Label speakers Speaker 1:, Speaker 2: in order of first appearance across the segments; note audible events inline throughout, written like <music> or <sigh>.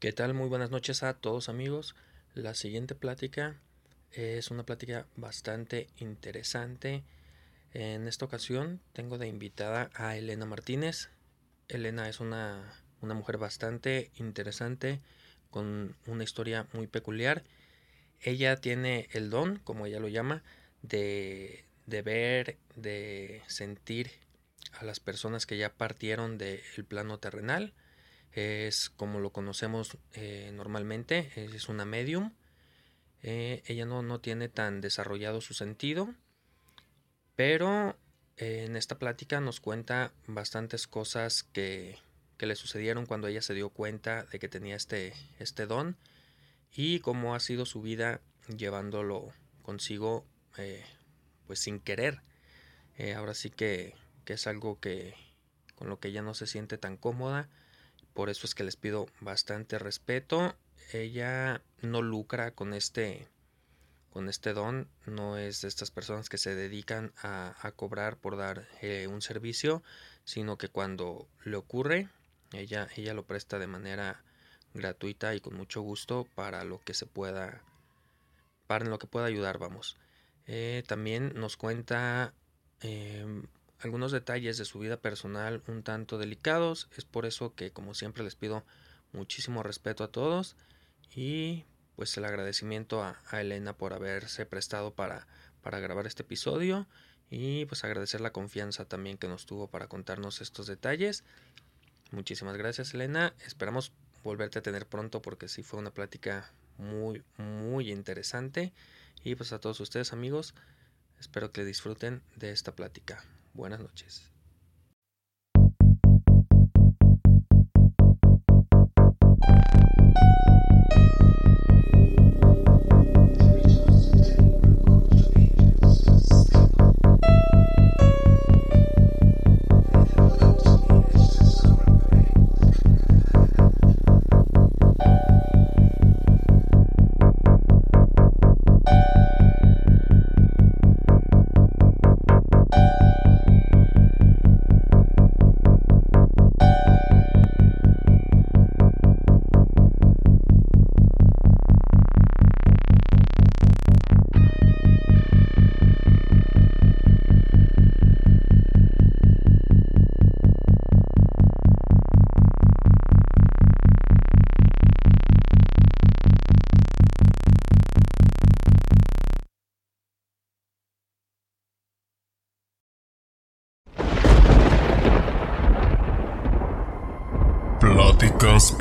Speaker 1: ¿Qué tal? Muy buenas noches a todos amigos. La siguiente plática es una plática bastante interesante. En esta ocasión tengo de invitada a Elena Martínez. Elena es una, una mujer bastante interesante con una historia muy peculiar. Ella tiene el don, como ella lo llama, de, de ver, de sentir a las personas que ya partieron del plano terrenal es como lo conocemos eh, normalmente, es una medium. Eh, ella no, no, tiene tan desarrollado su sentido, pero eh, en esta plática nos cuenta bastantes cosas que, que, le sucedieron cuando ella se dio cuenta de que tenía este, este don y cómo ha sido su vida llevándolo consigo pues sin querer. ahora sí que, que es algo que con lo que ella no se siente tan cómoda por eso es que les pido bastante respeto. Ella no lucra con este con este don, no es de estas personas que se dedican a, cobrar por dar eh, un servicio, sino que cuando le ocurre, ella, ella lo presta de manera gratuita y con mucho gusto para lo que se pueda, para lo que pueda ayudar, vamos. Eh, también nos cuenta em, algunos detalles de su vida personal un tanto delicados. Es por eso que como siempre les pido muchísimo respeto a todos y pues el agradecimiento a, Elena por haberse prestado para, para grabar este episodio y pues agradecer la confianza también que nos tuvo para contarnos estos detalles. Muchísimas gracias Elena, esperamos volverte a tener pronto porque sí fue una plática muy muy interesante y pues a todos ustedes amigos espero que disfruten de esta plática. Buenas noches.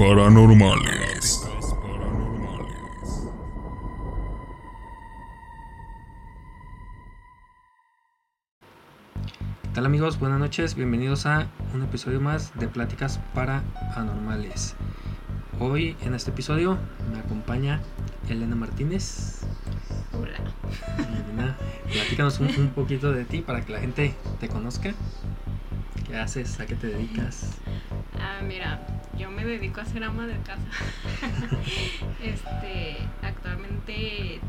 Speaker 1: Paranormales. ¿Qué tal amigos? Buenas noches, bienvenidos a un episodio más de Pláticas Paranormales. Hoy en este episodio me acompaña Elena Martínez.
Speaker 2: Hola.
Speaker 1: Elena, platícanos un, un poquito de ti para que la gente te conozca. ¿Qué haces? ¿A qué te dedicas?
Speaker 2: Ah, mira, yo me dedico a ser ama de casa. <laughs> este, actualmente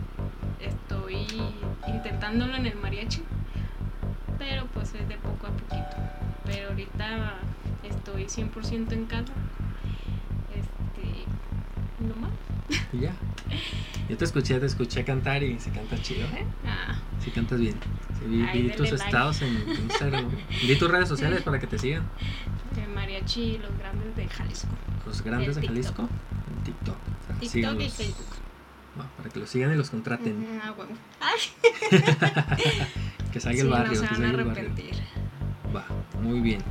Speaker 2: estoy intentándolo en el mariachi, pero pues es de poco a poquito. Pero ahorita estoy 100% en casa. Este, no más.
Speaker 1: Y ya. Yo te escuché, te escuché cantar y se canta chido. ¿Eh? Ah. Sí cantas bien. vi, tus estados en Instagram. <laughs> vi tus redes sociales para que te sigan.
Speaker 2: mariachi Los Grandes de Jalisco.
Speaker 1: Los Grandes de Jalisco en TikTok.
Speaker 2: TikTok y Facebook.
Speaker 1: para que los sigan y los contraten.
Speaker 2: Ah, bueno. <laughs>
Speaker 1: que salga el barrio.
Speaker 2: No
Speaker 1: se van
Speaker 2: a arrepentir.
Speaker 1: Va, muy bien.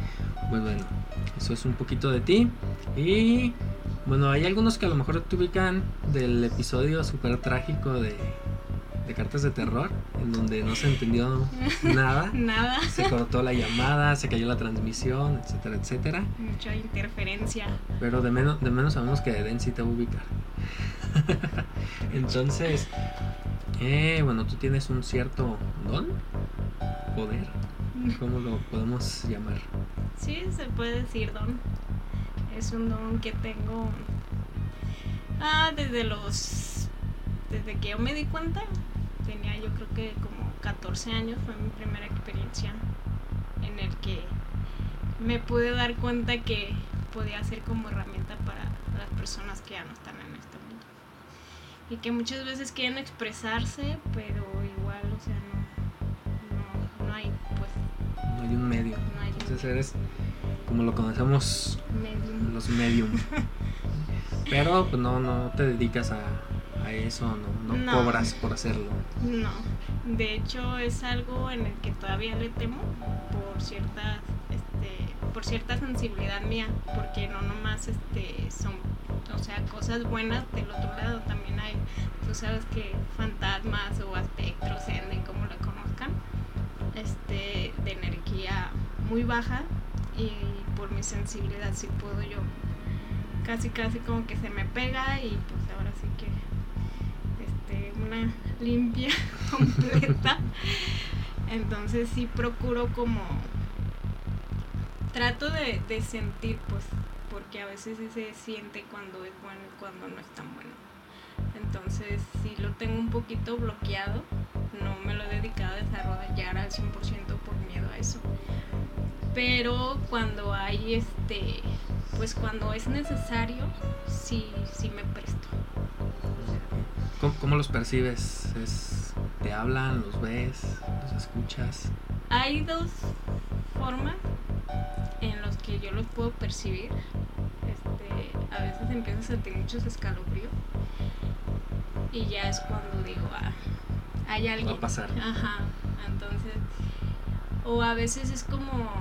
Speaker 1: Pues bueno, eso es un poquito de ti. Y bueno, hay algunos que a lo mejor te ubican del episodio súper trágico de, de cartas de terror, en donde no se entendió <laughs> nada.
Speaker 2: nada.
Speaker 1: Se cortó la llamada, se cayó la transmisión, etcétera, etcétera.
Speaker 2: Mucha interferencia.
Speaker 1: Pero de menos, de menos sabemos que Den sí te va a ubicar. <laughs> Entonces, eh, bueno, tú tienes un cierto don, poder, ¿cómo lo podemos llamar?
Speaker 2: Sí, se puede decir don es un don que tengo ah, desde los desde que yo me di cuenta tenía yo creo que como 14 años fue mi primera experiencia en el que me pude dar cuenta que podía ser como herramienta para las personas que ya no están en este mundo. Y que muchas veces quieren expresarse, pero igual, o sea, no, no, no hay, pues...
Speaker 1: No hay un medio.
Speaker 2: No hay un
Speaker 1: Entonces eres, como lo conocemos. Los medium. <laughs> Pero pues no, no te dedicas a, a eso, no, no,
Speaker 2: No.
Speaker 1: cobras por hacerlo.
Speaker 2: No, de hecho es algo en el que todavía le temo por cierta, este, por cierta sensibilidad mía, porque no nomás este, son, o sea, cosas buenas del otro lado, también hay, tú sabes que fantasmas o espectros, enden como lo conozcan, este, de energía muy baja y por mi sensibilidad sí puedo yo. Casi casi como que se me pega y pues ahora sí que este una limpia <laughs> completa. Entonces sí procuro como trato de, sentir pues porque a veces se siente cuando es bueno y cuando no es tan bueno. Entonces sí lo tengo un poquito bloqueado no me lo he dedicado a desarrollar al 100% por miedo a eso pero cuando hay este pues cuando es necesario sí sí me presto
Speaker 1: ¿Cómo, cómo los percibes? ¿Es, ¿Te hablan? ¿Los ves? ¿Los escuchas?
Speaker 2: hay dos formas en los que yo los puedo percibir este, a veces empiezo a sentir muchos escalofríos y ya es cuando digo ah hay alguien
Speaker 1: Va a pasar.
Speaker 2: Ajá, entonces, o a veces es como,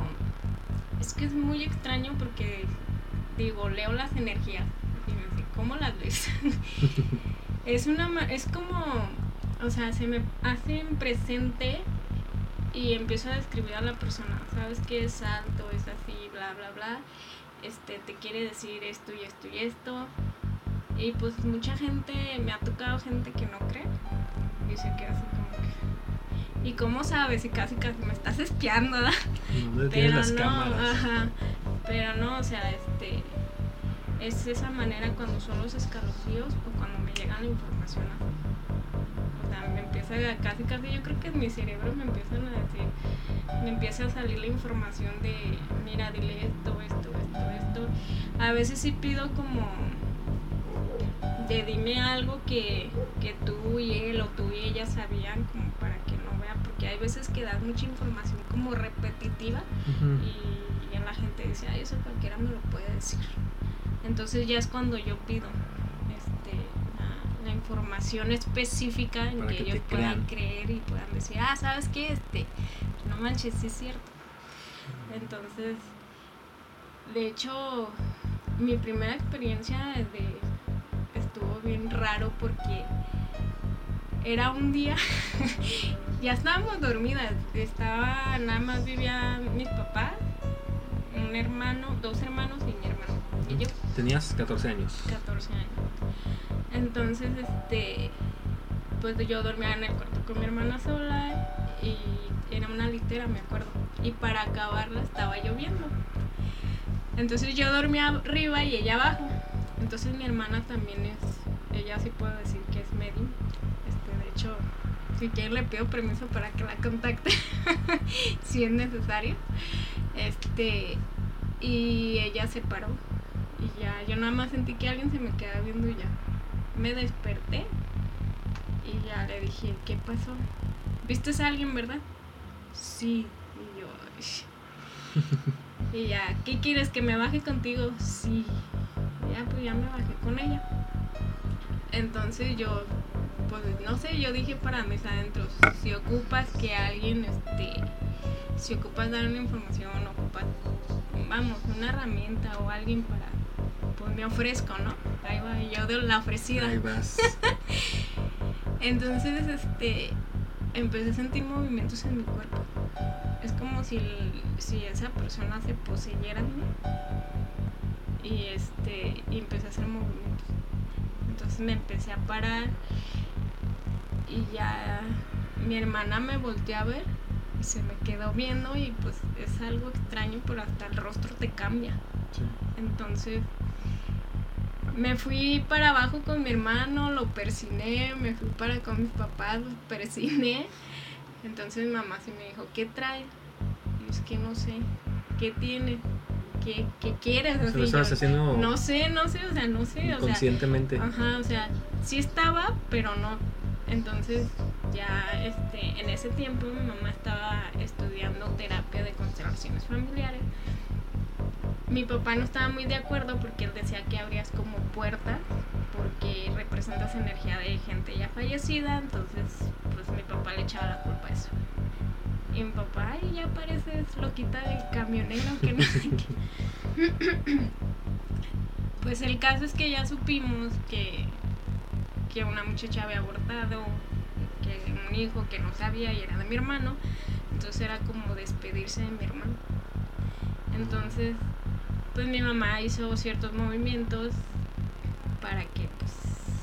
Speaker 2: es que es muy extraño porque, digo, leo las energías y me dice, ¿cómo las ves? <laughs> es una, es como, o sea, se me hacen presente y empiezo a describir a la persona, ¿sabes qué es alto, es así, bla, bla, bla? Este, te quiere decir esto y esto y esto. Y pues mucha gente, me ha tocado gente que no cree y se queda así como que... ¿Y cómo sabes? Y casi casi me estás espiando, ¿verdad?
Speaker 1: ¿Dónde tienes
Speaker 2: Pero
Speaker 1: las
Speaker 2: no,
Speaker 1: cámaras?
Speaker 2: ajá. Pero no, o sea, este... Es esa manera cuando son los escalofríos o cuando me llega la información. O sea, me empieza a, casi casi, yo creo que en mi cerebro me empiezan a decir, me empieza a salir la información de, mira, dile esto, esto, esto, esto. A veces sí pido como de dime algo que, que tú y él o tú y ella sabían como para que porque hay veces que das mucha información como repetitiva y, la gente dice, ay, eso cualquiera me lo puede decir. Entonces ya es cuando yo pido este, la, la información específica en
Speaker 1: Para
Speaker 2: que, ellos puedan
Speaker 1: crean.
Speaker 2: creer y puedan decir, ah, ¿sabes qué? Este, no manches, sí es cierto. Entonces, de hecho, mi primera experiencia de, estuvo bien raro porque era un día, <laughs> ya estábamos dormidas, estaba, nada más vivía mis papás, un hermano, dos hermanos y mi hermano, y yo.
Speaker 1: Tenías 14 años.
Speaker 2: 14 años. Entonces, este, pues yo dormía en el cuarto con mi hermana sola y era una litera, me acuerdo. Y para acabarla estaba lloviendo. Entonces yo dormía arriba y ella abajo. Entonces mi hermana también es, ella sí puedo decir que es medium. Este, de hecho, si quieren le pido permiso para que la contacte <laughs> si es necesario. Este, y ella se paró y ya, yo nada más sentí que alguien se me quedaba viendo y ya. Me desperté y ya le dije, ¿qué pasó? ¿Viste a alguien, verdad? Sí. Y yo, <laughs> y ya, ¿qué quieres? ¿Que me baje contigo? Sí. Ya, pues ya me bajé con ella. Entonces yo, pues no sé, yo dije para mis adentros, si ocupas que alguien, este, si ocupas dar una información, ocupas, vamos, una herramienta o alguien para, pues me ofrezco, ¿no? Ahí va, yo de la ofrecida.
Speaker 1: Ahí vas. <laughs>
Speaker 2: Entonces, este, empecé a sentir movimientos en mi cuerpo. Es como si, si esa persona se poseyera de mí. Y este, y empecé a hacer movimientos. Entonces me empecé a parar y ya mi hermana me volteó a ver y se me quedó viendo y pues es algo extraño, pero hasta el rostro te cambia.
Speaker 1: Sí.
Speaker 2: Entonces me fui para abajo con mi hermano, lo persiné, me fui para con mis papás, los persiné. Entonces mi mamá sí me dijo, ¿qué trae? Y yo, es que no sé, ¿qué tiene? ¿qué, qué quieres?
Speaker 1: Lo estabas haciendo
Speaker 2: no sé, no sé, o sea, no sé. O
Speaker 1: conscientemente.
Speaker 2: Sea, ajá, o sea, sí estaba, pero no. Entonces, ya este, en ese tiempo mi mamá estaba estudiando terapia de constelaciones familiares. Mi papá no estaba muy de acuerdo porque él decía que abrías como puerta porque representas energía de gente ya fallecida, entonces pues mi papá le echaba la culpa a eso. Y mi papá, ay, ya pareces loquita del camionero, que no sé qué. <laughs> pues el caso es que ya supimos que, que una muchacha había abortado, que un hijo que no sabía y era de mi hermano, entonces era como despedirse de mi hermano. Entonces, pues mi mamá hizo ciertos movimientos para que, pues,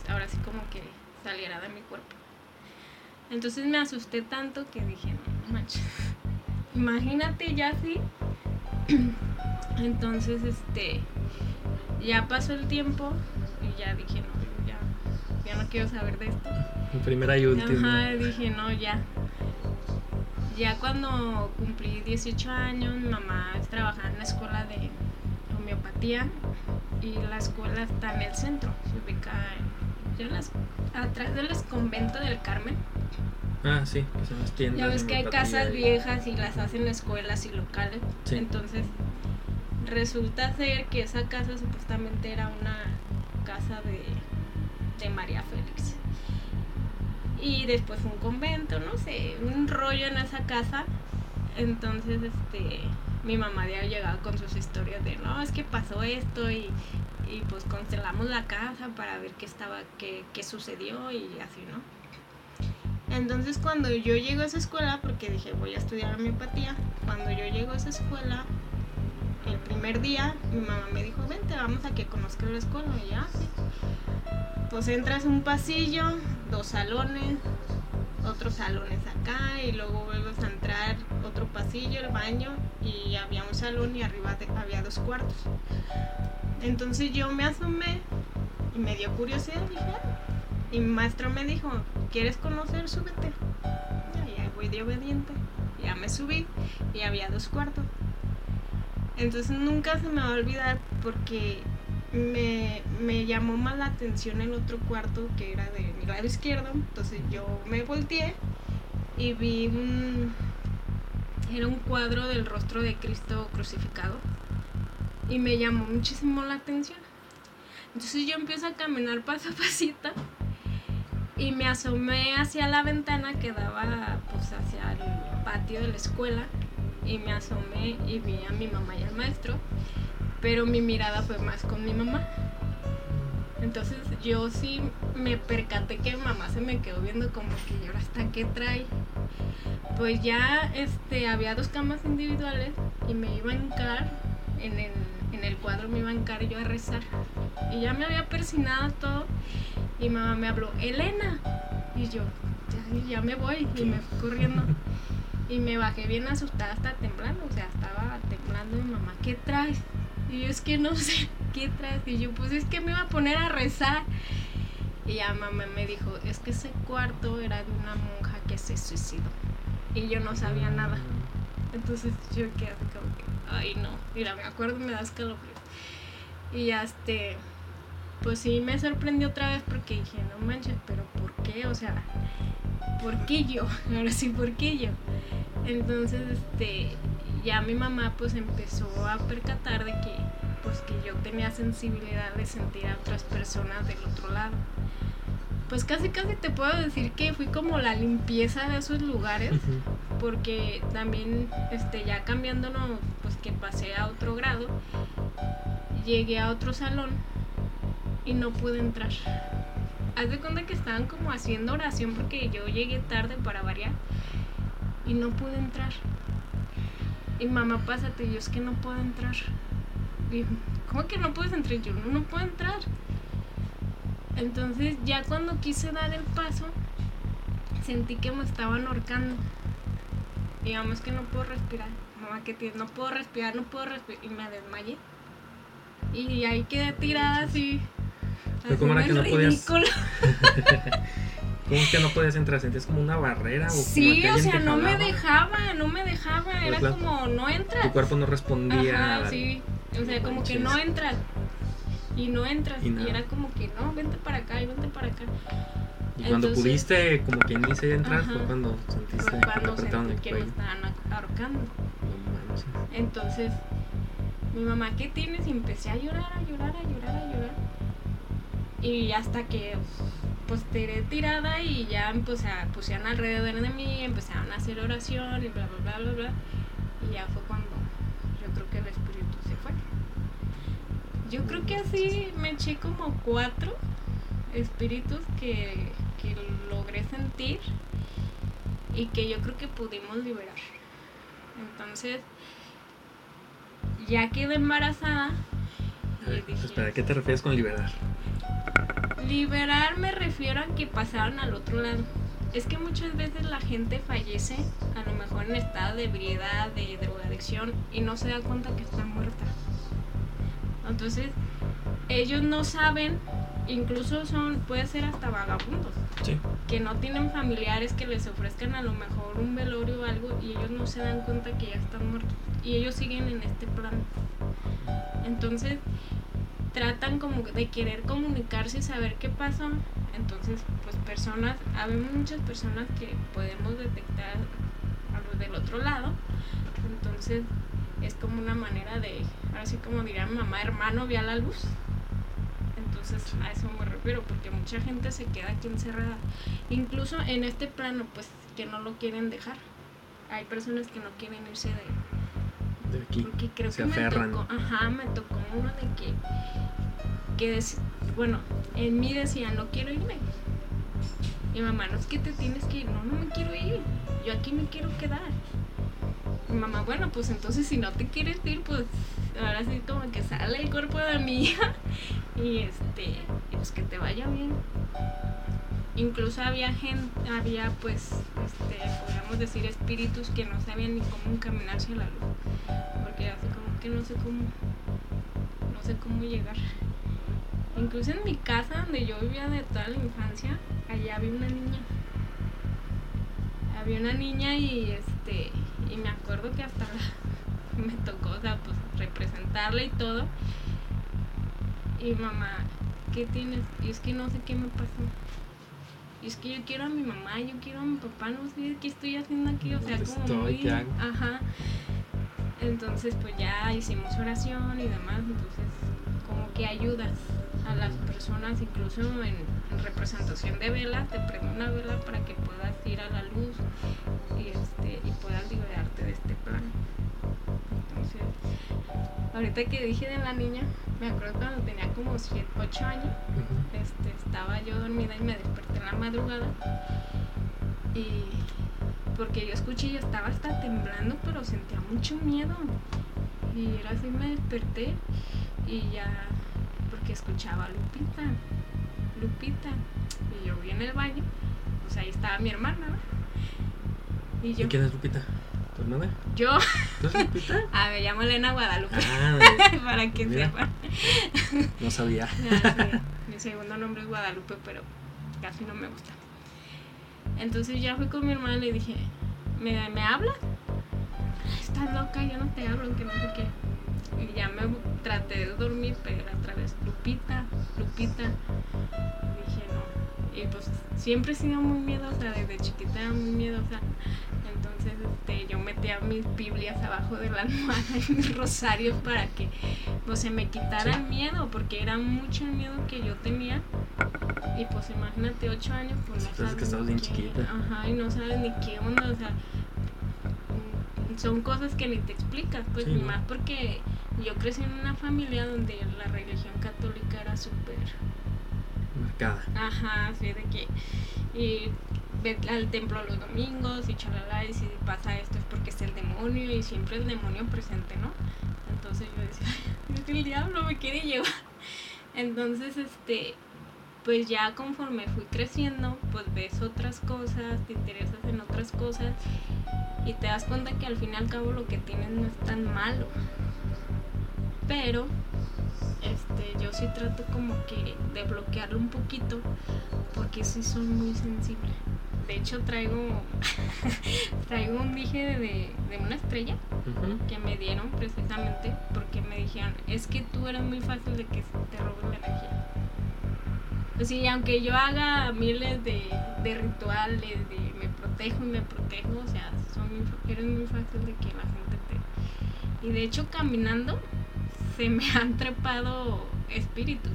Speaker 2: ahora sí como que saliera de mi cuerpo. Entonces me asusté tanto que dije, no, manches, <laughs> imagínate ya así. <clears throat> Entonces, este, ya pasó el tiempo y ya dije, no, ya, no quiero saber de esto.
Speaker 1: Primera y última.
Speaker 2: Ajá, dije, no, ya. Ya cuando cumplí 18 años, mi mamá trabajaba en la escuela de homeopatía y la escuela está en el centro, se ubica en, las, atrás del convento del Carmen.
Speaker 1: Ah, sí, que son las tiendas.
Speaker 2: Ya ves que hay casas viejas y las hacen escuelas y locales. Entonces, resulta ser que esa casa supuestamente era una casa de, María Félix. Y después un convento, no sé, un rollo en esa casa. Entonces, este, mi mamá había llegado con sus historias de, no, es que pasó esto y, y pues constelamos la casa para ver qué estaba, qué, qué sucedió y así, ¿no? Entonces cuando yo llego a esa escuela, porque dije voy a estudiar homeopatía, cuando yo llego a esa escuela, el primer día mi mamá me dijo, vente, vamos a que conozcas la escuela. Y ya, sí. Pues entras un pasillo, dos salones, otros salones acá y luego vuelves a entrar otro pasillo, el baño y había un salón y arriba había dos cuartos. Entonces yo me asomé y me dio curiosidad, dije, ah". y mi maestro me dijo, ¿quieres conocer? Súbete. Y ahí voy de obediente. Ya me subí y había dos cuartos. Entonces nunca se me va a olvidar porque me, me, llamó más la atención el otro cuarto que era de mi lado izquierdo. Entonces yo me volteé y vi un. Era un cuadro del rostro de Cristo crucificado. Y me llamó muchísimo la atención. Entonces yo empiezo a caminar <laughs> paso a pasito y me asomé hacia la ventana que daba pues hacia el patio de la escuela y me asomé y vi a mi mamá y al maestro, pero mi mirada fue más con mi mamá. Entonces yo sí me percaté que mamá se me quedó viendo como que ahora hasta qué trae. Pues ya este había dos camas individuales y me iba a encar en el, en el cuadro me iba a encar yo a rezar. Y ya me había persinado todo y mamá me habló, Elena. Y yo, ya, ya me voy. Y me fui corriendo. Y me bajé bien asustada, hasta temblando. O sea, estaba temblando mi mamá, ¿qué traes? Y yo, es que no <laughs> sé, ¿qué traes? Y yo, pues es que me iba a poner a rezar. Y ya mamá me dijo, es que ese cuarto era de una monja que se suicidó. Y yo no sabía nada. Entonces yo quedé como que, ay no. Mira, me acuerdo, me da escalofríos. Y ya este pues sí me sorprendió otra vez porque dije, no manches, pero ¿por qué? O sea, ¿por qué yo? <laughs> Ahora sí, ¿por qué yo? Entonces, este, ya mi mamá pues empezó a percatar de que pues que yo tenía sensibilidad de sentir a otras personas del otro lado. Pues casi casi te puedo decir que fui como la limpieza de esos lugares, porque también este ya cambiándonos, pues que pasé a otro grado, llegué a otro salón y no pude entrar. Haz de cuenta que estaban como haciendo oración porque yo llegué tarde para variar y no pude entrar. Y mamá, pásate, yo es que no puedo entrar. Y, ¿cómo que no puedes entrar? Yo no, puedo entrar. Entonces ya cuando quise dar el paso, sentí que me estaban ahorcando. Y vamos que no puedo respirar. Mamá, que no puedo respirar, no puedo respirar. Y me desmayé. Y ahí quedé tirada así
Speaker 1: pero ¿cómo era que no podías? <laughs> ¿Cómo es que no podías entrar? ¿Sentías como una barrera? O
Speaker 2: sí, o sea, no me dejaba, no me dejaba. Era como, no entra.
Speaker 1: Tu cuerpo no respondía.
Speaker 2: sí. O sea, como que no entras. Y no entras. Y, era como que, no, vente para acá y vente para acá.
Speaker 1: Y cuando pudiste, como que dice entrar, fue cuando sentiste
Speaker 2: fue cuando sentí que me estaban ahorcando. Entonces, mi mamá, ¿qué tienes? Y empecé a llorar, a llorar, a llorar, a llorar. Y hasta que pues tiré tirada y ya pues, a, pusieron alrededor de mí, empezaron a hacer oración y bla, bla, bla, bla, bla. Y ya fue cuando yo creo que el espíritu se fue. Yo creo que así me eché como cuatro espíritus que, que logré sentir y que yo creo que pudimos liberar. Entonces, ya quedé embarazada.
Speaker 1: Y dije, espera, ¿qué te refieres con liberar?
Speaker 2: Liberar me refiero a que pasaron al otro lado. Es que muchas veces la gente fallece, a lo mejor en estado de ebriedad, de drogadicción, y no se da cuenta que está muerta. Entonces, ellos no saben, incluso son, puede ser hasta vagabundos, que no tienen familiares que les ofrezcan a lo mejor un velorio o algo, y ellos no se dan cuenta que ya están muertos. Y ellos siguen en este plano. Entonces, tratan como de querer comunicarse y saber qué pasó. Entonces, pues personas, habemos muchas personas que podemos detectar a los del otro lado. Entonces, es como una manera de, ahora sí como diría mamá, hermano, vi a la luz. Entonces, a eso me refiero, porque mucha gente se queda aquí encerrada. Incluso en este plano, pues, que no lo quieren dejar. Hay personas que no quieren irse de,
Speaker 1: de aquí.
Speaker 2: Porque creo
Speaker 1: se
Speaker 2: que
Speaker 1: aferran.
Speaker 2: me tocó, ajá, me tocó uno de que que bueno, en mí decía, no quiero irme. Mi mamá, no es que te tienes que ir, no, no me quiero ir, yo aquí me quiero quedar. Mi mamá, bueno, pues entonces si no te quieres ir, pues ahora sí como que sale el cuerpo de mi hija <laughs> y este, pues que te vaya bien. Incluso había gente, había pues, este, podríamos decir espíritus que no sabían ni cómo encaminarse a la luz, porque así como que no sé cómo, no sé cómo llegar. Incluso en mi casa donde yo vivía de toda la infancia, allá había una niña. Había una niña y este y me acuerdo que hasta <laughs> me tocó, o sea, pues representarla y todo. Y mamá, ¿qué tienes? Y es que no sé qué me pasó. Y es que yo quiero a mi mamá, yo quiero a mi papá, no sé qué estoy haciendo aquí, o sea, como muy, ajá. Entonces, pues ya hicimos oración y demás, entonces como que ayudas a las personas, incluso en, representación de vela, te prendo una vela para que puedas ir a la luz y, este, y puedas liberarte de este plan. Ahorita que dije de la niña, me acuerdo cuando tenía como 7, 8 años, este, estaba yo dormida y me desperté en la madrugada y porque yo escuché y estaba hasta temblando, pero sentía mucho miedo. Y era así, me desperté y ya que escuchaba Lupita, Lupita. Y yo vi en el baño, pues ahí estaba mi hermana,
Speaker 1: Y yo. quién es Lupita? ¿Tu hermana?
Speaker 2: Yo.
Speaker 1: ¿Tú eres Lupita?
Speaker 2: Ah, <laughs> me llamo Elena Guadalupe.
Speaker 1: Ah, <laughs>
Speaker 2: Para que sepan.
Speaker 1: No sabía. <laughs>
Speaker 2: Mi segundo nombre es Guadalupe, pero casi no me gusta. Entonces ya fui con mi hermana y le dije, ¿me, ¿me hablas? Estás loca, yo no te hablo, que no sé qué. Y ya me traté de dormir, pero era otra vez Lupita, Lupita. Y dije, no. Y pues siempre he sido muy miedosa, desde chiquita muy miedosa. Entonces este, yo metía mis Biblias abajo de la almohada y mis rosarios para que pues, se me quitara el miedo, porque era mucho el miedo que yo tenía. Y pues imagínate, ocho años, pues no
Speaker 1: sabes. que estabas bien chiquita.
Speaker 2: Ajá, y no sabes ni qué onda, o sea son cosas que ni te explicas, pues ni más porque yo crecí en una familia donde la religión católica era súper
Speaker 1: marcada.
Speaker 2: Ajá, así de que y ve al templo los domingos y chalala y si pasa esto es porque es el demonio y siempre el demonio presente, ¿no? Entonces yo decía, es que el diablo me quiere llevar. <laughs> Entonces, este, pues ya conforme fui creciendo, pues ves otras cosas, te interesas en otras cosas y te das cuenta que al fin y al cabo lo que tienes no es tan malo. Pero este, yo sí trato como que de bloquearlo un poquito porque sí soy muy sensible. de hecho traigo <laughs> traigo un dije de, de una estrella
Speaker 1: Ujú.
Speaker 2: que me dieron precisamente porque me dijeron, es que tú eres muy fácil de que te roben la energía. Pues sí, aunque yo haga miles de, de rituales, de me protejo y me protejo, o sea, son muy, eres muy fácil de que la gente te... Y de hecho caminando se me <laughs> han trepado espíritus.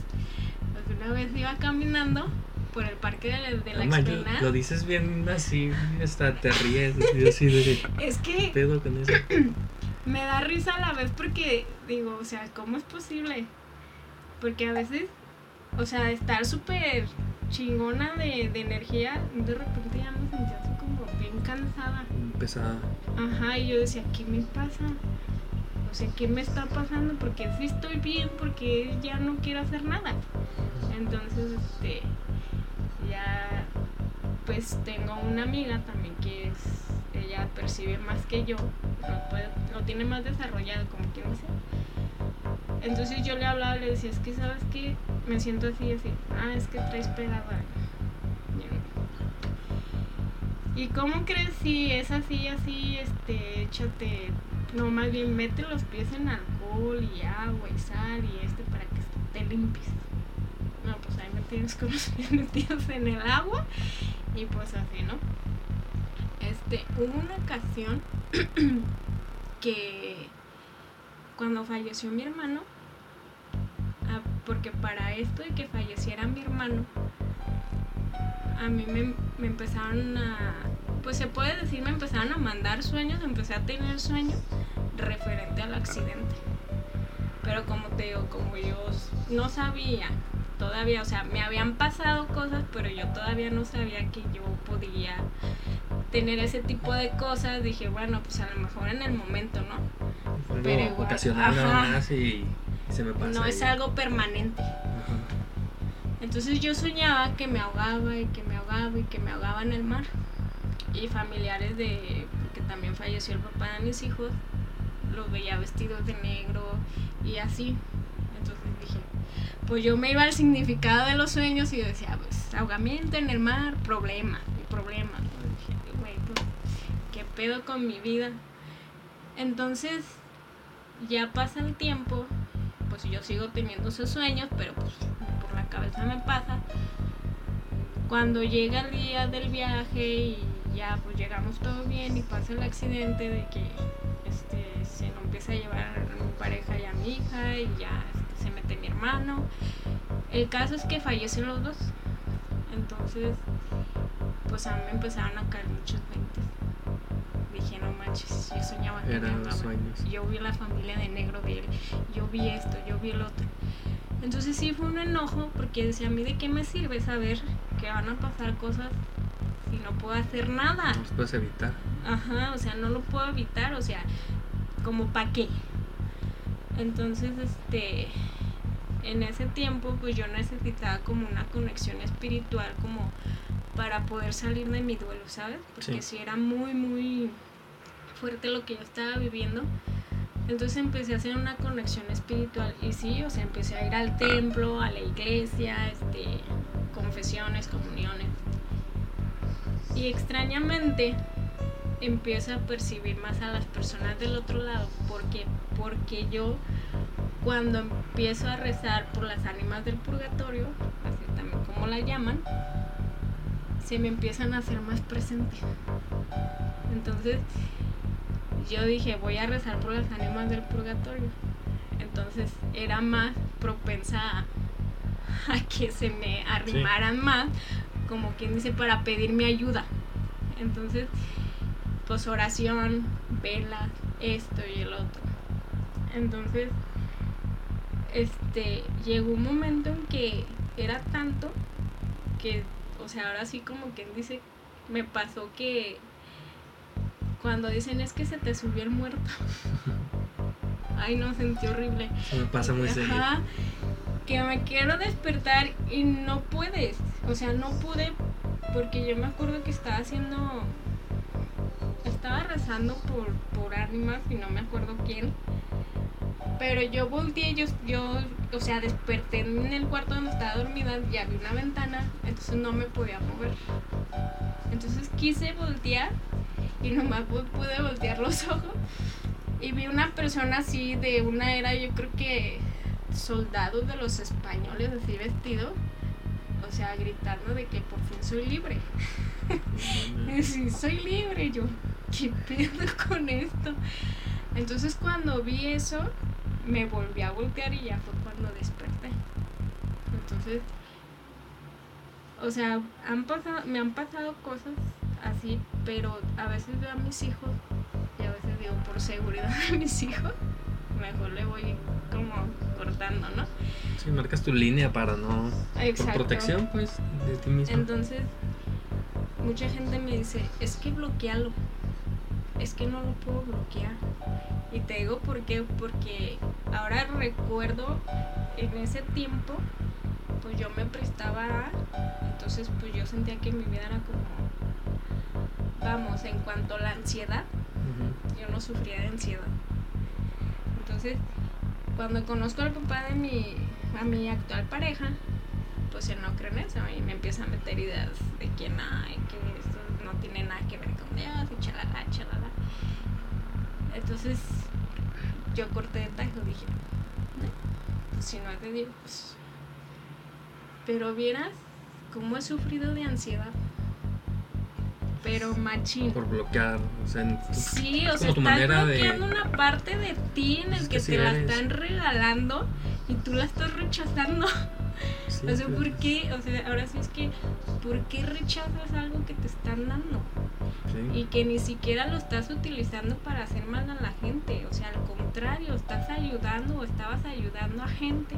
Speaker 2: Pues una vez iba caminando por el parque de, de la Explanada.
Speaker 1: lo dices bien así, hasta te ríes. Yo así de
Speaker 2: Es
Speaker 1: ¿qué
Speaker 2: que
Speaker 1: pedo con eso. <clears throat>
Speaker 2: me da risa a la vez porque digo, o sea, ¿cómo es posible? Porque a veces, o sea, estar súper chingona de, de energía, de repente ya me sentía así como bien cansada.
Speaker 1: Pesada.
Speaker 2: Ajá, y yo decía, ¿qué me pasa? O sea, ¿qué me está pasando? Porque sí estoy bien, porque ya no quiero hacer nada. Entonces, este, pues tengo una amiga también que es, ella percibe más que yo, lo, tiene más desarrollado, como quien dice. Entonces yo le hablaba le decía, es que sabes que me siento así, así, ah, es que traes pegada. ¿Y cómo crees si es así, así, este, échate, no, más bien mete los pies en alcohol y agua y sal y este para que te limpies? No, pues ahí me tienes con los <laughs> pies metidos en el agua y pues así, ¿no? Este, hubo una ocasión <clears throat> que cuando falleció mi hermano, ah, porque para esto de que falleciera mi hermano, a mí me, me empezaron a, pues se puede decir, me empezaron a mandar sueños, empecé a tener sueños referente al accidente. Pero como te digo, como yo no sabía todavía, o sea, me habían pasado cosas, pero yo todavía no sabía que yo podía tener ese tipo de cosas, dije, bueno, pues a lo mejor en el momento, ¿no?
Speaker 1: Fue
Speaker 2: Pero igual,
Speaker 1: ocasional
Speaker 2: ajá.
Speaker 1: nada más y, y se me pasa.
Speaker 2: No es algo permanente.
Speaker 1: Ajá.
Speaker 2: Entonces yo soñaba que me ahogaba y que me ahogaba y que me ahogaba en el mar. Y familiares de, porque también falleció el papá de mis hijos, los veía vestidos de negro y así. Entonces dije, pues yo me iba al significado de los sueños y decía, pues ahogamiento en el mar, problema, problema. Güey, pues, ¿qué pedo con mi vida? Entonces, ya pasa el tiempo, pues yo sigo teniendo esos sueños, pero pues por la cabeza me pasa. Cuando llega el día del viaje y ya pues llegamos todo bien y pasa el accidente de que este, se nos empieza a llevar a mi pareja y a mi hija y ya se mete mi hermano. El caso es que fallecen los dos. Entonces, pues a mí me empezaron a caer muchos veintes. Dije, no manches, yo soñaba que
Speaker 1: Eran los sueños.
Speaker 2: Yo vi la familia de negro de él, yo vi esto, yo vi el otro. Entonces sí fue un enojo porque decía, a mí de qué me sirve saber que van a pasar cosas si no puedo hacer nada.
Speaker 1: No los puedes evitar.
Speaker 2: Ajá, o sea, no lo puedo evitar, o sea, como para qué. Entonces, este, en ese tiempo, pues yo necesitaba como una conexión espiritual, como para poder salir de mi duelo, ¿sabes? Porque
Speaker 1: Sí.
Speaker 2: era muy, muy fuerte lo que yo estaba viviendo. Entonces empecé a hacer una conexión espiritual y sí, o sea, empecé a ir al templo, a la iglesia, este, confesiones, comuniones. Y extrañamente empiezo a percibir más a las personas del otro lado porque porque yo cuando empiezo a rezar por las ánimas del purgatorio, así también como la llaman, se me empiezan a hacer más presentes. Entonces, yo dije, voy a rezar por las ánimas del purgatorio. Entonces, era más propensa a, <laughs> a que se me arrimaran más, como quien dice, para pedirme ayuda. Entonces, pues oración, velas, esto y el otro. Entonces, este, llegó un momento en que era tanto que, o sea, ahora sí como quien dice, me pasó que cuando dicen es que se te subió el muerto. <laughs> Ay, no, sentí horrible.
Speaker 1: Me pasa muy seguido.
Speaker 2: Ajá, que me quiero despertar y no puedes. O sea, no pude porque yo me acuerdo que estaba haciendo. Estaba rezando por, por ánimas y no me acuerdo quién. Pero yo volteé, yo, yo, o sea, desperté en el cuarto donde estaba dormida y había una ventana, entonces no me podía mover. Entonces quise voltear y nomás pude voltear los <laughs> ojos y vi una persona así de una era, yo creo que soldados de los españoles así vestido, o sea, gritando de que por fin soy libre. <laughs> sí, soy libre, yo, ¿qué pedo <laughs> con esto? Entonces cuando vi eso, me volví a voltear y ya fue cuando desperté. Entonces, o sea, han pasado, me han pasado cosas así, pero a veces veo a mis hijos y a veces digo, por seguridad de <laughs> mis hijos, mejor le voy como cortando, ¿no?
Speaker 1: Sí, marcas tu línea para no... Por protección, pues, de ti mismo.
Speaker 2: Entonces, mucha gente me dice, es que bloquealo, es que no lo puedo bloquear. Y te digo por qué, porque ahora recuerdo en ese tiempo, pues yo me prestaba, entonces pues yo sentía que mi vida era como, vamos, en cuanto a la ansiedad, yo no sufría de ansiedad. Entonces, cuando conozco al papá de mi, a mi actual pareja, pues él no cree en eso y me empieza a meter ideas de que nada, que esto no tiene nada que ver con Dios y chalala, chalala. Entonces yo corté de tajo, dije, pues si no es de Dios, pues... Pero vieras cómo he sufrido de ansiedad. Pero machín.
Speaker 1: Por bloquear, o sea,
Speaker 2: sí, o sea, estás bloqueando una parte de ti en el que, te la están regalando y tú la estás rechazando. O sea, ¿por qué? O sea, ahora sí es que, ¿por qué rechazas algo que te están dando? Y que ni siquiera lo estás utilizando para hacer mal a la gente. O sea, al contrario, estás ayudando o estabas ayudando a gente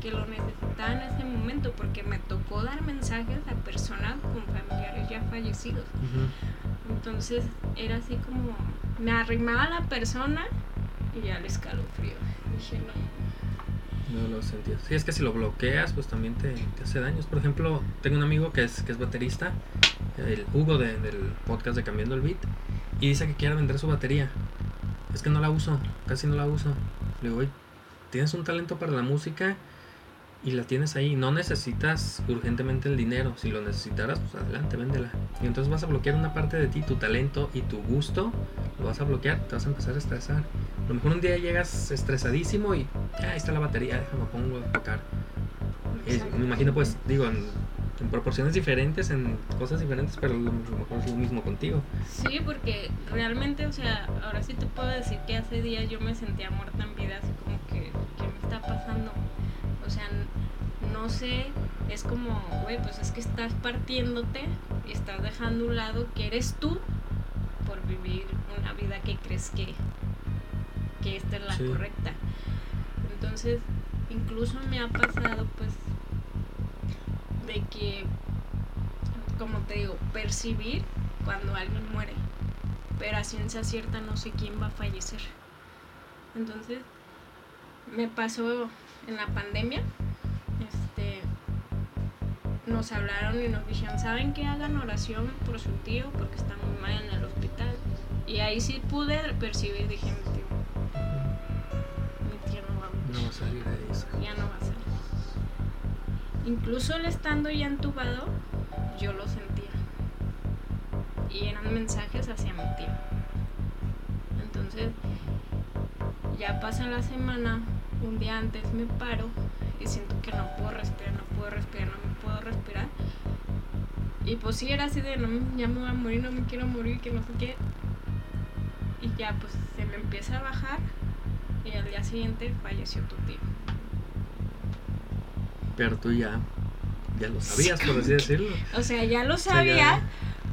Speaker 2: que lo necesitaba en ese momento. Porque me tocó dar mensajes a personas con familiares ya fallecidos. Entonces era así como, me arrimaba a la persona y ya le escalofrío. Dije, no
Speaker 1: no lo sentías. Sí, es que si lo bloqueas, pues también te, hace daños. Por ejemplo, tengo un amigo que es, que es baterista, el Hugo del podcast de Cambiando el Beat, y dice que quiere vender su batería. Es que no la uso, casi no la uso. Le digo, tienes un talento para la música y la tienes ahí. No necesitas urgentemente el dinero. Si lo necesitaras, pues adelante, véndela. Y entonces vas a bloquear una parte de ti, tu talento y tu gusto. Lo vas a bloquear, te vas a empezar a estresar. A lo mejor un día llegas estresadísimo y ya ahí está la batería, déjame pongo a tocar. me imagino, pues, digo, en, proporciones diferentes, en cosas diferentes, pero a lo mejor es lo mismo contigo.
Speaker 2: Sí, porque realmente, o sea, ahora sí te puedo decir que hace días yo me sentía muerta en vida, así como que, ¿qué me está pasando? O sea, no sé, es como, güey, pues es que estás partiéndote y estás dejando a un lado que eres tú por vivir una vida que crees que, que esta es la correcta. Entonces, incluso me ha pasado pues de que, como te digo, percibir cuando alguien muere, pero a ciencia cierta no sé quién va a fallecer. Entonces, me pasó en la pandemia, este, nos hablaron y nos dijeron, ¿saben que hagan oración por su tío porque está muy mal en el hospital? Y ahí sí pude percibir, dije, mi tío, mi tío no va a
Speaker 1: No va a salir de eso.
Speaker 2: Ya no va a salir. Incluso él estando ya entubado, yo lo sentía. Y eran mensajes hacia mi tío. Entonces, ya pasa la semana, un día antes me paro y siento que no puedo respirar, no puedo respirar, no me puedo respirar. Y pues sí, era así de, no, ya me voy a morir, no me quiero morir, que no sé qué. Y ya pues se me empieza a bajar y al día siguiente falleció tu tío.
Speaker 1: Pero tú ya, ya lo sabías, por así decirlo.
Speaker 2: O sea, ya lo sabía.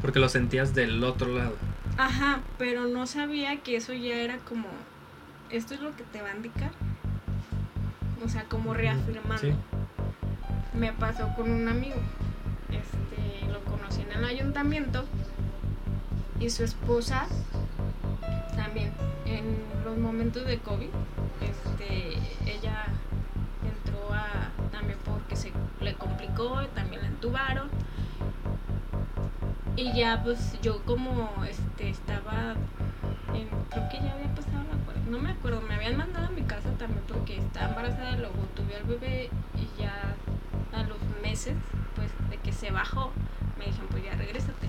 Speaker 1: porque lo sentías del otro lado.
Speaker 2: Ajá, pero no sabía que eso ya era como, esto es lo que te va a indicar o sea, como reafirmando. Me pasó con un amigo, este, lo conocí en el ayuntamiento y su esposa también. En los momentos de COVID, este, ella entró a también porque se le complicó, también la entubaron. Y ya pues yo como este estaba creo que ya había pasado no me acuerdo, me habían mandado a mi casa también porque estaba embarazada, luego tuve al bebé y ya a los meses, pues de que se bajó, me dijeron, pues ya regrésate.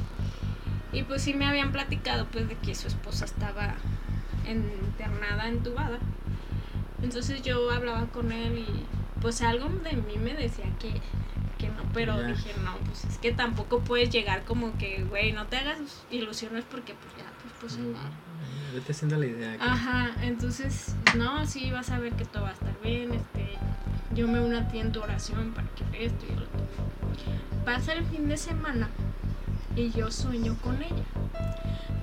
Speaker 2: Y pues sí me habían platicado pues de que su esposa estaba internada, entubada. Entonces yo hablaba con él y pues algo de mí me decía que, que no, pero dije, no, pues es que tampoco puedes llegar como que, güey, no te hagas ilusiones porque pues ya, pues pues...
Speaker 1: Vete haciendo la idea.
Speaker 2: Ajá, entonces, no, sí, vas a ver que todo va a estar bien, este, yo me uno a ti en tu oración para que esto y lo otro. Pasa el fin de semana y yo sueño con ella.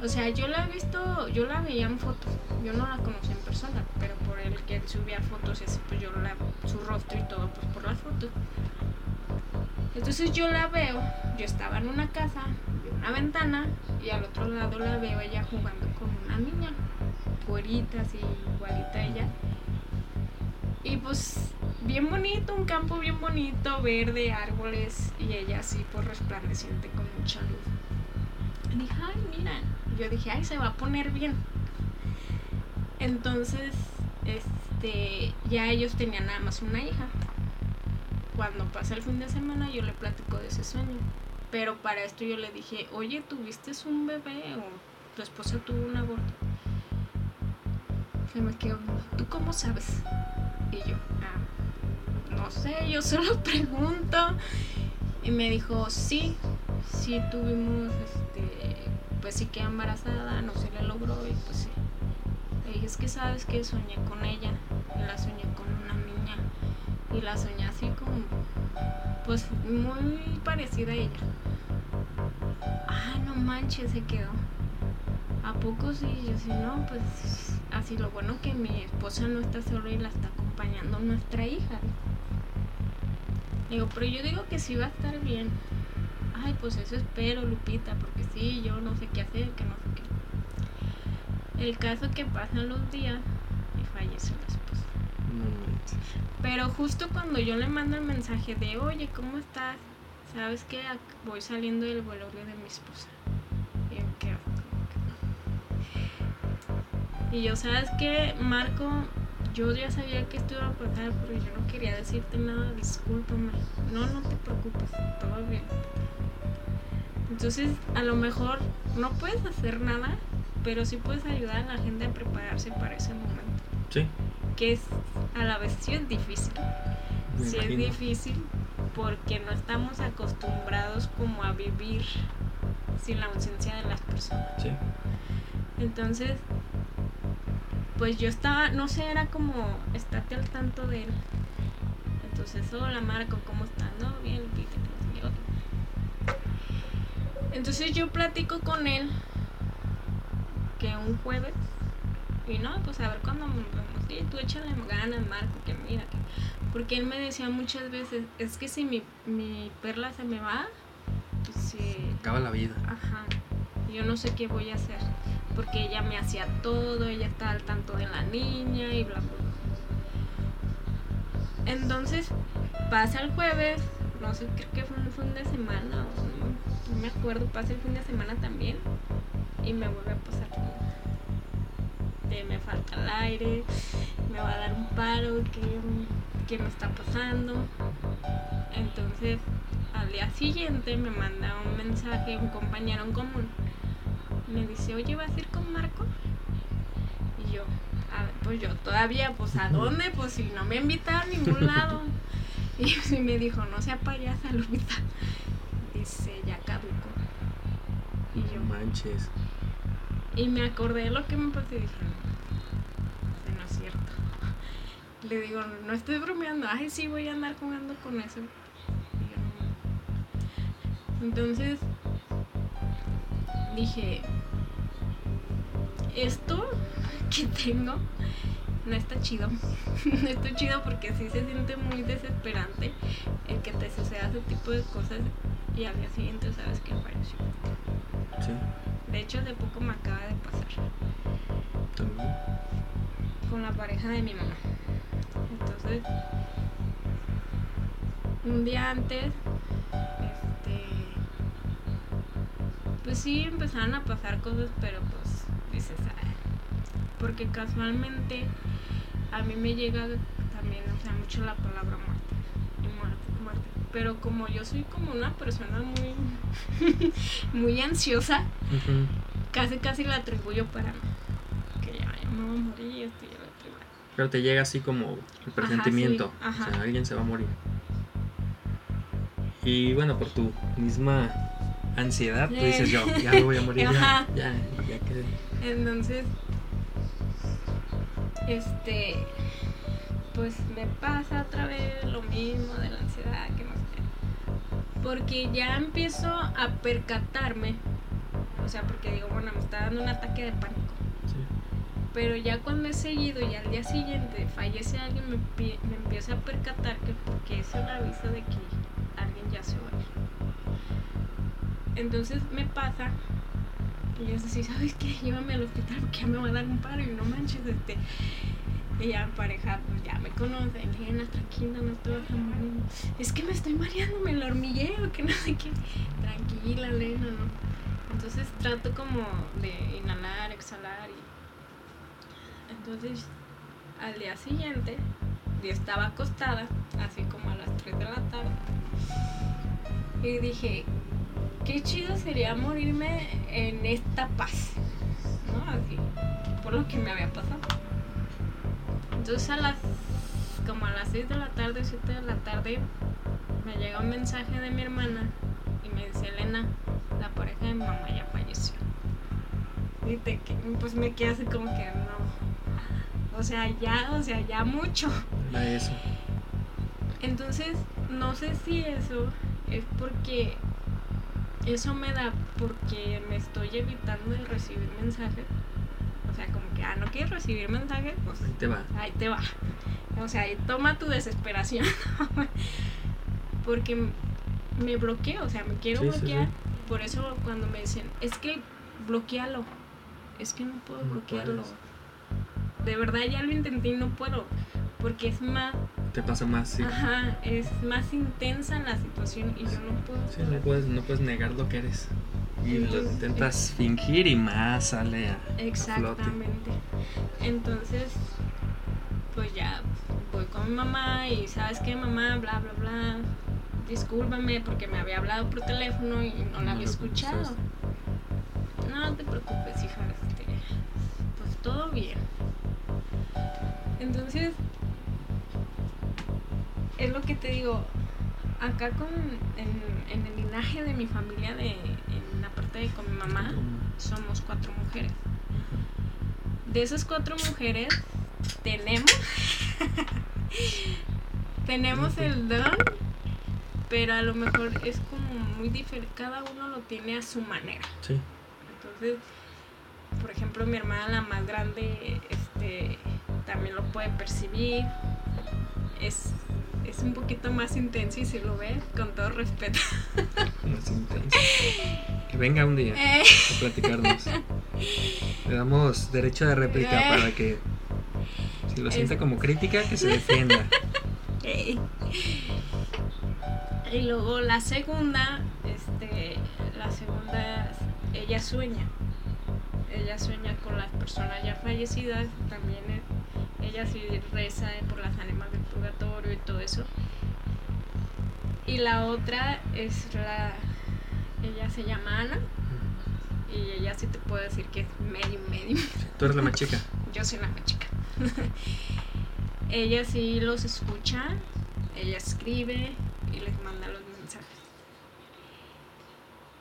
Speaker 2: O sea, yo la he visto, yo la veía en fotos, yo no la conocí en persona, pero por el que él subía fotos y así, pues yo la, su rostro y todo, pues por las fotos. Entonces yo la veo, yo estaba en una casa, una ventana, y al otro lado la veo ella jugando una niña, güerita, así, igualita a ella. Y pues bien bonito, un campo bien bonito, verde, árboles, y ella así pues resplandeciente con mucha luz. Dije, ay, mira, yo dije, ay, se va a poner bien. Entonces, este, ya ellos tenían nada más una hija. Cuando pasa el fin de semana yo le platico de ese sueño. Pero para esto yo le dije, oye, ¿tuviste un bebé o tu esposa tuvo un aborto? Se me quedó, ¿tú cómo sabes? Y yo, ah, no sé, yo solo <laughs> pregunto. Y me dijo, sí, sí tuvimos, este, pues sí quedé embarazada, no se le logró y pues sí. Le dije, es que sabes que soñé con ella, la soñé con una niña y la soñé así como, pues muy parecida a ella. Ah, no manches, se quedó. ¿A poco sí? Yo sí, no, pues así lo bueno que mi esposa no está sola y la está acompañando nuestra hija. Digo, pero yo digo que sí va a estar bien. Ay, pues eso espero, Lupita, porque sí, yo no sé qué hacer, que no sé qué. El caso que pasan los días y fallece la esposa. Pero justo cuando yo le mando el mensaje de, oye, ¿cómo estás? ¿Sabes que voy saliendo del velorio de mi esposa? Y yo, ¿qué? Y yo, ¿sabes qué, Marco? Yo ya sabía que esto iba a pasar, pero yo no quería decirte nada, discúlpame. No, no te preocupes, todo bien. Entonces, a lo mejor no puedes hacer nada, pero sí puedes ayudar a la gente a prepararse para ese momento.
Speaker 1: Sí.
Speaker 2: Que es, a la vez sí es difícil.
Speaker 1: Me
Speaker 2: sí es difícil porque no estamos acostumbrados como a vivir sin la ausencia de las personas.
Speaker 1: Sí.
Speaker 2: Entonces, pues yo estaba, no sé, era como, estate al tanto de él. Entonces, hola Marco, ¿cómo estás? No, bien. Entonces yo platico con él que un jueves y no, pues a ver cuándo nos vemos. Sí, tú échale ganas, Marco, que mira. Que... Porque él me decía muchas veces, es que si mi, mi perla se me va, pues sí,
Speaker 1: Acaba la vida.
Speaker 2: Ajá. Yo no sé qué voy a hacer. Porque ella me hacía todo, ella estaba al tanto de la niña y bla, bla. Entonces, pasa el jueves, no sé, creo que fue un fin de semana, no, no me acuerdo, pasa el fin de semana también. Y me vuelve a pasar me falta el aire, me va a dar un paro, ¿qué, qué me está pasando? Entonces, al día siguiente me manda un mensaje un compañero en común. Me dice, oye, ¿vas a ir con Marco? Y yo, a ver, pues yo todavía, pues ¿a <laughs> dónde? Pues si no me invitaron a ningún lado. <laughs> Y <laughs> sí me dijo, no sea payasa, Lupita. Dice, ya caduco. Y yo,
Speaker 1: manches.
Speaker 2: y me acordé de lo que me pasó y dije, no, no es cierto. Le digo, no estoy bromeando, ay, sí, voy a andar jugando con eso. Y yo, "No". Entonces, dije, esto que tengo no está chido. <laughs> no está chido porque sí se siente muy desesperante el que te suceda ese tipo de cosas y al día siguiente sabes que falleció.
Speaker 1: Sí.
Speaker 2: De hecho, hace poco me acaba de pasar
Speaker 1: También.
Speaker 2: con la pareja de mi mamá. Entonces, un día antes, este, pues sí empezaron a pasar cosas, pero pues dices, "Ay", porque casualmente a mí me llega también, o sea, mucho la palabra muerte, y muerte, muerte. pero como yo soy como una persona muy, <laughs> muy ansiosa, casi casi la atribuyo para que ya, ya me voy a morir, esto ya lo atribuyo.
Speaker 1: Pero te llega así como el presentimiento,
Speaker 2: Ajá, sí, ajá.
Speaker 1: o sea, alguien se va a morir. Y bueno, por tu misma ansiedad, tú dices yo, ya me voy a morir, ya, <laughs>
Speaker 2: Ajá.
Speaker 1: ya, ya que...
Speaker 2: Entonces, este, pues me pasa otra vez lo mismo de la ansiedad, que no sé. Porque ya empiezo a percatarme, o sea, porque digo, bueno, me está dando un ataque de pánico.
Speaker 1: Sí.
Speaker 2: Pero ya cuando he seguido y al día siguiente fallece alguien, me, me empiezo a percatar que porque es un aviso de que alguien ya se va a ir. Entonces me pasa y es así, ¿sabes qué? Llévame al hospital porque ya me va a dar un paro y no manches, este. Y ya pareja, pues ya me conocen, Lena, tranquila, no te vas a. Es que me estoy mareando, me lo hormigueo, que no sé qué. Tranquila, Lena, ¿no? Entonces trato como de inhalar, exhalar y. Entonces, al día siguiente, yo estaba acostada, así como a las 3 de la tarde. Y dije, qué chido sería morirme en esta paz, ¿no? Así, por lo que me había pasado. Entonces a las, como a las 6 de la tarde, 7 de la tarde, me llega un mensaje de mi hermana y me dice, Elena, la pareja de mi mamá ya falleció. Y te, que- pues me quedé así como que no. O sea, ya, o sea, ya mucho.
Speaker 1: Era eso.
Speaker 2: Entonces, no sé si eso es porque eso me da porque me estoy evitando el recibir mensajes. O sea, como que, ah, no quieres recibir mensajes, pues
Speaker 1: Ahí te va.
Speaker 2: ahí te va. O sea, ahí toma tu desesperación. <laughs> porque me bloqueo, o sea, me quiero
Speaker 1: Sí, sí,
Speaker 2: bloquear.
Speaker 1: sí.
Speaker 2: Por eso cuando me dicen, es que bloquealo. Es que no puedo
Speaker 1: No
Speaker 2: bloquearlo.
Speaker 1: puedes.
Speaker 2: De verdad ya lo intenté y no puedo. Porque es más
Speaker 1: Te pasa más, sí.
Speaker 2: Ajá, es más intensa la situación y yo no puedo.
Speaker 1: Sí, no puedes, no puedes negar lo que eres. Y lo intentas fingir y más sale a.
Speaker 2: Exactamente. Entonces, pues ya voy con mi mamá y sabes qué, mamá, bla, bla, bla. Discúlpame porque me había hablado por teléfono y no
Speaker 1: No
Speaker 2: la había escuchado.
Speaker 1: escuchaste.
Speaker 2: No te preocupes, hija. Este, pues todo bien. Entonces, es lo que te digo. Acá con en, en el linaje de mi familia, de, en la parte de con mi mamá, somos cuatro mujeres. De esas cuatro mujeres, tenemos. <laughs> tenemos el don, pero a lo mejor es como muy diferente. Cada uno lo tiene a su manera.
Speaker 1: Sí.
Speaker 2: Entonces, por ejemplo, mi hermana, la más grande, este, también lo puede percibir. Es, es un poquito más intenso y si lo ves, con todo respeto.
Speaker 1: Más intenso. <laughs> Que venga un día
Speaker 2: Eh.
Speaker 1: a platicarnos. Le damos derecho de réplica
Speaker 2: Eh.
Speaker 1: para que si lo siente
Speaker 2: Es-
Speaker 1: como crítica, que se defienda. <laughs>
Speaker 2: Y luego la segunda, este, la segunda, ella sueña. Ella sueña con las personas ya fallecidas, también eh, ella sí reza por las ánimas del purgatorio y todo eso. Y la otra es la, ella se llama Ana y ella sí te puedo decir que es medium, medium. <laughs>
Speaker 1: Tú eres la más chica. <laughs>
Speaker 2: Yo soy la más chica. <laughs> ella sí los escucha, ella escribe y les manda los mensajes.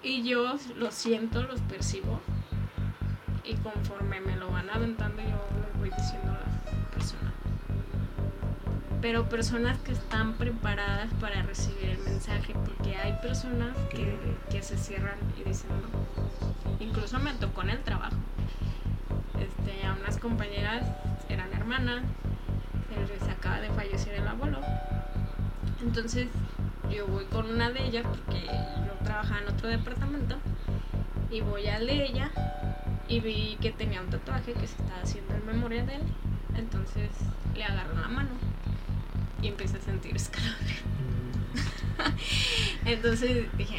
Speaker 2: Y yo los siento, los percibo. Y conforme me lo van aventando, yo les voy diciendo a las personas. Pero personas que están preparadas para recibir el mensaje, porque hay personas que, que se cierran y dicen no. Incluso me tocó en el trabajo este, a unas compañeras, eran hermanas, se les acaba de fallecer el abuelo. Entonces yo voy con una de ellas porque yo trabajaba en otro departamento y voy al de ella y vi que tenía un tatuaje que se estaba haciendo en memoria de él. Entonces le agarro la mano y empecé a sentir escalofrío. <laughs> Entonces dije,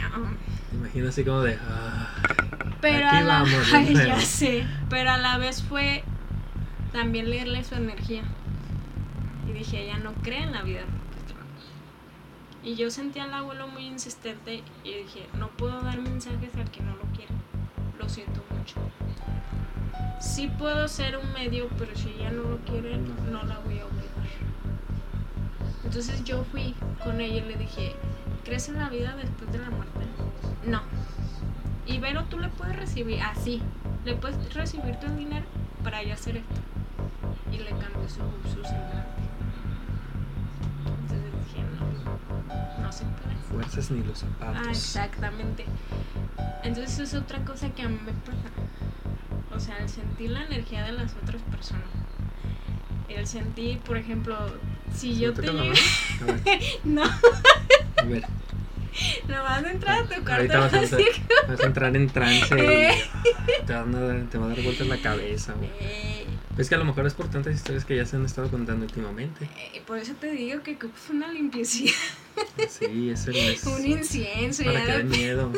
Speaker 1: Me imagino así como de. "Ah,
Speaker 2: Pero
Speaker 1: Aquí
Speaker 2: a la,
Speaker 1: vamos <laughs>
Speaker 2: Ay, ya sé. Pero a la vez fue también leerle su energía. Y dije, ella no cree en la vida. Y yo sentía al abuelo muy insistente y dije, no puedo dar mensajes al que no lo quiere. Lo siento mucho. Sí puedo ser un medio, pero si ella no lo quiere, no, la voy a. Entonces yo fui con ella y le dije, ¿crees en la vida después de la muerte? No. Y Vero, tú le puedes recibir así. le puedes recibir tu dinero para ella hacer esto. Y le cambió su, su semblante. Entonces dije, no, no se puede.
Speaker 1: Fuerzas ni los zapatos.
Speaker 2: Ah, exactamente. Entonces eso es otra cosa que a mí me pasa. O sea, el sentir la energía de las otras personas. El sentir, por ejemplo, si yo te llego... <laughs> <laughs> no. A ver. <laughs> No vas a entrar a tu cuarto.
Speaker 1: Ahorita vas a, entrar, vas a entrar en trance y te, van a dar, te va a dar vueltas la cabeza. Eh. Es que a lo mejor es por tantas historias que ya se han estado contando últimamente.
Speaker 2: Eh, por eso te digo que es una limpieza.
Speaker 1: Sí, eso es.
Speaker 2: Un incienso.
Speaker 1: Para que dé miedo.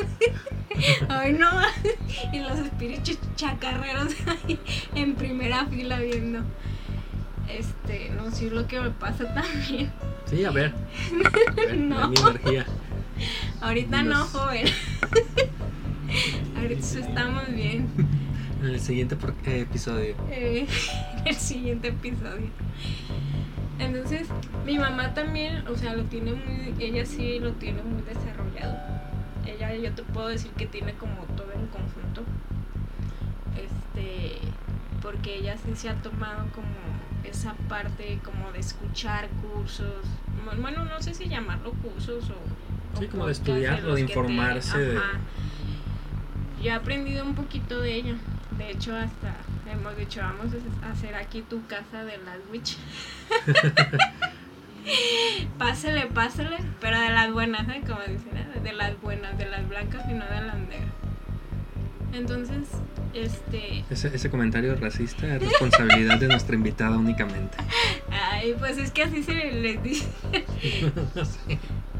Speaker 2: Ay, no. Y los espíritus chacarreros ahí en primera fila viendo. Este, no sé lo que me pasa también.
Speaker 1: Sí, a ver. A ver <laughs> no. Mi energía.
Speaker 2: Ahorita no, joven. <laughs> Ahorita estamos bien.
Speaker 1: En el siguiente episodio.
Speaker 2: Eh, <laughs> en el siguiente episodio. Entonces, mi mamá también, o sea, lo tiene muy, ella sí lo tiene muy desarrollado. Ella, yo te puedo decir que tiene como todo en conjunto. Este, porque ella sí se ha tomado como esa parte como de escuchar cursos. Bueno, no sé si llamarlo cursos o...
Speaker 1: Sí, como de estudiarlo, de informarse. De...
Speaker 2: Yo he aprendido un poquito de ella. De hecho, hasta hemos dicho, vamos a hacer aquí tu casa de las witch. <laughs> pásele, pásele, pero de las buenas, ¿eh? Como dicen, ¿eh? de las buenas, de las blancas y no de las negras. Entonces, este...
Speaker 1: Ese, ese comentario racista es responsabilidad de nuestra invitada únicamente.
Speaker 2: Ay, pues es que así se les dice. <laughs>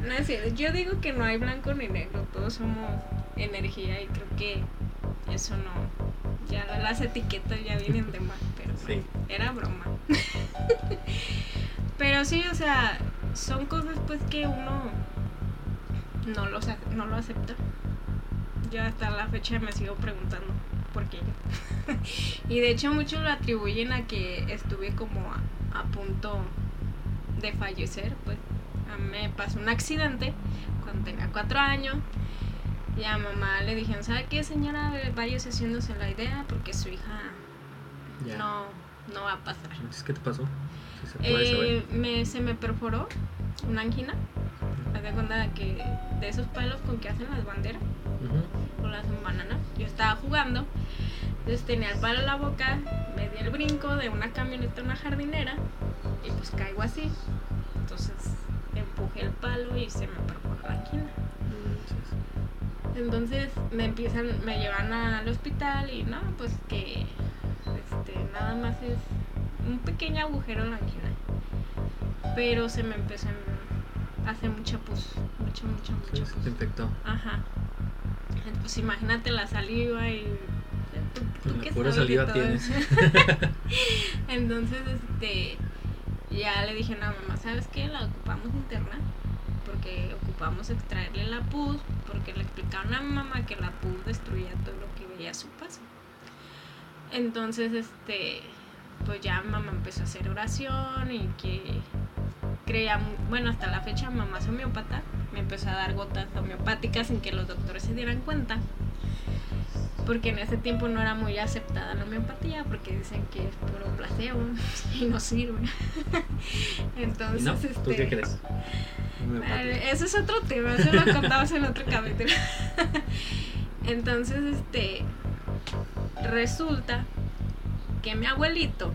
Speaker 2: no es cierto. Yo digo que no hay blanco ni negro, todos somos energía y creo que eso no, ya las etiquetas ya vienen de más, pero <laughs> era broma. <laughs> pero sí, o sea, son cosas pues que uno no, los, no lo acepta. Yo hasta la fecha me sigo preguntando por qué <laughs> y de hecho muchos lo atribuyen a que estuve como a, a punto de fallecer, pues a mí me pasó un accidente cuando tenía cuatro años y a mamá le dijeron, ¿sabe qué señora? Vaya haciéndose la idea porque su hija no, no va a pasar.
Speaker 1: ¿Qué te pasó?
Speaker 2: se, eh, me, se me perforó una angina. Me de cuenta que de esos palos con que hacen las banderas, con las bananas, yo estaba jugando, entonces tenía el palo en la boca, me di el brinco de una camioneta a una jardinera y pues caigo así. Entonces empujé el palo y se me perforó la angina. Entonces me empiezan, me llevan al hospital y no, pues que este, nada más es un pequeño agujero en la angina. Pero se me empezó a hacer mucha pus, mucha, mucha, mucha
Speaker 1: Se infectó.
Speaker 2: Ajá. Pues imagínate la saliva y
Speaker 1: tú, tú qué sabes saliva tienes. <laughs> <laughs>
Speaker 2: Entonces, este, ya le dije a la mamá, ¿sabes qué? La ocupamos interna porque ocupamos extraerle la pus, porque le explicaron a mamá que la pus destruía todo lo que veía a su paso. Entonces, este, pues ya mamá empezó a hacer oración y que creía, bueno, hasta la fecha mamá es homeópata, me empezó a dar gotas homeopáticas sin que los doctores se dieran cuenta. Porque en ese tiempo no era muy aceptada la homeopatía, porque dicen que es puro placebo <laughs> y no sirve. <laughs> Entonces,
Speaker 1: ¿Tú qué este, crees?
Speaker 2: Ese es otro tema, eso lo contamos en otro capítulo. <laughs> Entonces, este, resulta que mi abuelito,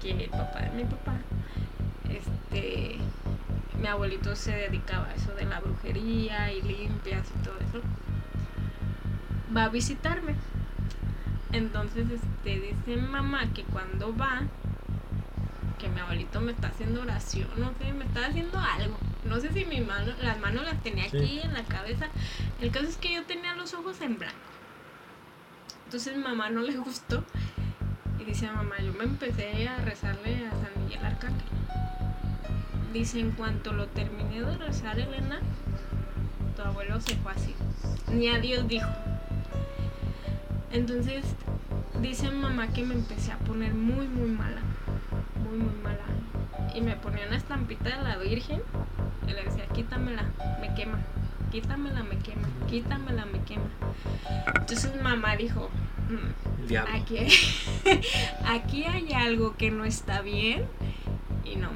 Speaker 2: que el papá de mi papá, este, mi abuelito se dedicaba a eso de la brujería y limpias y todo eso, va a visitarme. Entonces, este, dice mamá que cuando va, que mi abuelito me está haciendo oración, no sé, me está haciendo algo. No sé si mi mano, las manos las tenía aquí en la cabeza. El caso es que yo tenía los ojos en blanco. Entonces mamá no le gustó. Y dice mamá, yo me empecé a rezarle a San Miguel Arcángel. Dice, en cuanto lo terminé de rezar, Elena, tu abuelo se fue así. Ni a Dios dijo. Entonces, dice mamá que me empecé a poner muy, muy mala. Muy, muy mala. Y me ponía una estampita de la Virgen y le decía, quítamela, me quema. Quítamela, me quema. Quítamela, me quema. Entonces mamá dijo, "Mm, aquí, <laughs> aquí hay algo que no está bien. Y no,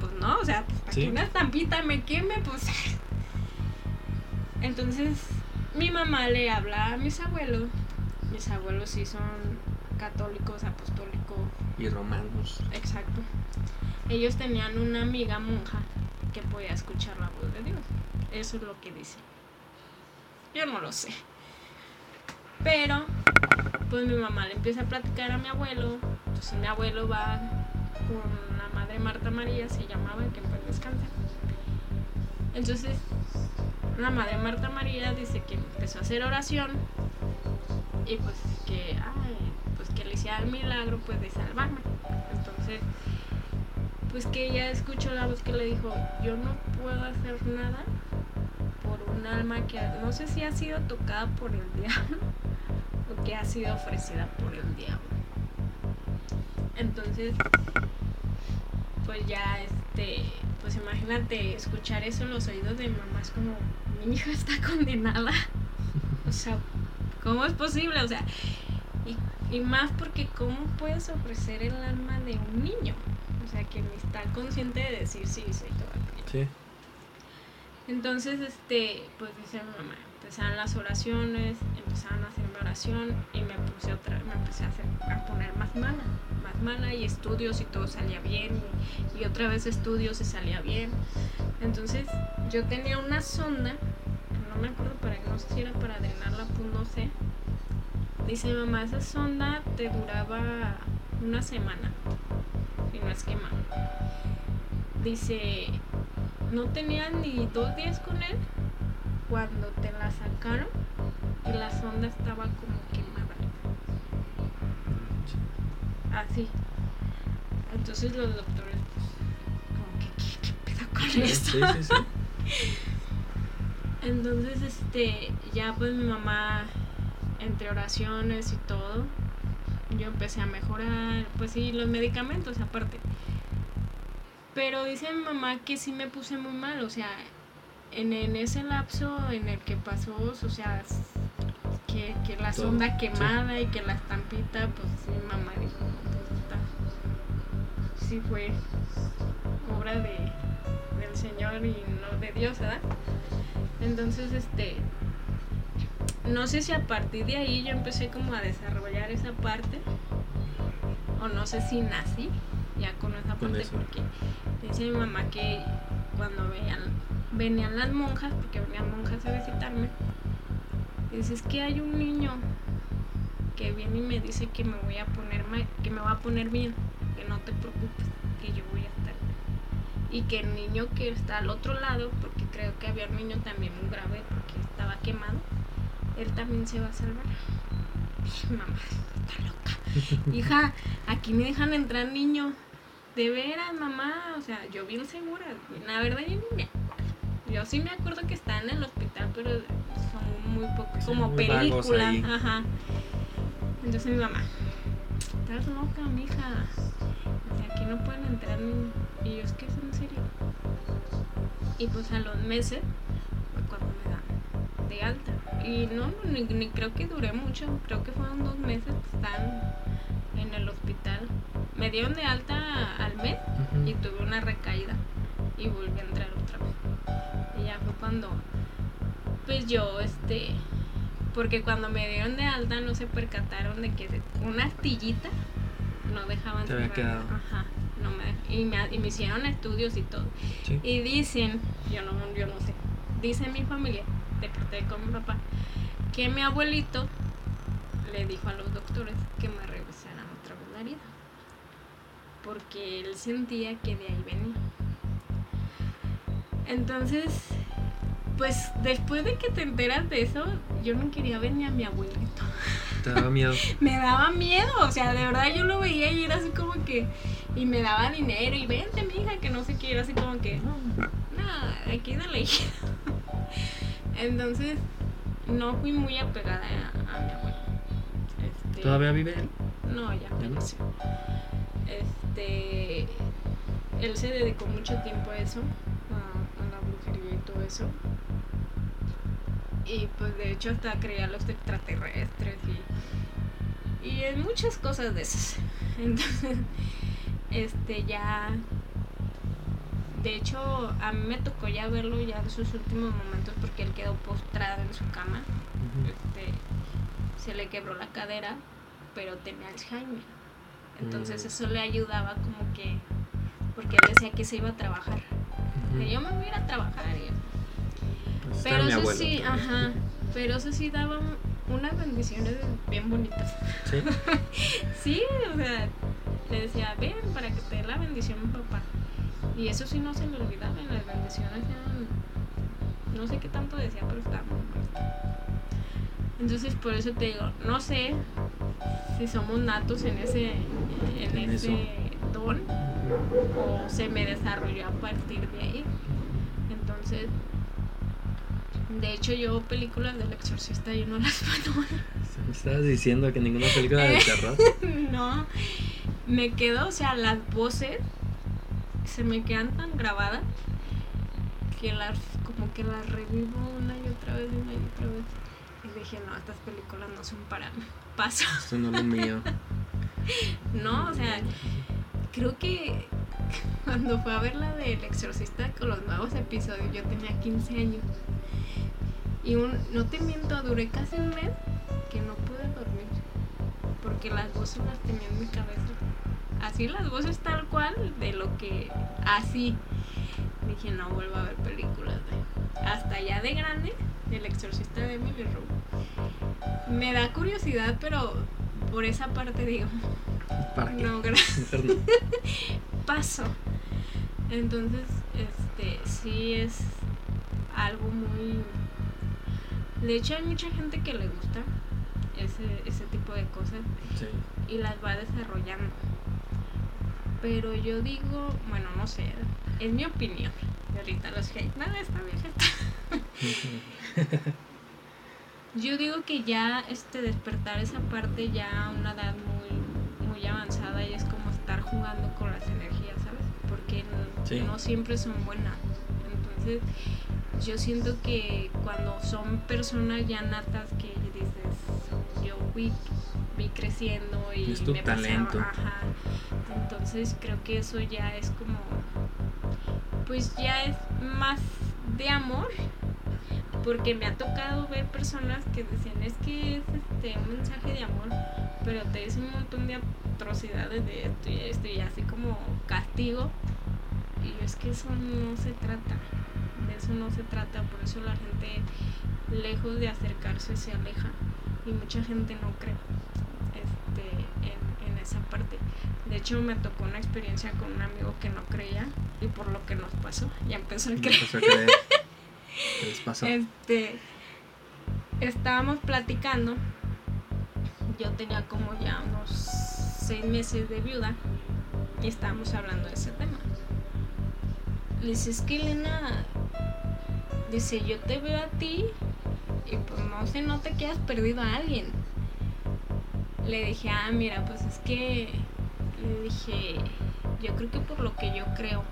Speaker 2: pues no, o sea, pues, para
Speaker 1: Sí.
Speaker 2: que una estampita me queme, pues. <laughs> Entonces, mi mamá le habla a mis abuelos. Mis abuelos sí son católicos, apostólicos,
Speaker 1: Y romanos.
Speaker 2: exacto. Ellos tenían una amiga monja que podía escuchar la voz de Dios. Eso es lo que dice. Yo no lo sé. Pero, pues mi mamá le empieza a platicar a mi abuelo. Entonces mi abuelo va con madre Marta María, se llamaba, que pues descansa. Entonces, la madre Marta María dice que empezó a hacer oración y pues que, pues que le hiciera el milagro pues de salvarme. Entonces, pues que ella escuchó la voz que le dijo, yo no puedo hacer nada por un alma que no sé si ha sido tocada por el <laughs> diablo o que ha sido ofrecida por el diablo. Entonces, pues ya este, pues imagínate escuchar eso en los oídos de mi mamá es como, mi hija está <laughs> condenada. O sea, ¿cómo es posible? O sea, y, y más porque ¿cómo puedes ofrecer el alma de un niño? O sea, que ni está consciente de decir sí, soy todo.
Speaker 1: Sí.
Speaker 2: Entonces, este, pues dice mi mamá, empezaron las oraciones, empezaron a hacer mi oración y me puse otra, me empecé a, hacer, a poner más mala, más mala y estudios y todo salía bien y, otra vez estudios y salía bien. Entonces, yo tenía una sonda, no me acuerdo para no sé si era para drenarla, pues no sé. Dice mamá, esa sonda te duraba una semana, y no es que más. Dice, no tenía ni dos días con él cuando te la sacaron y la sonda estaba como quemada. Así. Entonces los doctores, pues, como que, ¿qué, qué pedo con
Speaker 1: Sí,
Speaker 2: esto?
Speaker 1: sí, sí. <laughs>
Speaker 2: Entonces, este, ya pues mi mamá, entre oraciones y todo, yo empecé a mejorar, pues sí, los medicamentos aparte. Pero dice mi mamá que sí me puse muy mal, o sea, en, en ese lapso en el que pasó, o sea, que, que la
Speaker 1: Todo,
Speaker 2: sonda
Speaker 1: sí.
Speaker 2: quemada y que la estampita, pues mi mamá dijo, "No, pues está, sí fue obra de, del Señor y no de Dios, ¿verdad? Entonces, este, no sé si a partir de ahí yo empecé como a desarrollar esa parte, o no sé si nací ya con esa
Speaker 1: Con
Speaker 2: parte,
Speaker 1: eso.
Speaker 2: porque dice mi mamá que cuando veían, venían las monjas, porque venían monjas a visitarme, dice, es que hay un niño que viene y me dice que me voy a poner ma- que me va a poner bien, que no te preocupes, que yo voy a estar y que el niño que está al otro lado, porque creo que había un niño también muy grave porque estaba quemado, él también se va a salvar. Dije, <laughs> Mamá, está loca. <laughs> Hija, aquí me dejan entrar niños. De veras, mamá. O sea, yo bien segura. La verdad, yo ni me acuerdo. Yo sí me acuerdo que está en el hospital, pero son muy pocos, como
Speaker 1: muy ahí.
Speaker 2: Ajá. Entonces mi mamá, estás loca, mija. O sea, aquí no pueden entrar niños. Y yo, es que es en serio. Y pues a los meses cuando me dan de alta. Y no, no, ni, ni creo que duré mucho. Creo que fueron dos meses que están en el hospital. Me dieron de alta al mes y tuve una recaída. Y volví a entrar otra vez. Y ya fue cuando, pues yo, este, porque cuando me dieron de alta no se percataron de que una astillita no dejaban
Speaker 1: Te había quedado.
Speaker 2: Ajá, no me y, me, y me hicieron estudios y todo.
Speaker 1: Sí.
Speaker 2: Y dicen, yo no, yo no sé, dice mi familia, de parte de con mi papá, que mi abuelito le dijo a los doctores que me regresaran otra vez la vida. Porque él sentía que de ahí venía. Entonces, pues después de que te enteras de eso, yo no quería ver ni a mi abuelito.
Speaker 1: Te daba miedo. <laughs>
Speaker 2: me daba miedo, o sea, de verdad yo lo veía y era así como que. Y me daba dinero y vente, mija, que no sé qué, era así como que. Nada, aquí no le <laughs> Entonces, no fui muy apegada a, mi abuelo.
Speaker 1: Este, ¿Todavía vive él?
Speaker 2: No, ya falleció. Este. Él se dedicó mucho tiempo a eso, a, a la brujería y todo eso y pues de hecho hasta creía los extraterrestres y, y en muchas cosas de esas. <laughs> Entonces, este ya de hecho a mí me tocó ya verlo ya en sus últimos momentos porque él quedó postrado en su cama. Este se le quebró la cadera, pero tenía Alzheimer. Entonces mm. eso le ayudaba como que porque él decía que se iba a trabajar. Que yo me voy a ir a trabajar y pero eso sí, ajá. Pero eso sí daba unas bendiciones bien bonitas. ¿Sí? <laughs> sí, o sea, le decía, ven para que te dé la bendición mi papá. Y eso sí no se le olvidaba, en las bendiciones eran, no sé qué tanto decía, pero estaba muy Entonces por eso te digo, no sé si somos natos en ese, en, ese don o se me desarrolló a partir de ahí. Entonces de hecho, yo películas del exorcista yo no las <laughs> puedo
Speaker 1: ¿Me estabas diciendo que ninguna película de terror? <laughs>
Speaker 2: no, me quedo, o sea, las voces se me quedan tan grabadas que las, como que las revivo una y otra vez, una y otra vez. Dije, no, estas películas no son para mí. <laughs> Paso.
Speaker 1: Esto no es lo mío. <laughs>
Speaker 2: no, o sea, creo que <laughs> cuando fue a ver la del exorcista con los nuevos episodios, yo tenía 15 años. Y un, no te miento, duré casi un mes que no pude dormir. Porque las voces las tenía en mi cabeza. Así las voces tal cual de lo que así. Dije, no vuelvo a ver películas de... Hasta ya de grande, el exorcista de Emily Rose. Me da curiosidad, pero por esa parte digo...
Speaker 1: ¿Para
Speaker 2: No, gracias. <laughs> <laughs> Paso. Entonces, este, sí es algo muy de hecho, hay mucha gente que le gusta ese, ese tipo de cosas y las va desarrollando. Pero yo digo, bueno, no sé, es mi opinión. Y ahorita los hate, nada, está bien. <laughs> yo digo que ya este despertar esa parte ya a una edad muy, muy avanzada y es como estar jugando con las energías, ¿sabes? Porque no siempre son buenas. Entonces, yo siento que cuando son personas ya natas que dices, yo vi, vi creciendo y
Speaker 1: es tu me talento.
Speaker 2: ajá, entonces creo que eso ya es como, pues ya es más de amor, porque me ha tocado ver personas que decían, es que es este, un mensaje de amor, pero te dicen un montón de atrocidades de esto y esto y así como castigo, y es que eso no se trata de eso no se trata, por eso la gente lejos de acercarse se aleja y mucha gente no cree esa parte. De hecho me tocó una experiencia con un amigo que no creía y por lo que nos pasó, ya empezó a creer.
Speaker 1: ¿Qué les pasó?
Speaker 2: Este, estábamos platicando, yo tenía como ya unos seis meses de viuda y estábamos hablando de ese tema. Le dice, es que Elena, Dice, yo te veo a ti y pues no sé, no te quedas perdido a alguien. Le dije, ah, mira, pues es que, le dije, yo creo que por lo que yo creo,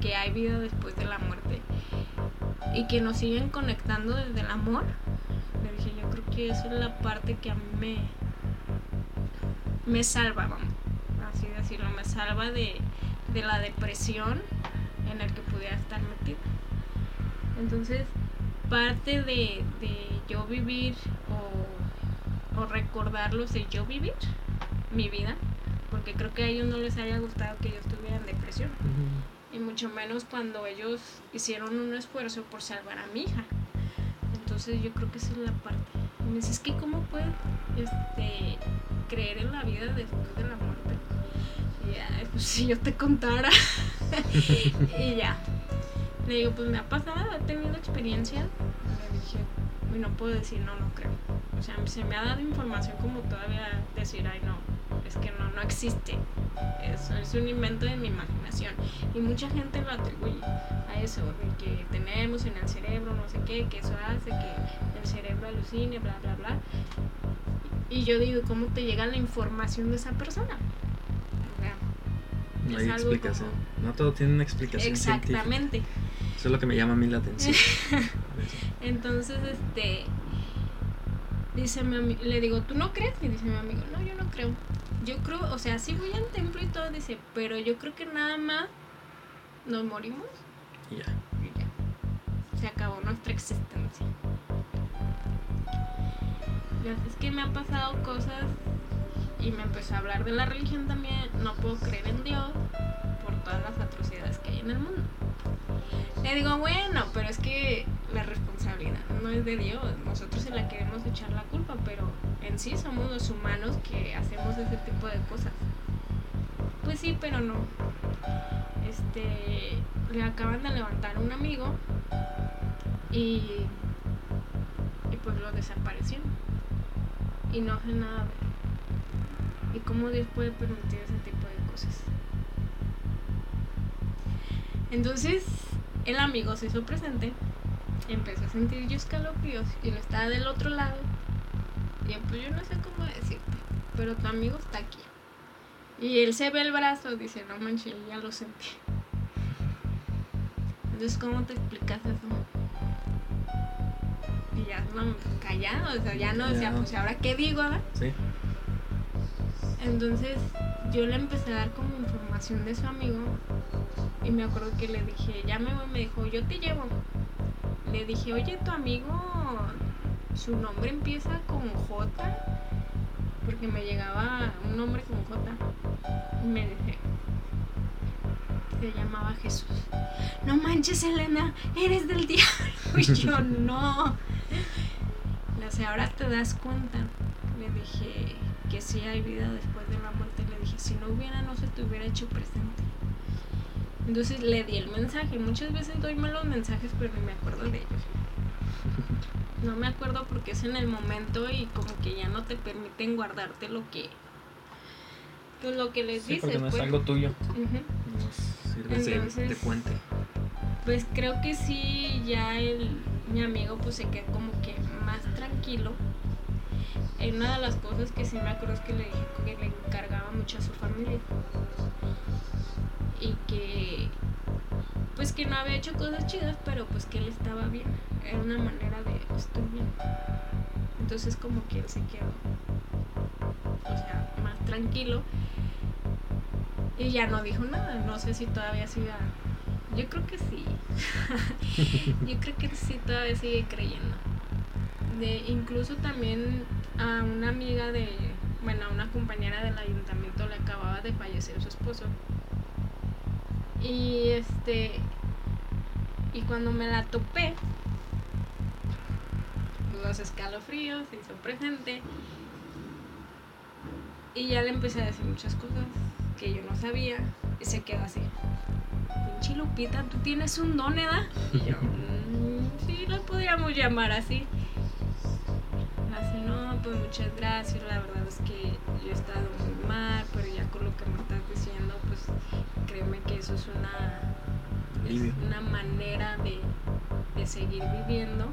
Speaker 2: que hay vida después de la muerte y que nos siguen conectando desde el amor, le dije, yo creo que eso es la parte que a mí me, me salva, vamos, así decirlo, me salva de, de la depresión en el que pudiera estar metida. Entonces, parte de, yo vivir o, recordarlos de yo vivir mi vida, porque creo que a ellos no les haya gustado que yo estuviera en depresión. Y mucho menos cuando ellos hicieron un esfuerzo por salvar a mi hija. Entonces yo creo que esa es la parte. Y me dices, que ¿cómo puedes este, creer en la vida después de la muerte? Y ya, pues si yo te contara. <laughs> y ya, le digo, pues me ha pasado, he tenido experiencia. Le dije, y no puedo decir, no, no creo. O sea, se me ha dado información como todavía decir, ay no, es que no, no existe. Eso es un invento de mi imaginación. Y mucha gente lo atribuye a eso, que tenemos en el cerebro, no sé qué, que eso hace que el cerebro alucine, bla, bla, bla. Y yo digo, ¿cómo te llega la información de esa persona?
Speaker 1: no hay explicación. No todo tiene una explicación.
Speaker 2: Exactamente.
Speaker 1: Eso es lo que me llama a mí la atención. <laughs>
Speaker 2: Entonces, este. Dice mi le digo, ¿tú no crees? Y dice mi amigo, no, yo no creo. Yo creo, o sea, sí voy al templo y todo, dice, pero yo creo que nada más nos morimos.
Speaker 1: Y ya.
Speaker 2: Y ya. Se acabó nuestra existencia. Es que me han pasado cosas y me empezó a hablar de la religión también. No puedo creer en Dios por todas las atrocidades que hay en el mundo. Le digo, bueno, pero es que la responsabilidad no es de Dios. Nosotros se la queremos echar la culpa, pero en sí somos los humanos que hacemos ese tipo de cosas. Pues sí, pero no. Este, le acaban de levantar un amigo y, y pues lo desaparecieron. Y no hace nada ¿Y cómo Dios puede permitir ese tipo de cosas? Entonces, el amigo se hizo presente, empezó a sentir yo escalofríos y lo estaba del otro lado. Y pues yo no sé cómo decirte, pero tu amigo está aquí. Y él se ve el brazo, dice, no manches, ya lo sentí. Entonces, ¿cómo te explicas eso? Y ya, no, callado, o sea, ya no, o sea, pues ahora qué digo, ¿verdad?
Speaker 1: Sí.
Speaker 2: Entonces yo le empecé a dar como información de su amigo y me acuerdo que le dije, ya me voy, me dijo, yo te llevo. Le dije, oye, tu amigo, su nombre empieza con J, porque me llegaba un nombre con J. Y me dije, se llamaba Jesús. No manches, Elena, eres del <laughs> diablo. Y yo, no. O sea, ahora te das cuenta. Le dije, que sí hay vida después de la muerte. Le dije, si no hubiera, no se te hubiera hecho presente. Entonces le di el mensaje. Muchas veces doy malos mensajes, pero no me acuerdo de ellos. <laughs> No me acuerdo porque es en el momento y como que ya no te permiten guardarte lo que pues lo que les dices.
Speaker 1: Porque no es
Speaker 2: pues.
Speaker 1: algo tuyo. de, puente.
Speaker 2: Pues creo que sí, ya el, mi amigo pues se queda como que más tranquilo una de las cosas que sí me acuerdo es que le que le encargaba mucho a su familia y que pues que no había hecho cosas chidas pero pues que él estaba bien era una manera de estoy bien entonces como que él se quedó o sea más tranquilo y ya no dijo nada. No sé si todavía siga yo creo que sí. <laughs> Yo creo que sí todavía sigue creyendo. De incluso también a una amiga de, bueno, a una compañera del ayuntamiento le acababa de fallecer su esposo. Y este, y cuando me la topé, los escalofríos se hizo presente. Y ya le empecé a decir muchas cosas que yo no sabía. Y se quedó así. Pinche tú tienes un don, ¿edad? Y yo, mm, sí, lo podríamos llamar así no, pues muchas gracias, la verdad es que yo he estado muy mal, pero ya con lo que me estás diciendo, créeme que eso es una, una manera de, seguir viviendo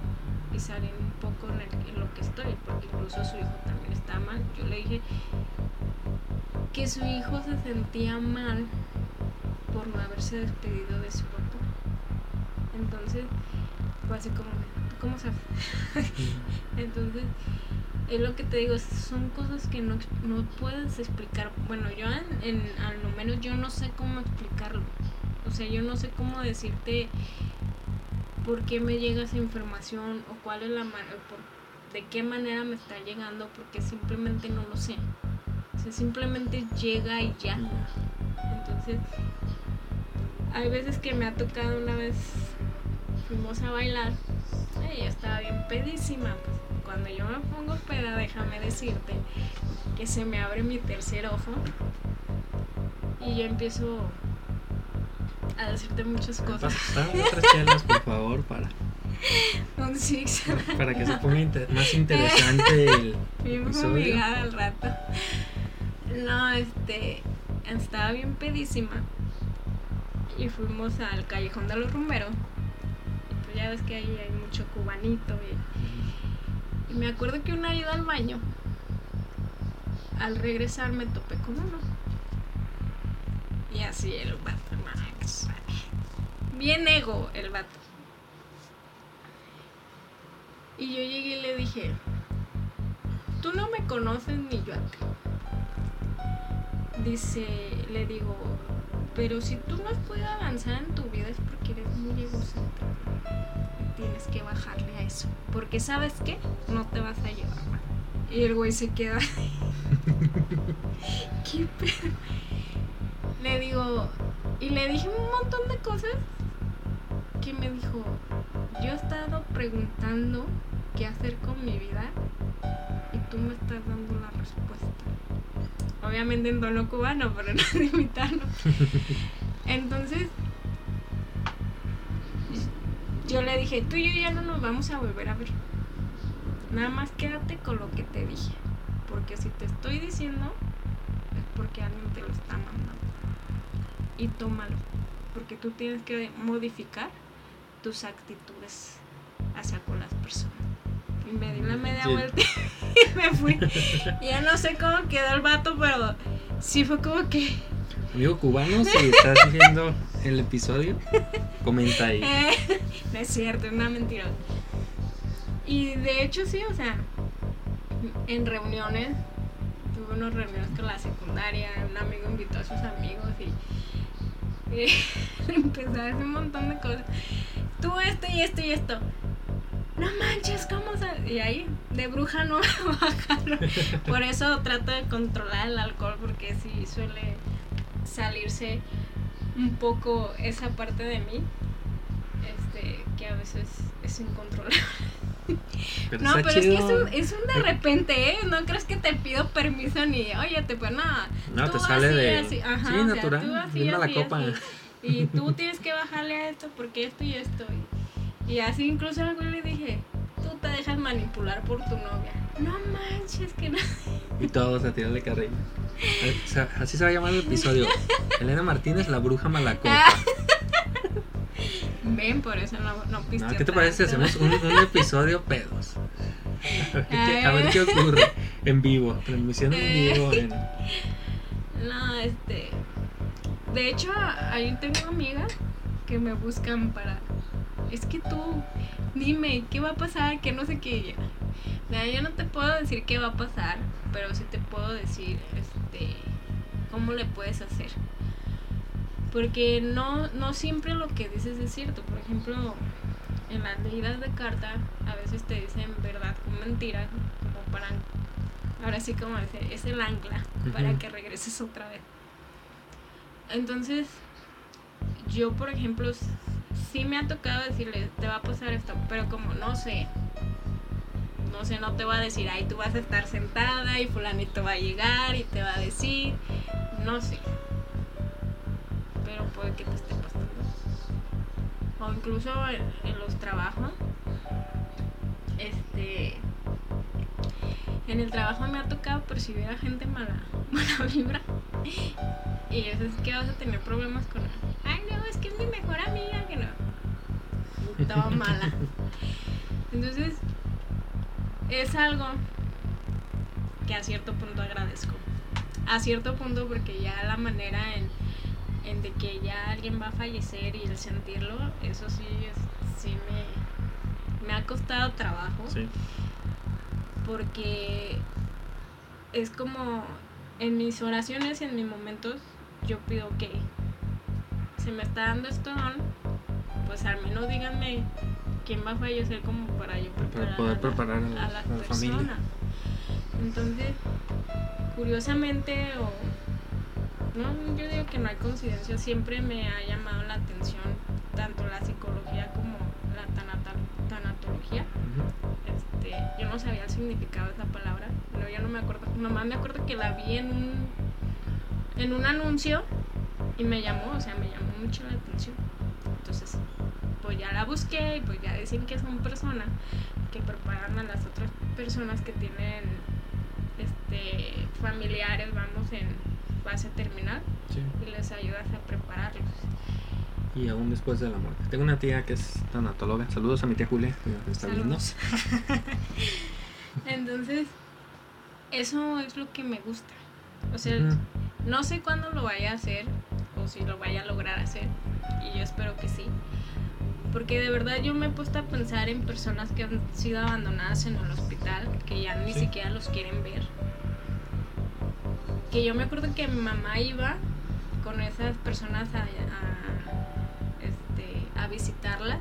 Speaker 2: y salir un poco en, lo que estoy, porque incluso su hijo también está mal. Yo le dije que su hijo se sentía mal por no haberse despedido de su papá. Entonces, fue así como, ¿cómo sabes? <laughs> Entonces, es lo que te digo, son cosas que no, no puedes explicar. Bueno, yo en, en, al menos yo no sé cómo explicarlo. O sea, yo no sé cómo decirte por qué me llega esa información o cuál es la de qué manera me está llegando, porque simplemente no lo sé. O sea, simplemente llega y ya. Entonces, hay veces que me ha tocado una vez, fuimos a bailar, ella estaba bien pedísima, pues cuando yo me pongo peda, déjame decirte que se me abre mi tercer ojo y yo empiezo a decirte muchas cosas.
Speaker 1: otras chelas, por favor, para. <laughs>
Speaker 2: Un six.
Speaker 1: Para que se ponga inter- más <laughs> interesante el
Speaker 2: Bien fumigada al rato. No, este. Estaba bien pedísima. Y fuimos al Callejón de los Rumberos. Y pues ya ves que ahí hay mucho cubanito. Y me acuerdo que una ida al baño. Al regresar me topé con uno. Y así el vato, Max. Bien ego el vato. Y yo llegué y le dije, tú no me conoces ni yo. Dice, le digo, pero si tú no has podido avanzar en tu vida es porque eres muy egocéntrico. Tienes que bajarle a eso. Porque sabes qué, no te vas a llevar mal. Y el güey se queda. <laughs> ¿Qué pedo? Le digo, y le dije un montón de cosas que me dijo, yo he estado preguntando qué hacer con mi vida y tú me estás dando la respuesta. Obviamente en tono cubano, pero <laughs> no de imitarlo. <laughs> Entonces, yo le dije, tú y yo ya no nos vamos a volver a ver. Nada más quédate con lo que te dije. Porque si te estoy diciendo, es porque alguien te lo está mandando. Y tómalo. Porque tú tienes que modificar tus actitudes hacia con las personas. Y me di la media
Speaker 1: Sí.
Speaker 2: vuelta <laughs> y me fui. Ya no sé cómo quedó el vato, pero sí fue como que.
Speaker 1: Amigo cubano, si estás viendo el episodio, comenta ahí. <laughs>
Speaker 2: eh, no es cierto, es una mentira. Y de hecho, sí, o sea, en reuniones, tuve unas reuniones con la secundaria, un amigo invitó a sus amigos y, y <laughs> empezó a decir un montón de cosas. Tú esto y esto y esto. No manches, ¿cómo se...? Y ahí, de bruja no <laughs> bajaron. Por eso trato de controlar el alcohol, porque sí suele salirse un poco esa parte de mí, este, que a veces es incontrolable.
Speaker 1: Pero
Speaker 2: No, pero
Speaker 1: chido.
Speaker 2: es que es un, es un de repente, ¿eh? No crees que te pido permiso ni, oye, te pues nada.
Speaker 1: No,
Speaker 2: tú
Speaker 1: te sale
Speaker 2: así,
Speaker 1: de.
Speaker 2: así, ajá,
Speaker 1: sí,
Speaker 2: o sea,
Speaker 1: natural.
Speaker 2: tú así,
Speaker 1: Viendo la
Speaker 2: así,
Speaker 1: copa.
Speaker 2: así. Y tú tienes que bajarle a esto porque esto y esto. Y, y así incluso al güey le dije, te dejas manipular por tu novia. No manches, que no.
Speaker 1: Y todos a tirarle carrilla. Así se va a llamar el episodio. <laughs> Elena Martínez, la bruja malacopa.
Speaker 2: Ven, por eso no, no
Speaker 1: No,
Speaker 2: pisteo
Speaker 1: ¿Qué te parece si hacemos un, un episodio pedos? A ver, qué, a ver qué ocurre en vivo, transmisión en vivo. <laughs> en-
Speaker 2: No, este. De hecho, ahí tengo amigas que me buscan para. Es que tú, dime, ¿qué va a pasar? Que no sé qué. Mira, yo no te puedo decir qué va a pasar, pero sí te puedo decir, este, cómo le puedes hacer. Porque no, no siempre lo que dices es cierto. Por ejemplo, en las leídas de carta, a veces te dicen verdad con mentira, como para. Ahora sí, como dice, es el ancla para que regreses otra vez. Entonces, yo, por ejemplo, sí me ha tocado decirle, te va a pasar esto, pero como no sé, no sé, no te va a decir, ay, tú vas a estar sentada y fulanito va a llegar y te va a decir, no sé. Pero puede que te esté pasando. O incluso en, en los trabajos, este, en el trabajo me ha tocado percibir a gente mala, <laughs> mala vibra. Y eso es que vas a tener problemas con Ay, no, es que es mi mejor amiga, que no. Toda mala. <laughs> Entonces, es algo que a cierto punto agradezco. A cierto punto porque ya la manera en, en de que ya alguien va a fallecer y el sentirlo, eso sí, es- sí me, me ha costado trabajo
Speaker 1: Sí.
Speaker 2: Porque es como en mis oraciones y en mis momentos yo pido que se me está dando esto pues al menos díganme quién va a fallecer como para yo preparar
Speaker 1: Para poder
Speaker 2: a la-
Speaker 1: preparar a la,
Speaker 2: a la
Speaker 1: a la familia.
Speaker 2: Entonces, curiosamente, o no, yo digo que no hay coincidencia, siempre me ha llamado la atención tanto la psicología Este, yo no sabía el significado de esa palabra, no, yo no me acuerdo, nomás me acuerdo que la vi en un, en un anuncio y me llamó, o sea, me llamó mucho la atención. Entonces, pues ya la busqué y pues ya dicen que son personas que preparan a las otras personas que tienen este familiares, vamos, en fase terminal
Speaker 1: Sí.
Speaker 2: y les ayudas a prepararlos.
Speaker 1: Y aún después de la muerte. Tengo una tía que es tanatóloga. Saludos a mi tía Julia, que está viendo. <laughs>
Speaker 2: Entonces, eso es lo que me gusta. O sea, no sé cuándo lo vaya a hacer o si lo vaya a lograr hacer. Y yo espero que sí. Porque de verdad yo me he puesto a pensar en personas que han sido abandonadas en el hospital, que ya ni
Speaker 1: Sí.
Speaker 2: siquiera los quieren ver. Que yo me acuerdo que mi mamá iba con esas personas a, a, a visitarla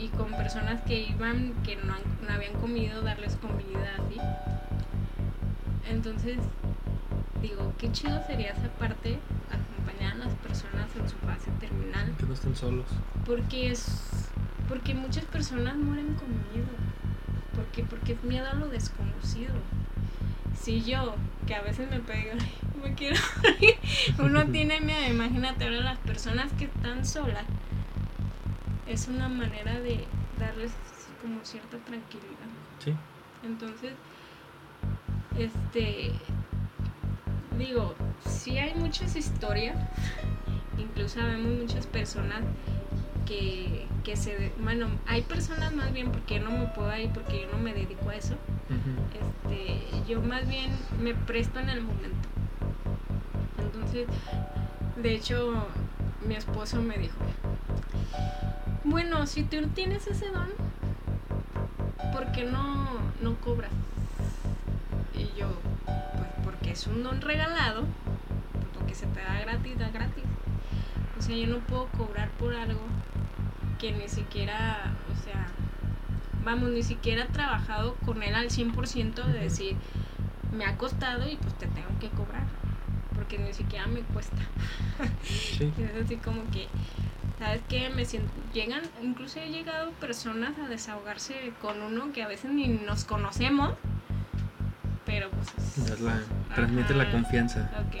Speaker 2: y con personas que iban que no, han- no habían comido, darles comida así. Entonces, digo, qué chido sería esa parte, acompañar a las personas en su fase terminal,
Speaker 1: Que no estén solos.
Speaker 2: porque es porque muchas personas mueren con miedo. porque Porque es miedo a lo desconocido. Si yo, que a veces me pego, <laughs> me quiero uno <laughs> tiene miedo, imagínate ahora las personas que están solas, es una manera de darles como cierta tranquilidad.
Speaker 1: Sí.
Speaker 2: Entonces, este, digo, sí hay muchas historias, <laughs> incluso vemos muchas personas que, que se, bueno, hay personas más bien porque yo no me puedo ir porque yo no me dedico a eso, este, yo más bien me presto en el momento. Entonces, de hecho, mi esposo me dijo, bueno, si tú tienes ese don, ¿por qué no, no cobras? Y yo, pues porque es un don regalado, pues lo que se te da gratis, da gratis. O sea, yo no puedo cobrar por algo que ni siquiera, o sea, vamos, ni siquiera he trabajado con él al 100% de decir, me ha costado y pues te tengo que cobrar, porque ni siquiera me cuesta.
Speaker 1: Sí.
Speaker 2: Y <laughs> es así como que, ¿sabes qué? Me siento, llegan, incluso he llegado personas a desahogarse con uno que a veces ni nos conocemos, pero pues es-
Speaker 1: la, transmite la confianza.
Speaker 2: Ok.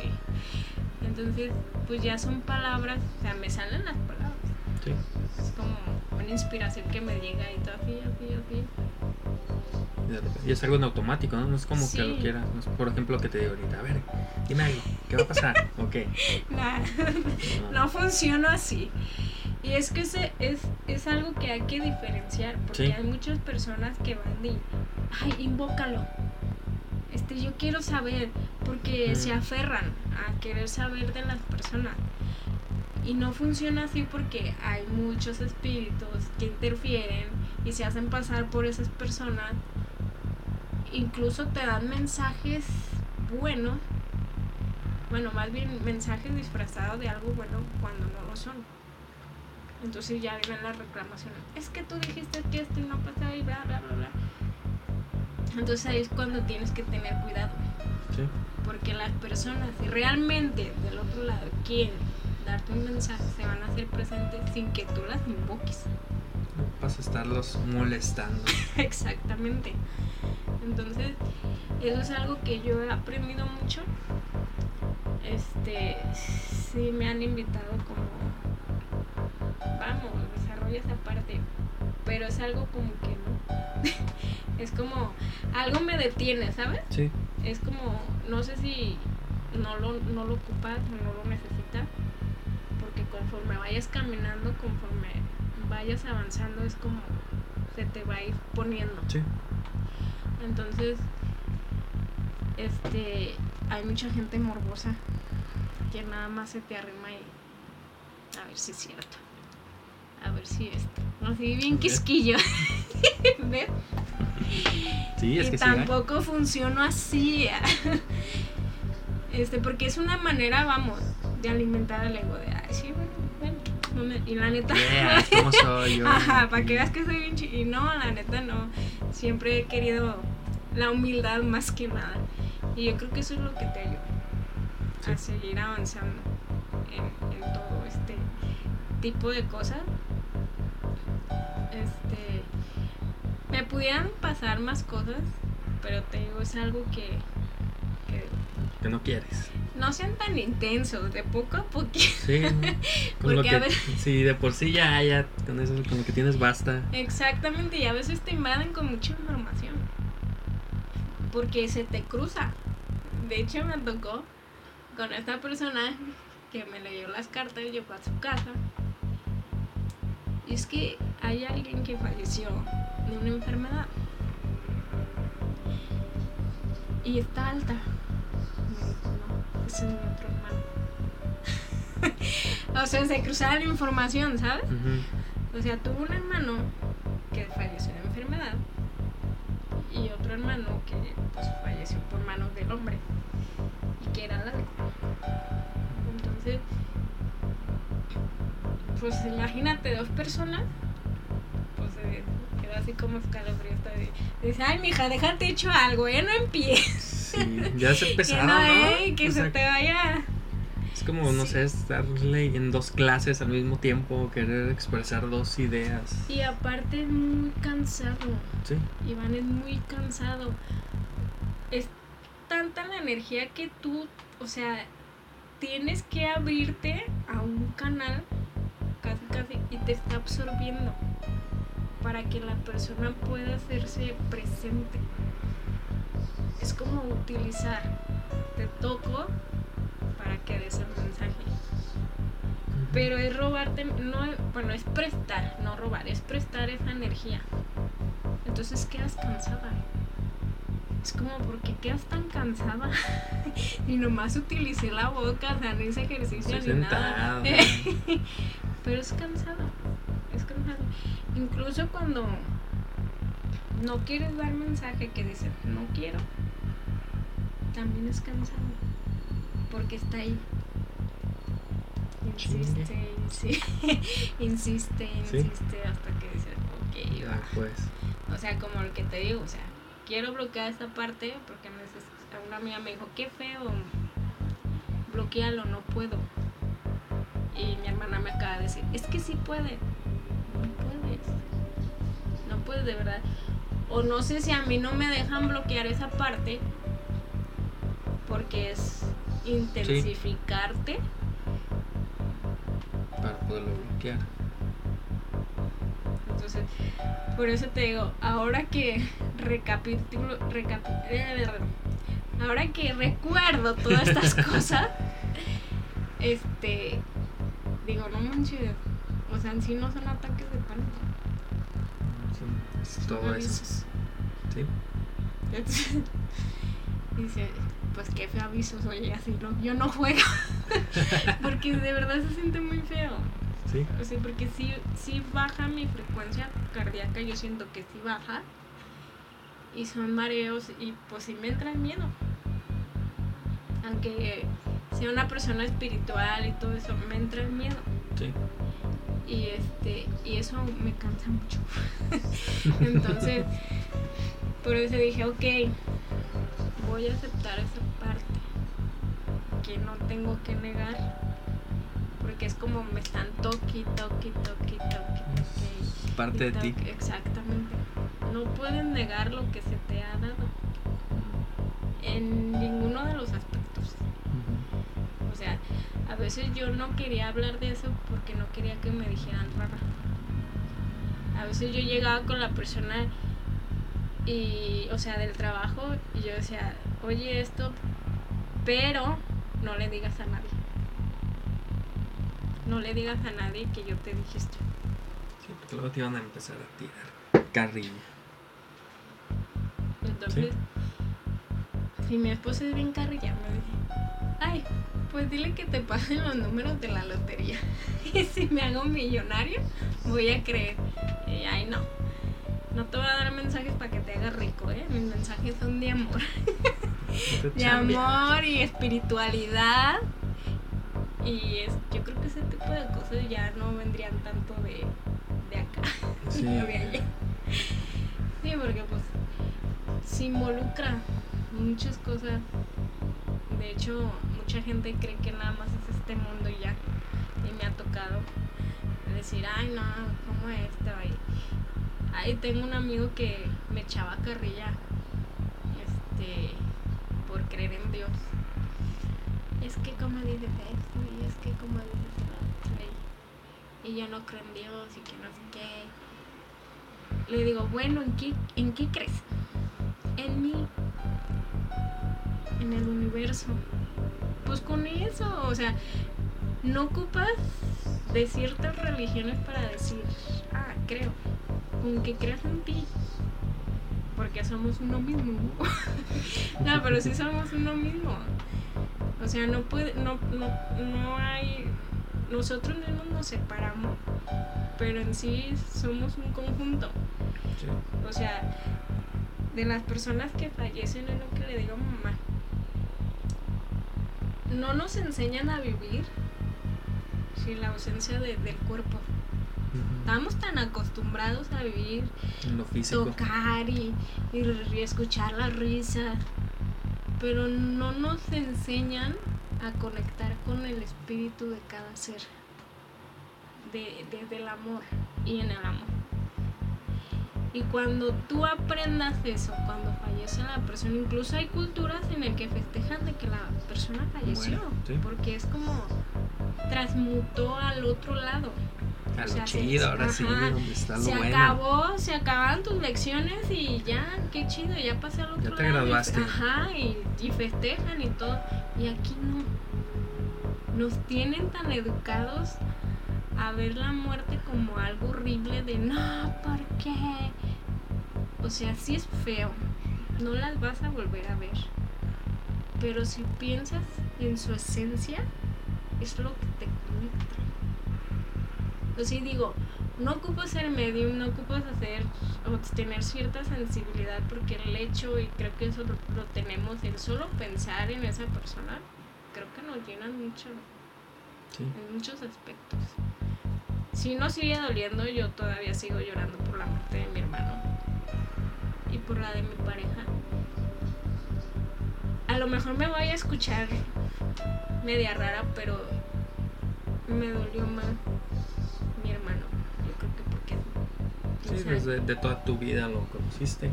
Speaker 2: Entonces, pues ya son palabras, o sea, me salen las palabras.
Speaker 1: Sí.
Speaker 2: Es como una inspiración que me llega y todo así, así, así.
Speaker 1: Y es algo en automático, ¿no? No es como que lo quieras. No es, por ejemplo, que te digo ahorita, a ver, dime algo, ¿qué va a pasar? <laughs>
Speaker 2: Nah,
Speaker 1: No.
Speaker 2: no funciona así. Y es que ese es, es algo que hay que diferenciar, porque
Speaker 1: Sí.
Speaker 2: hay muchas personas que van de, ay, invócalo. Este, yo quiero saber, porque
Speaker 1: Mm.
Speaker 2: se aferran a querer saber de las personas. Y no funciona así porque hay muchos espíritus que interfieren y se hacen pasar por esas personas. Incluso te dan mensajes buenos, bueno, más bien mensajes disfrazados de algo bueno cuando no lo son. Entonces ya vienen las reclamaciones. Es que tú dijiste que esto no pasaba y bla, bla, bla, bla. Entonces ahí es cuando tienes que tener cuidado.
Speaker 1: Sí.
Speaker 2: Porque las personas, si realmente del otro lado quieren darte un mensaje, se van a hacer presentes sin que tú las invoques.
Speaker 1: Vas a estarlos molestando. <laughs>
Speaker 2: Exactamente. Entonces, eso es algo que yo he aprendido mucho. Este, sí me han invitado como, vamos, desarrolla esa parte. Pero es algo como que no. <laughs> es como, algo me detiene, ¿sabes?
Speaker 1: Sí.
Speaker 2: es como, no sé si no lo, no lo ocupas o no lo necesitas, porque conforme vayas caminando, conforme vayas avanzando, es como se te va a ir poniendo.
Speaker 1: Sí.
Speaker 2: Entonces, este, hay mucha gente morbosa que nada más se te arrima y a ver si es cierto. A ver si esto. Así bien quisquillo. <laughs> ¿Ves?
Speaker 1: Sí, es
Speaker 2: y
Speaker 1: que sí. ¿eh?
Speaker 2: tampoco funciona así. <laughs> Este, porque es una manera, vamos, de alimentar el ego de, ay, sí, bueno, bueno. no me-". Y la neta.
Speaker 1: Yeah, ¿cómo soy yo? <laughs>
Speaker 2: Ajá, para que veas que soy bien chi- Y no, la neta no. Siempre he querido la humildad más que nada. Y yo creo que eso es lo que te ayuda a seguir avanzando en, en todo este tipo de cosas. Este. Me pudieran pasar más cosas, pero te digo, es algo que. que
Speaker 1: Que no quieres.
Speaker 2: No sean tan intensos, de poco a poquito.
Speaker 1: Sí, <laughs>
Speaker 2: Porque a veces-
Speaker 1: sí, de por sí ya, ya, con eso, con lo que tienes basta.
Speaker 2: Exactamente, y a veces te invaden con mucha información. Porque se te cruza. De hecho, me tocó con esta persona que me leyó las cartas, llegó a su casa. Y es que hay alguien que falleció de una enfermedad. Y está alta. Ese es mi otro hermano. o sea, se cruzaba la información, ¿sabes? O sea, tuvo un hermano que falleció de enfermedad y otro hermano que pues, falleció por manos del hombre y que era largo. Entonces, pues imagínate dos personas, queda así como de- Dice, ay, mija, déjate hecho algo, ¿eh? No empieces.
Speaker 1: Sí, ya es <laughs> pesado,
Speaker 2: no, eh, que
Speaker 1: O
Speaker 2: se
Speaker 1: sea,
Speaker 2: te vaya.
Speaker 1: Es como, no
Speaker 2: Sí.
Speaker 1: sé, estarle en dos clases al mismo tiempo, querer expresar dos ideas.
Speaker 2: Y aparte es muy cansado.
Speaker 1: Sí,
Speaker 2: Iván es muy cansado. Es tanta la energía que tú, o sea, tienes que abrirte a un canal casi casi y te está absorbiendo para que la persona pueda hacerse presente. Es como utilizar, te toco para que des el mensaje. Pero es robarte, no, bueno, es prestar, no robar, es prestar esa energía. Entonces quedas cansada. Es como, porque quedas tan cansada? <laughs> y nomás utilicé la boca, o sea, no hice ejercicio
Speaker 1: Estoy
Speaker 2: ni nada. <laughs> Pero es cansado, es cansado. Incluso cuando no quieres dar mensaje que dice, no quiero, también es cansado. Porque está ahí. Insiste, insiste, <laughs> insiste,
Speaker 1: Sí.
Speaker 2: insiste hasta que dice, ok, va.
Speaker 1: pues.
Speaker 2: O sea, como lo que te digo, o sea, quiero bloquear esta parte porque neces- una amiga me dijo, qué feo, bloquealo, no puedo. Y mi hermana me acaba de decir, es que sí puede, puedes, no puedes de verdad. O no sé si a mí no me dejan bloquear esa parte porque es intensificarte.
Speaker 1: Para poderlo bloquear.
Speaker 2: Entonces, por eso te digo, ahora que recapitulo, recapi- eh, ahora que recuerdo todas estas <laughs> cosas, este, digo, no manches, o sea, en sí no son ataques de pánico.
Speaker 1: Sí, todo eso.
Speaker 2: avisos.
Speaker 1: Sí.
Speaker 2: Entonces, <laughs> dice, pues qué feo aviso soy así, ¿no? Yo no juego, <laughs> porque de verdad se siente muy feo.
Speaker 1: Sí.
Speaker 2: O sea, porque sí, sí baja mi frecuencia cardíaca, yo siento que sí baja. Y son mareos y pues sí me entra el miedo. Aunque sea una persona espiritual y todo eso, me entra el miedo.
Speaker 1: Sí.
Speaker 2: Y este, y eso me cansa mucho. <laughs> Entonces, por eso dije, ok, voy a aceptar esa parte que no tengo que negar. Porque es como me están toqui, toqui, toqui, toqui, toqui.
Speaker 1: Parte de ti.
Speaker 2: Exactamente. No pueden negar lo que se te ha dado. En ninguno de los aspectos. O sea, a veces yo no quería hablar de eso porque no quería que me dijeran rara. A veces yo llegaba con la persona y, o sea, del trabajo y yo decía, oye esto, pero no le digas a nadie. No le digas a nadie que yo te dije esto.
Speaker 1: Sí, porque luego te iban a empezar a tirar carrilla.
Speaker 2: Entonces, si mi esposa es bien carrilla, me dice, ay, pues dile que te pasen los números de la lotería. <laughs> y si me hago millonario, voy a creer. Y ay, no. No te voy a dar mensajes para que te hagas rico, ¿eh? Mis mensajes son de amor. <laughs> De amor y espiritualidad. Y es, yo creo que ese tipo de cosas ya no vendrían tanto de, de acá. <laughs>
Speaker 1: Sí.
Speaker 2: de allá. Sí, porque pues se involucra muchas cosas. De hecho, mucha gente cree que nada más es este mundo y ya. Y me ha tocado decir, ay no, ¿cómo esto? Ay, tengo un amigo que me echaba carrilla este, por creer en Dios. es que como dice esto y es que como dice y yo no creo en Dios y que no sé qué. Le digo, bueno, ¿en qué, ¿en qué crees? En mí, en el universo. Pues con eso, o sea, no ocupas de ciertas religiones para decir, ah, creo. Con que creas en ti, porque somos uno mismo. <laughs> no, pero sí somos uno mismo. O sea, no puede, no, no, no hay, nosotros mismos nos separamos, pero en sí somos un conjunto. O sea, de las personas que fallecen es lo que le digo a mamá. No nos enseñan a vivir sin la ausencia del cuerpo. Estamos tan acostumbrados a vivir,
Speaker 1: en lo
Speaker 2: tocar y, y, escuchar la risa, pero no nos enseñan a conectar con el espíritu de cada ser, desde el amor y en el amor. Y cuando tú aprendas eso, cuando fallece la persona, incluso hay culturas en las que festejan de que la persona falleció, porque es como transmutó al otro lado.
Speaker 1: A lo chido, ahora sí, donde está lo
Speaker 2: se
Speaker 1: bueno.
Speaker 2: acabó, se acaban tus lecciones y ya, qué chido, ya pasé al otro
Speaker 1: Ya te
Speaker 2: lado.
Speaker 1: graduaste.
Speaker 2: Ajá, y, y festejan y todo. Y aquí no. Nos tienen tan educados a ver la muerte como algo horrible de no, ¿por qué? O sea, sí es feo. No las vas a volver a ver. Pero si piensas en su esencia, es lo que te conecta. Pues sí digo, no ocupas ser medium, no ocupas hacer o tener cierta sensibilidad porque el hecho, y creo que eso lo, lo tenemos, el solo pensar en esa persona, creo que nos llena mucho
Speaker 1: Sí.
Speaker 2: en muchos aspectos. Si no sigue doliendo, yo todavía sigo llorando por la muerte de mi hermano y por la de mi pareja. A lo mejor me voy a escuchar media rara, pero me dolió más mi hermano. Yo creo que porque...
Speaker 1: Sí, desde de toda tu vida lo conociste.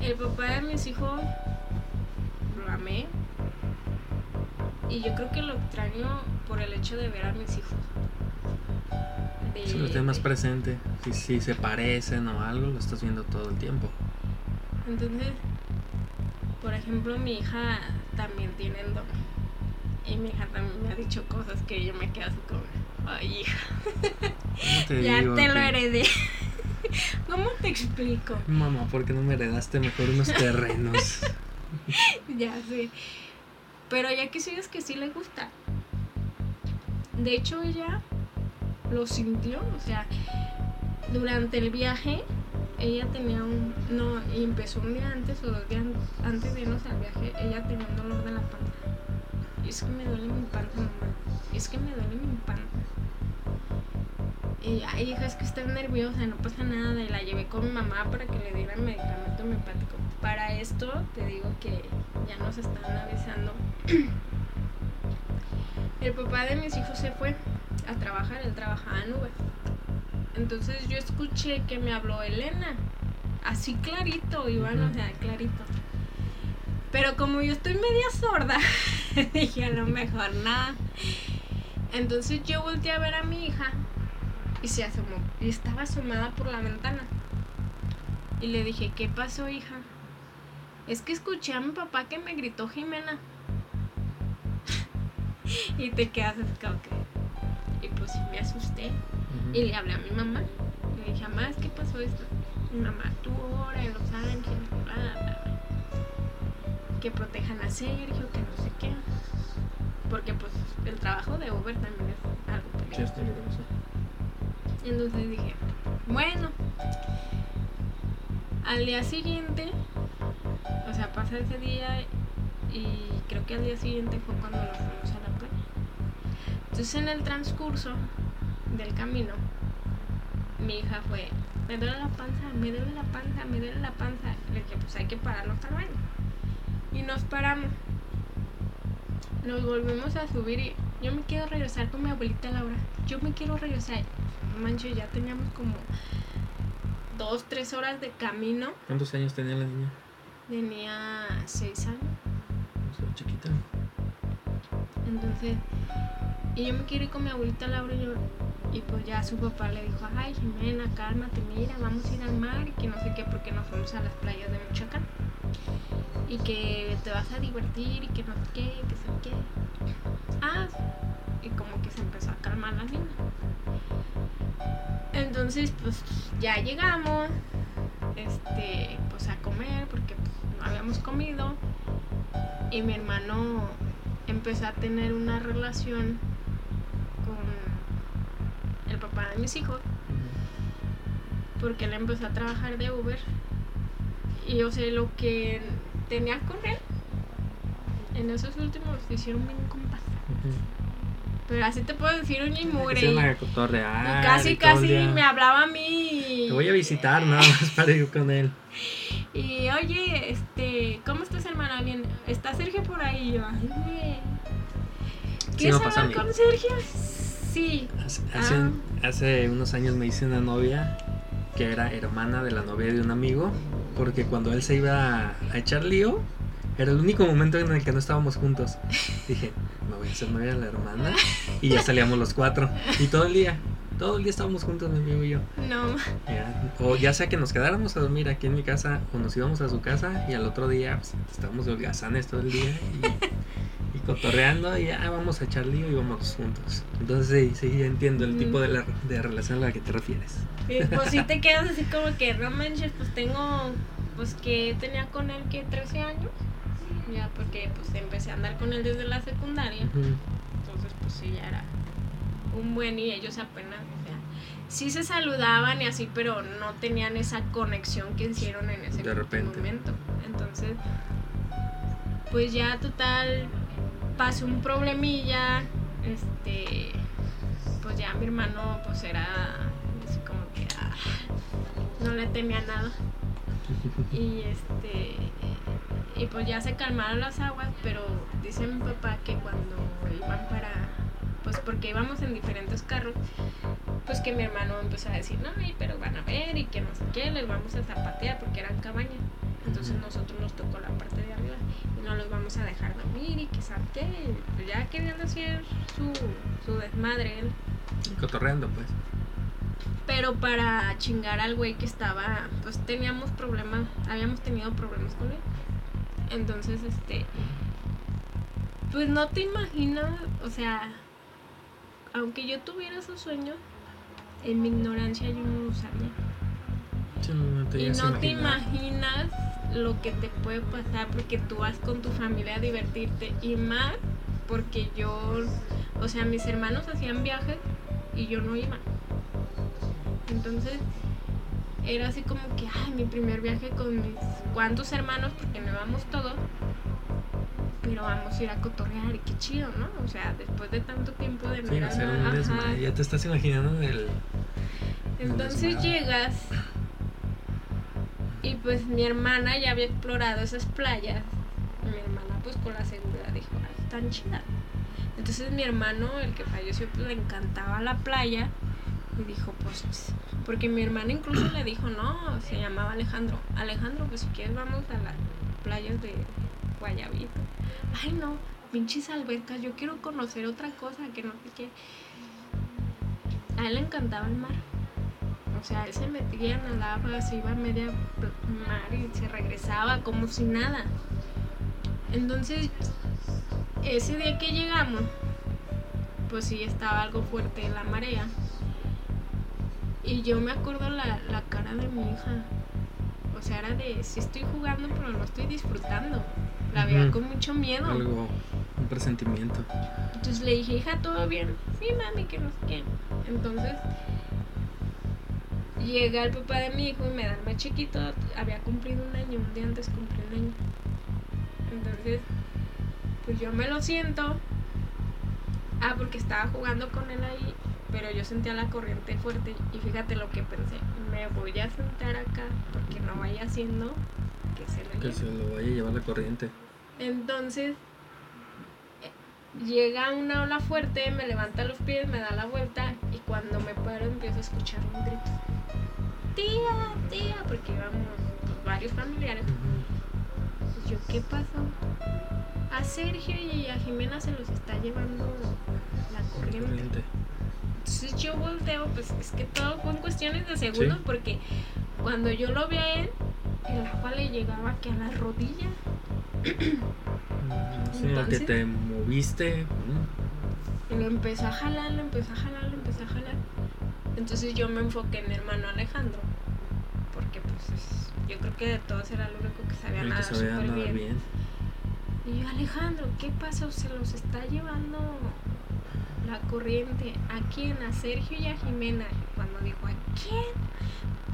Speaker 2: El papá de mis hijos lo amé. Y yo creo que lo extraño por el hecho de ver a mis hijos. De-
Speaker 1: Si lo tienes más presente, si, si se parecen o algo, lo estás viendo todo el tiempo.
Speaker 2: Entonces, por ejemplo, mi hija también tiene el don. Y mi hija también me ha dicho cosas que yo me quedo así como, ay hija,
Speaker 1: ¿Cómo te <laughs>
Speaker 2: ya
Speaker 1: digo
Speaker 2: te lo heredé. <laughs> ¿Cómo te explico?
Speaker 1: Mamá, ¿por qué no me heredaste mejor unos terrenos? <laughs>
Speaker 2: Ya sé. Pero ya que sigues que sí le gusta. De hecho, ella lo sintió. O sea, durante el viaje, ella tenía un. No, empezó un día antes o dos días antes de irnos al viaje, ella tenía un dolor de la panza. Es que me duele mi panza, mamá. Es que me duele mi panza. Y ay, hija, es que está nerviosa, no pasa nada. Y la llevé con mi mamá para que le diera medicamento homeopático. Para esto, te digo que ya nos están avisando. El papá de mis hijos se fue a trabajar, él trabajaba en Uber. Entonces yo escuché que me habló Elena. Así clarito, Iván, o
Speaker 1: Ujú.
Speaker 2: sea, clarito. Pero como yo estoy media sorda, <laughs> dije a lo mejor nada. Entonces yo volteé a ver a mi hija y se asomó. Y estaba asomada por la ventana. Y le dije, ¿qué pasó, hija? Es que escuché a mi papá que me gritó Jimena. <laughs> y te quedas así como que. Y pues me asusté. Y le hablé a mi mamá. Y le dije, mamá, ¿qué pasó esto? Mi mamá, tú ora en Los Ángeles, bla, bla, bla. Que protejan a Sergio, que no sé qué. Porque pues el trabajo de Uber también es algo peligroso.
Speaker 1: es peligroso.
Speaker 2: Entonces dije, bueno. Al día siguiente, o sea, pasa ese día y creo que al día siguiente fue cuando nos fuimos a. Entonces en el transcurso del camino, mi hija fue, me duele la panza, me duele la panza, me duele la panza. Le dije, pues hay que pararnos al baño. Y nos paramos. Nos volvimos a subir y yo me quiero regresar con mi abuelita Laura. Yo me quiero regresar. No Manches, ya teníamos como dos, tres horas de camino.
Speaker 1: ¿Cuántos años tenía la niña?
Speaker 2: Tenía seis años.
Speaker 1: O sea, chiquita.
Speaker 2: Entonces, y yo me quiero ir con mi abuelita Laura y yo, y pues ya su papá le dijo, ay Jimena, cálmate, mira, vamos a ir al mar y que no sé qué, porque nos fuimos a las playas de Michoacán. Y que te vas a divertir y que no sé qué, que sé qué. Ah, y como que se empezó a calmar la niña. Entonces, pues ya llegamos, este, pues a comer, porque pues, no habíamos comido. Y mi hermano empezó a tener una relación mis hijos, porque él empezó a trabajar de Uber. Y yo sé lo que tenía con él, en esos últimos hicieron bien compas. Pero así te puedo decir mugre.
Speaker 1: Se
Speaker 2: Y, casi,
Speaker 1: y
Speaker 2: casi me hablaba a mí.
Speaker 1: Te voy a visitar nada más <laughs> para ir con él.
Speaker 2: Y oye, este, ¿cómo estás, hermana? Bien, ¿está Sergio por ahí? Yo, ay, güey.
Speaker 1: Sí,
Speaker 2: ¿Quieres
Speaker 1: me pasa a
Speaker 2: hablar
Speaker 1: mí.
Speaker 2: con Sergio? Sí.
Speaker 1: Hace, hace,
Speaker 2: Ah.
Speaker 1: Hace unos años me hice una novia que era hermana de la novia de un amigo, porque cuando él se iba a, echar lío, era el único momento en el que no estábamos juntos. Dije, me voy a hacer novia de la hermana y ya salíamos los cuatro. Y todo el día, todo el día estábamos juntos, mi amigo y yo.
Speaker 2: No,
Speaker 1: Ya, O ya sea que nos quedáramos a dormir aquí en mi casa o nos íbamos a su casa y al otro día pues, estábamos de holgazanes todo el día y, cotorreando y ya vamos a echar lío y vamos juntos. Entonces sí, sí, ya entiendo el tipo de, la, de relación a la que te refieres.
Speaker 2: pues si te quedas así como que, no manches, pues tengo, pues que tenía con él que 13 años. Ya, porque pues empecé a andar con él desde la secundaria. Entonces, pues sí, ya era un buen y ellos apenas, o sea, sí se saludaban y así, pero no tenían esa conexión que hicieron en ese
Speaker 1: De repente.
Speaker 2: momento. Entonces, pues ya total, pasó un problemilla, este, pues ya mi hermano, pues era así como que ah, no le temía nada. <laughs> Y este y pues ya se calmaron las aguas, pero dice mi papá que cuando iban para pues porque íbamos en diferentes carros, pues que mi hermano empezó a decir, "No, pero van a ver y que no sé qué, les vamos a zapatear porque eran cabañas." Entonces nosotros nos tocó la parte de arriba y no los vamos a dejar dormir y que qué, y pues ya querían hacer su su desmadre él.
Speaker 1: Cotorreando pues.
Speaker 2: Pero para chingar al güey que estaba, pues teníamos problemas, habíamos tenido problemas con él. Entonces, este, pues no te imaginas, o sea, aunque yo tuviera esos sueños, en mi ignorancia yo no lo sabía.
Speaker 1: Sí, no te
Speaker 2: Y no te imaginas lo que te puede pasar porque tú vas con tu familia a divertirte y más porque yo, o sea, mis hermanos hacían viajes y yo no iba. Entonces era así como que, ay, mi primer viaje con mis cuantos hermanos porque no íbamos todos. Pero vamos a ir a cotorrear y qué chido, ¿no? O sea, después de tanto tiempo de
Speaker 1: Sí, hacer un
Speaker 2: ajá.
Speaker 1: desmadre. Ya te estás imaginando el.
Speaker 2: Entonces llegas y pues mi hermana ya había explorado esas playas. Mi hermana pues con la seguridad dijo, "Ah, están chidas. Entonces mi hermano, el que falleció, pues le encantaba la playa y dijo, pues, porque mi hermana incluso le dijo, no, se llamaba Alejandro. Alejandro, pues si quieres vamos a las playas de Guayabito. Ay no, pinches albercas, yo quiero conocer otra cosa que no sé qué. A él le encantaba el mar. O sea, él se metía, nadaba, se iba a media mar y se regresaba como si nada. Entonces, ese día que llegamos, pues sí estaba algo fuerte la marea. Y yo me acuerdo la, la cara de mi hija. O sea, era de, sí estoy jugando, pero no estoy disfrutando. La veía con mucho miedo.
Speaker 1: Algo. Un presentimiento.
Speaker 2: Entonces le dije, hija, ¿todo bien? Sí, mami, que no sé qué. Entonces, llega el papá de mi hijo y me da el más chiquito. Había cumplido un año, un día antes cumplió un año. Entonces, pues yo me lo siento. Ah, porque estaba jugando con él ahí, pero yo sentía la corriente fuerte. Y fíjate lo que pensé, me voy a sentar acá porque no vaya haciendo que se lo
Speaker 1: Que
Speaker 2: lleve.
Speaker 1: se lo vaya a llevar la corriente.
Speaker 2: Entonces eh, llega una ola fuerte, me levanta los pies, me da la vuelta y cuando me paro empiezo a escuchar un grito. Tía, tía, porque íbamos pues, varios familiares. Pues yo, ¿qué pasó? a Sergio y a Jimena se los está llevando la corriente. Entonces yo volteo, pues es que todo fue en cuestiones de segundos
Speaker 1: Sí.
Speaker 2: porque cuando yo lo vi a él, el agua le llegaba que a la rodilla.
Speaker 1: Sí, que
Speaker 2: Entonces-
Speaker 1: te moviste.
Speaker 2: Y lo empezó a jalar, lo empezó a jalar, lo empezó a jalar. Entonces yo me enfoqué en mi hermano Alejandro. Porque pues es- yo creo que de todos era el único que sabía nadar
Speaker 1: sabía
Speaker 2: súper bien.
Speaker 1: bien.
Speaker 2: Y yo, Alejandro, ¿qué pasó? Se los está llevando la corriente. ¿A quién? A Sergio y a Jimena. Y Cuando dijo, ¿a quién?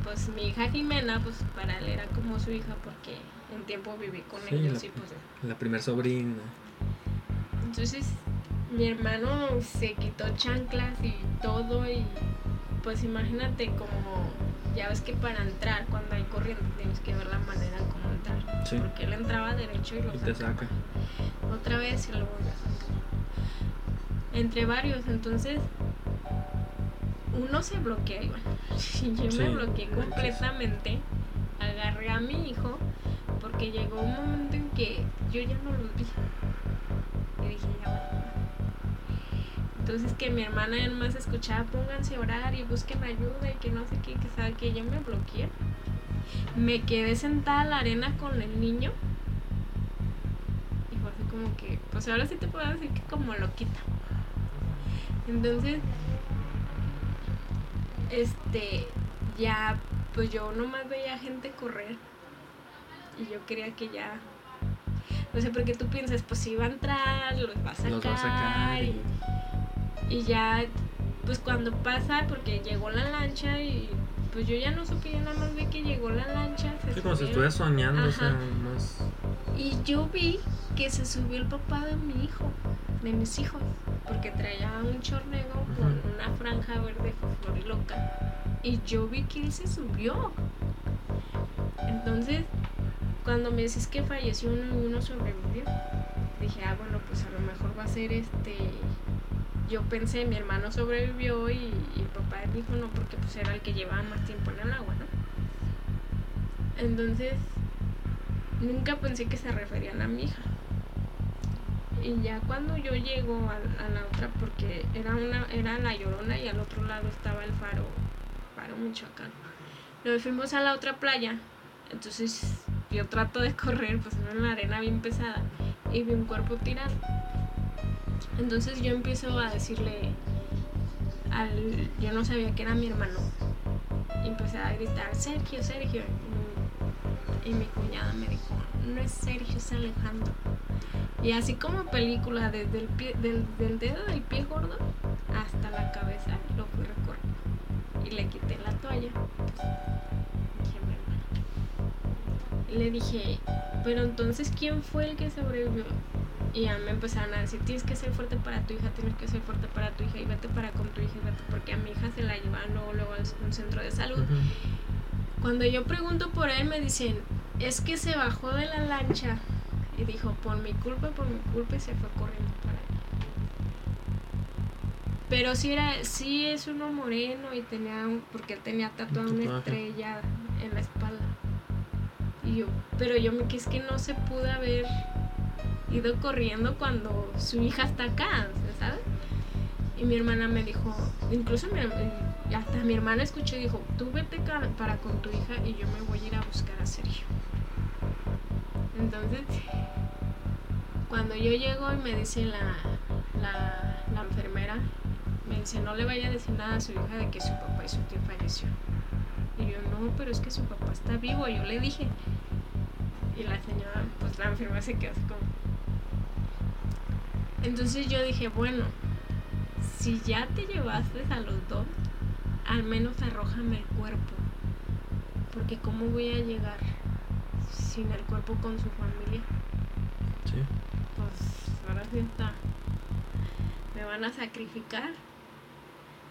Speaker 2: Pues mi hija Jimena, pues para él era como su hija porque un tiempo viví con
Speaker 1: Sí,
Speaker 2: ellos
Speaker 1: la-
Speaker 2: y pues
Speaker 1: La primer sobrina.
Speaker 2: entonces mi hermano se quitó chanclas y todo y pues imagínate como ya ves que para entrar cuando hay corriente tienes que ver la manera como entrar.
Speaker 1: Sí.
Speaker 2: Porque él entraba derecho y lo
Speaker 1: Y te
Speaker 2: sacaba.
Speaker 1: saca.
Speaker 2: Otra vez y lo volvió a sacar. Entre varios, entonces uno se bloquea, Iván. Y <laughs> yo
Speaker 1: Sí,
Speaker 2: me bloqueé completamente. Agarré a mi hijo porque llegó un momento en que yo ya no los vi. Y dije, ya va. Entonces que mi hermana además escuchaba, pónganse a orar y busquen ayuda y que no sé qué, que sabe que yo me bloqueé. Me quedé sentada en la arena con el niño y fue así como que, pues ahora sí te puedo decir que como loquita. Entonces, este, ya, pues yo nomás veía gente correr y yo quería que ya, no sé, porque tú piensas, pues si va a entrar, los va a sacar,
Speaker 1: Los va a sacar.
Speaker 2: y,
Speaker 1: y-
Speaker 2: ya, pues cuando pasa, porque llegó la lancha y pues yo ya no supe, ya nada más vi que llegó la lancha. se
Speaker 1: Sí, como si
Speaker 2: subieron.
Speaker 1: estuvieras soñando, o sea, más.
Speaker 2: Y yo vi que se subió el papá de mi hijo, de mis hijos, porque traía un chornego con una franja verde loca. Y yo vi que él se subió. Entonces, cuando me dices que falleció uno y uno sobrevivió, dije, ah, bueno, pues a lo mejor va a ser este. Yo pensé, mi hermano sobrevivió y, y el papá hijo no, porque pues era el que llevaba más tiempo en el agua, ¿no? Entonces, nunca pensé que se referían a mi hija. Y ya cuando yo llego a, a la otra, porque era una era la Llorona y al otro lado estaba el faro, faro Michoacán. Nos fuimos a la otra playa, entonces yo trato de <laughs> correr, pues en la arena bien pesada, y vi un cuerpo tirado. Entonces yo empiezo a decirle al, yo no sabía que era mi hermano, empecé a gritar, Sergio, Sergio. Y, mi cuñada me dijo, no es Sergio, es Alejandro. Y así como película, desde el pie, del, dedo del pie gordo hasta la cabeza, lo fui recorriendo. Y le quité la toalla. Y le dije, pero entonces, ¿quién fue el que sobrevivió? Y ya me empezaron a decir, tienes que ser fuerte para tu hija, tienes que ser fuerte para tu hija y vete para con tu hija y vete, porque a mi hija se la llevan luego, luego a un centro de salud. Cuando yo pregunto por él me dicen, es que se bajó de la lancha y dijo, por mi culpa, por mi culpa y se fue corriendo para allá. Pero sí era, sí es uno moreno y tenía un, porque él tenía tatuada
Speaker 1: Un
Speaker 2: una estrella en la espalda. Y yo, pero yo me que es que no se pudo haber ido corriendo cuando su hija está acá, ¿sabes? Y mi hermana me dijo, incluso mi, y hasta mi hermana escuchó y dijo, tú vete para con tu hija y yo me voy a ir a buscar a Sergio. Entonces, cuando yo llego y me dice la, la, la enfermera, me dice, no le vaya a decir nada a su hija de que su papá y su tío falleció. Y yo, no, pero es que su papá está vivo, yo le dije. Y la señora, pues la enfermera se quedó. Entonces yo dije, bueno, si ya te llevaste a los dos, al menos arrójame el cuerpo. Porque ¿cómo voy a llegar sin el cuerpo con su familia?
Speaker 1: Sí.
Speaker 2: Pues ahora sí está. Me van a sacrificar.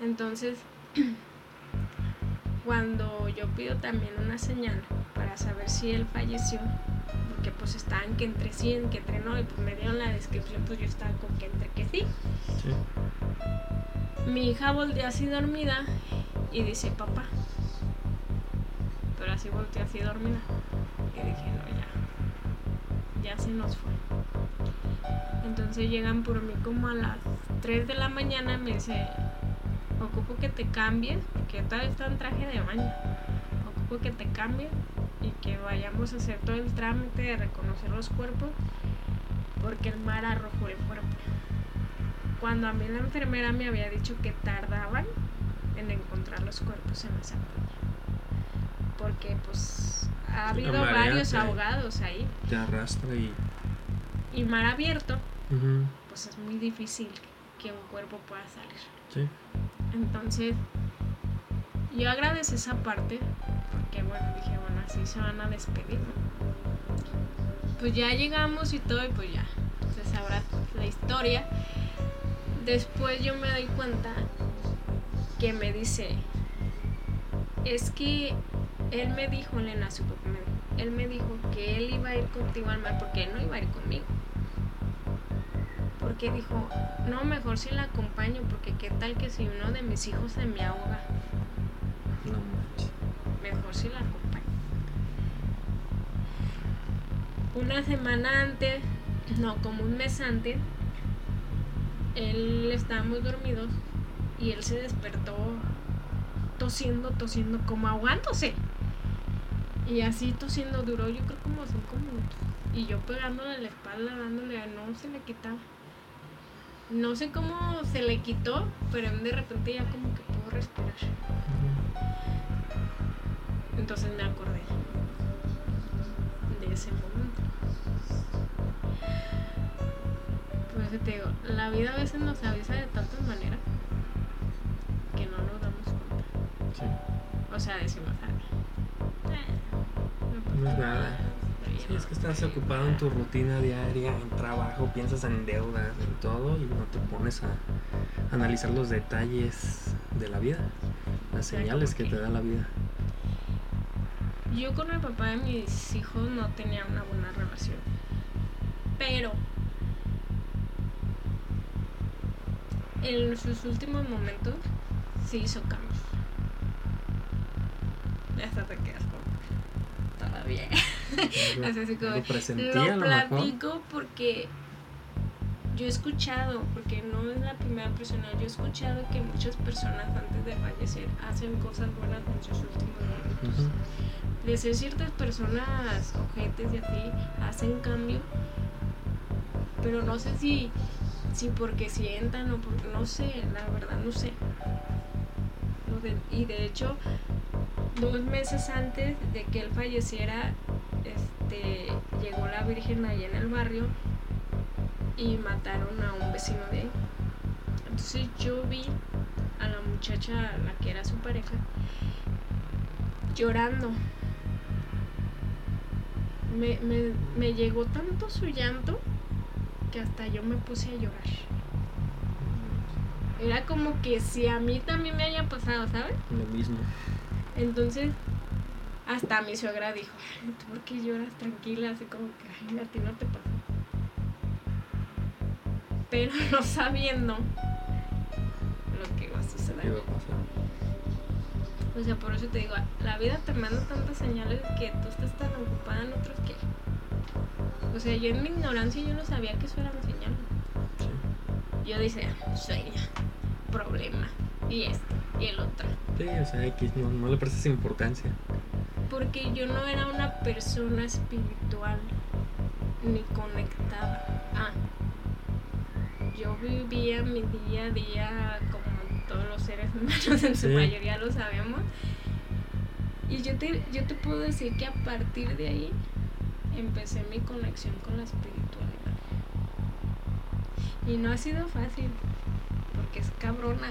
Speaker 2: Entonces, <clears throat> cuando yo pido también una señal para saber si él falleció, pues estaban que entre sí, en que entre no, y pues me dieron la descripción, pues yo estaba con que entre que sí.
Speaker 1: Sí.
Speaker 2: Mi hija voltea así dormida y dice, papá. Pero así volteó así dormida. Y dije, no, ya. Ya se nos fue. Entonces llegan por mí como a las 3 de la mañana, me dice, ocupo que te cambies, porque todavía está en traje de baño, ocupo que te cambies y que vayamos a hacer todo el trámite de reconocer los cuerpos, porque el mar arrojó el cuerpo. Cuando a mí la enfermera me había dicho que tardaban en encontrar los cuerpos en esa playa. Porque pues ha habido
Speaker 1: La
Speaker 2: varios
Speaker 1: te-
Speaker 2: ahogados ahí.
Speaker 1: Te arrastra y.
Speaker 2: Y mar abierto,
Speaker 1: Ujú,
Speaker 2: pues es muy difícil que un cuerpo pueda salir.
Speaker 1: Sí.
Speaker 2: Entonces, yo agradecí esa parte, porque bueno, dije, bueno, así se van a despedir. Pues ya llegamos y todo, y pues ya, se sabrá la historia. Después yo me doy cuenta que me dice, es que él me dijo, Elena, su papá me dijo, él me dijo que él iba a ir contigo al mar porque él no iba a ir conmigo. Porque dijo, no, mejor si la acompaño, porque qué tal que si uno de mis hijos se me ahoga,
Speaker 1: No manches.
Speaker 2: mejor si la acompaño. Una semana antes, no, como un mes antes, él estábamos dormidos y él se despertó tosiendo, tosiendo, como ahogándose. Y así tosiendo duró yo creo como cinco minutos. Y yo pegándole la espalda, dándole, no se le quitaba. No sé cómo se le quitó, pero de repente ya como que pudo respirar. Entonces me acordé de ese momento. Eso te digo, la vida a veces nos avisa de tantas maneras que no nos damos cuenta.
Speaker 1: Sí.
Speaker 2: O sea, decimos, ah, eh,
Speaker 1: No es nada. Sí, es que estás ocupado en tu rutina diaria, en trabajo, piensas en deudas, en todo, y no te pones a analizar los detalles de la vida, las señales que
Speaker 2: que-
Speaker 1: te da la vida.
Speaker 2: Yo con el papá de mis hijos no tenía una buena relación. Pero en sus últimos momentos sí hizo cambios. Hasta te quedas como todavía. Así, <laughs> así como,
Speaker 1: Lo
Speaker 2: Lo
Speaker 1: lo mejor.
Speaker 2: platico porque yo he escuchado, porque no es la primera persona, yo he escuchado que muchas personas antes de fallecer hacen cosas buenas en sus últimos momentos
Speaker 1: Ujú.
Speaker 2: de ser ciertas personas ojetes y así hacen cambio pero no sé si si porque sientan o porque no sé la verdad no sé. Y de hecho dos meses antes de que él falleciera este llegó la virgen ahí en el barrio y mataron a un vecino de ahí entonces yo vi a la muchacha la que era su pareja llorando. Me, me, me llegó tanto su llanto que hasta yo me puse a llorar. Era como que si a mí también me haya pasado, ¿sabes?
Speaker 1: Lo mismo.
Speaker 2: Entonces, hasta mi suegra dijo, "Ay, ¿tú por qué lloras tranquila? Así como que, ay, a ti no te pasó. Pero <laughs> no sabiendo lo que iba a
Speaker 1: ¿Qué
Speaker 2: suceder.
Speaker 1: iba a pasar?
Speaker 2: O sea, por eso te digo, la vida te manda tantas señales que tú estás tan ocupada en otros que... O sea, yo en mi ignorancia yo no sabía que eso eran señales.
Speaker 1: Sí.
Speaker 2: Yo decía, sueño, problema, y esto, y el otro.
Speaker 1: Sí, o sea, X, no, no le prestas importancia.
Speaker 2: Porque yo no era una persona espiritual ni conectada. Ah, yo vivía mi día a día como todos los seres <laughs> humanos, en su
Speaker 1: Sí.
Speaker 2: mayoría lo sabemos. Y yo te, yo te puedo decir que a partir de ahí empecé mi conexión con la espiritualidad. Y no ha sido fácil, porque es cabrona.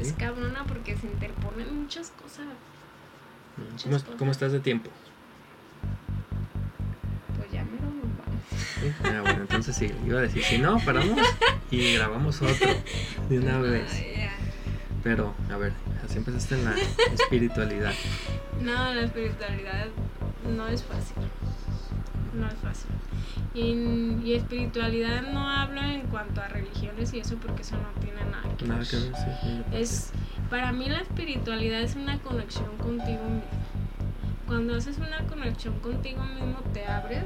Speaker 2: Es cabrona porque se interponen muchas cosas.
Speaker 1: ¿Cómo, es- cómo estás de tiempo?
Speaker 2: Pues ya me lo nos vamos.
Speaker 1: ¿Sí? Ah, bueno, entonces sí, iba a decir, si no, paramos y grabamos otro de una vez.
Speaker 2: Ay, ya.
Speaker 1: Pero, a ver, así empezaste en la espiritualidad.
Speaker 2: No, la espiritualidad no es fácil. No es fácil. Y, y espiritualidad no hablo en cuanto a religiones y eso porque eso no tiene nada que
Speaker 1: Nada
Speaker 2: ver.
Speaker 1: que ver, sí. sí,
Speaker 2: Es, para mí la espiritualidad es una conexión contigo mismo. Cuando haces una conexión contigo mismo te abres,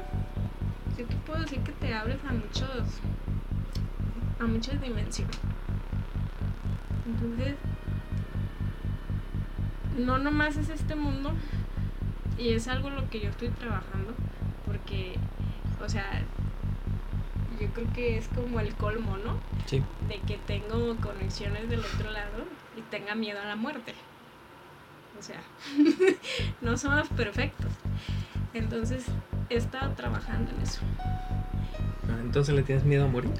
Speaker 2: se te puedo decir que te abres a muchos, a muchas dimensiones. Entonces, no nomás es este mundo y es algo lo que yo estoy trabajando porque, o sea, yo creo que es como el colmo, ¿no?
Speaker 1: Sí.
Speaker 2: De que tengo conexiones del otro lado y tenga miedo a la muerte. O sea, <laughs> no somos perfectos. Entonces, he estado trabajando en eso.
Speaker 1: Ah, Entonces le tienes miedo a morir.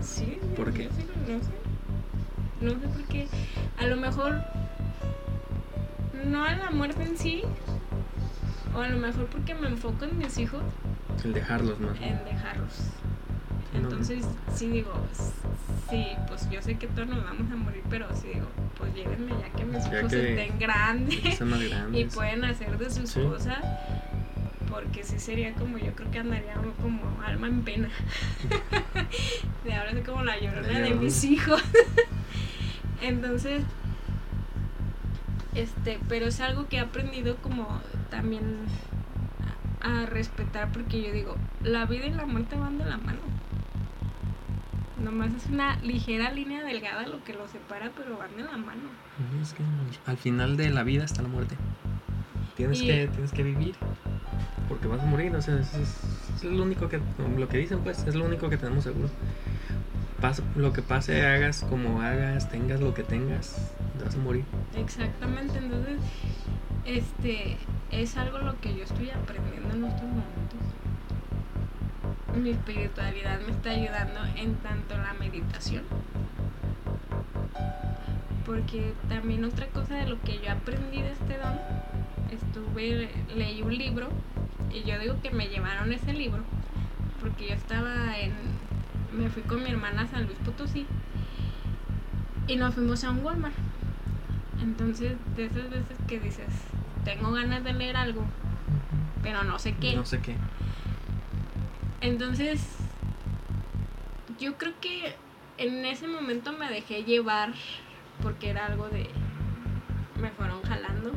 Speaker 2: Sí.
Speaker 1: ¿Por qué?
Speaker 2: Sé, no sé. No sé por qué. A lo mejor no a la muerte en sí. O a lo mejor porque me enfoco en mis hijos,
Speaker 1: El dejarlos más.
Speaker 2: en dejarlos.
Speaker 1: Sí, no,
Speaker 2: Entonces, sí digo, sí, pues yo sé que todos nos vamos a morir, pero sí digo, pues llévenme ya que mis
Speaker 1: Ya
Speaker 2: hijos
Speaker 1: que-
Speaker 2: estén grandes
Speaker 1: están más
Speaker 2: y
Speaker 1: grandes.
Speaker 2: pueden hacer de sus
Speaker 1: Sí.
Speaker 2: cosas. Porque sí sería como, yo creo que andaría como alma en pena. <laughs> de ahora soy como la llorona de mis hijos. <laughs> Entonces, este, pero es algo que he aprendido como también a, respetar porque yo digo, la vida y la muerte van de la mano. Nomás es una ligera línea delgada lo que los separa, pero van de la mano.
Speaker 1: Es que al final de la vida está la muerte. Tienes,
Speaker 2: Y-
Speaker 1: que, tienes que vivir. Porque vas a morir. O sea, es, lo único que. Lo que dicen, pues, es lo único que tenemos seguro. Pase, lo que pase, hagas como hagas, tengas lo que tengas, te vas a morir.
Speaker 2: Exactamente, entonces, este, es algo lo que yo estoy aprendiendo en estos momentos. Mi espiritualidad me está ayudando en tanto la meditación. Porque también otra cosa de lo que yo aprendí de este don, estuve, leí un libro y yo digo que me llevaron ese libro porque yo estaba en, me fui con mi hermana a San Luis Potosí y nos fuimos a un Walmart. Entonces, de esas veces que dices, tengo ganas de leer algo, pero no sé qué.
Speaker 1: No sé qué.
Speaker 2: Entonces, yo creo que en ese momento me dejé llevar porque era algo de... Me fueron jalando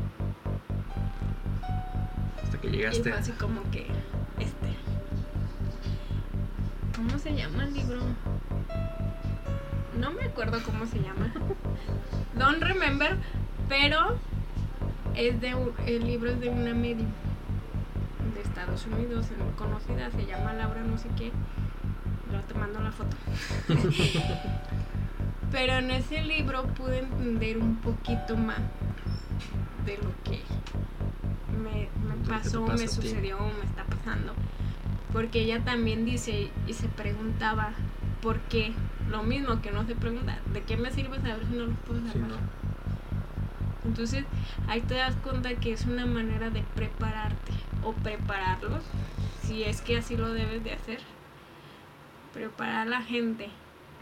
Speaker 1: Hasta que
Speaker 2: y
Speaker 1: llegaste.
Speaker 2: fue así como que, este... ¿Cómo se llama el libro? No me acuerdo cómo se llama. <laughs> Don't remember, pero es de un- el libro es de una medium de Estados Unidos, conocida, se llama Laura no sé qué. Luego te mando la foto. <laughs> Pero en ese libro pude entender un poquito más de lo que me, pasó,
Speaker 1: pasa
Speaker 2: me sucedió, me está pasando. Porque ella también dice y se preguntaba por qué. Lo mismo que no se pregunta, ¿de qué me sirve saber si no los puedo
Speaker 1: Sí,
Speaker 2: salvar?
Speaker 1: no.
Speaker 2: Entonces ahí te das cuenta que es una manera de prepararte o prepararlos, si es que así lo debes de hacer. Preparar a la gente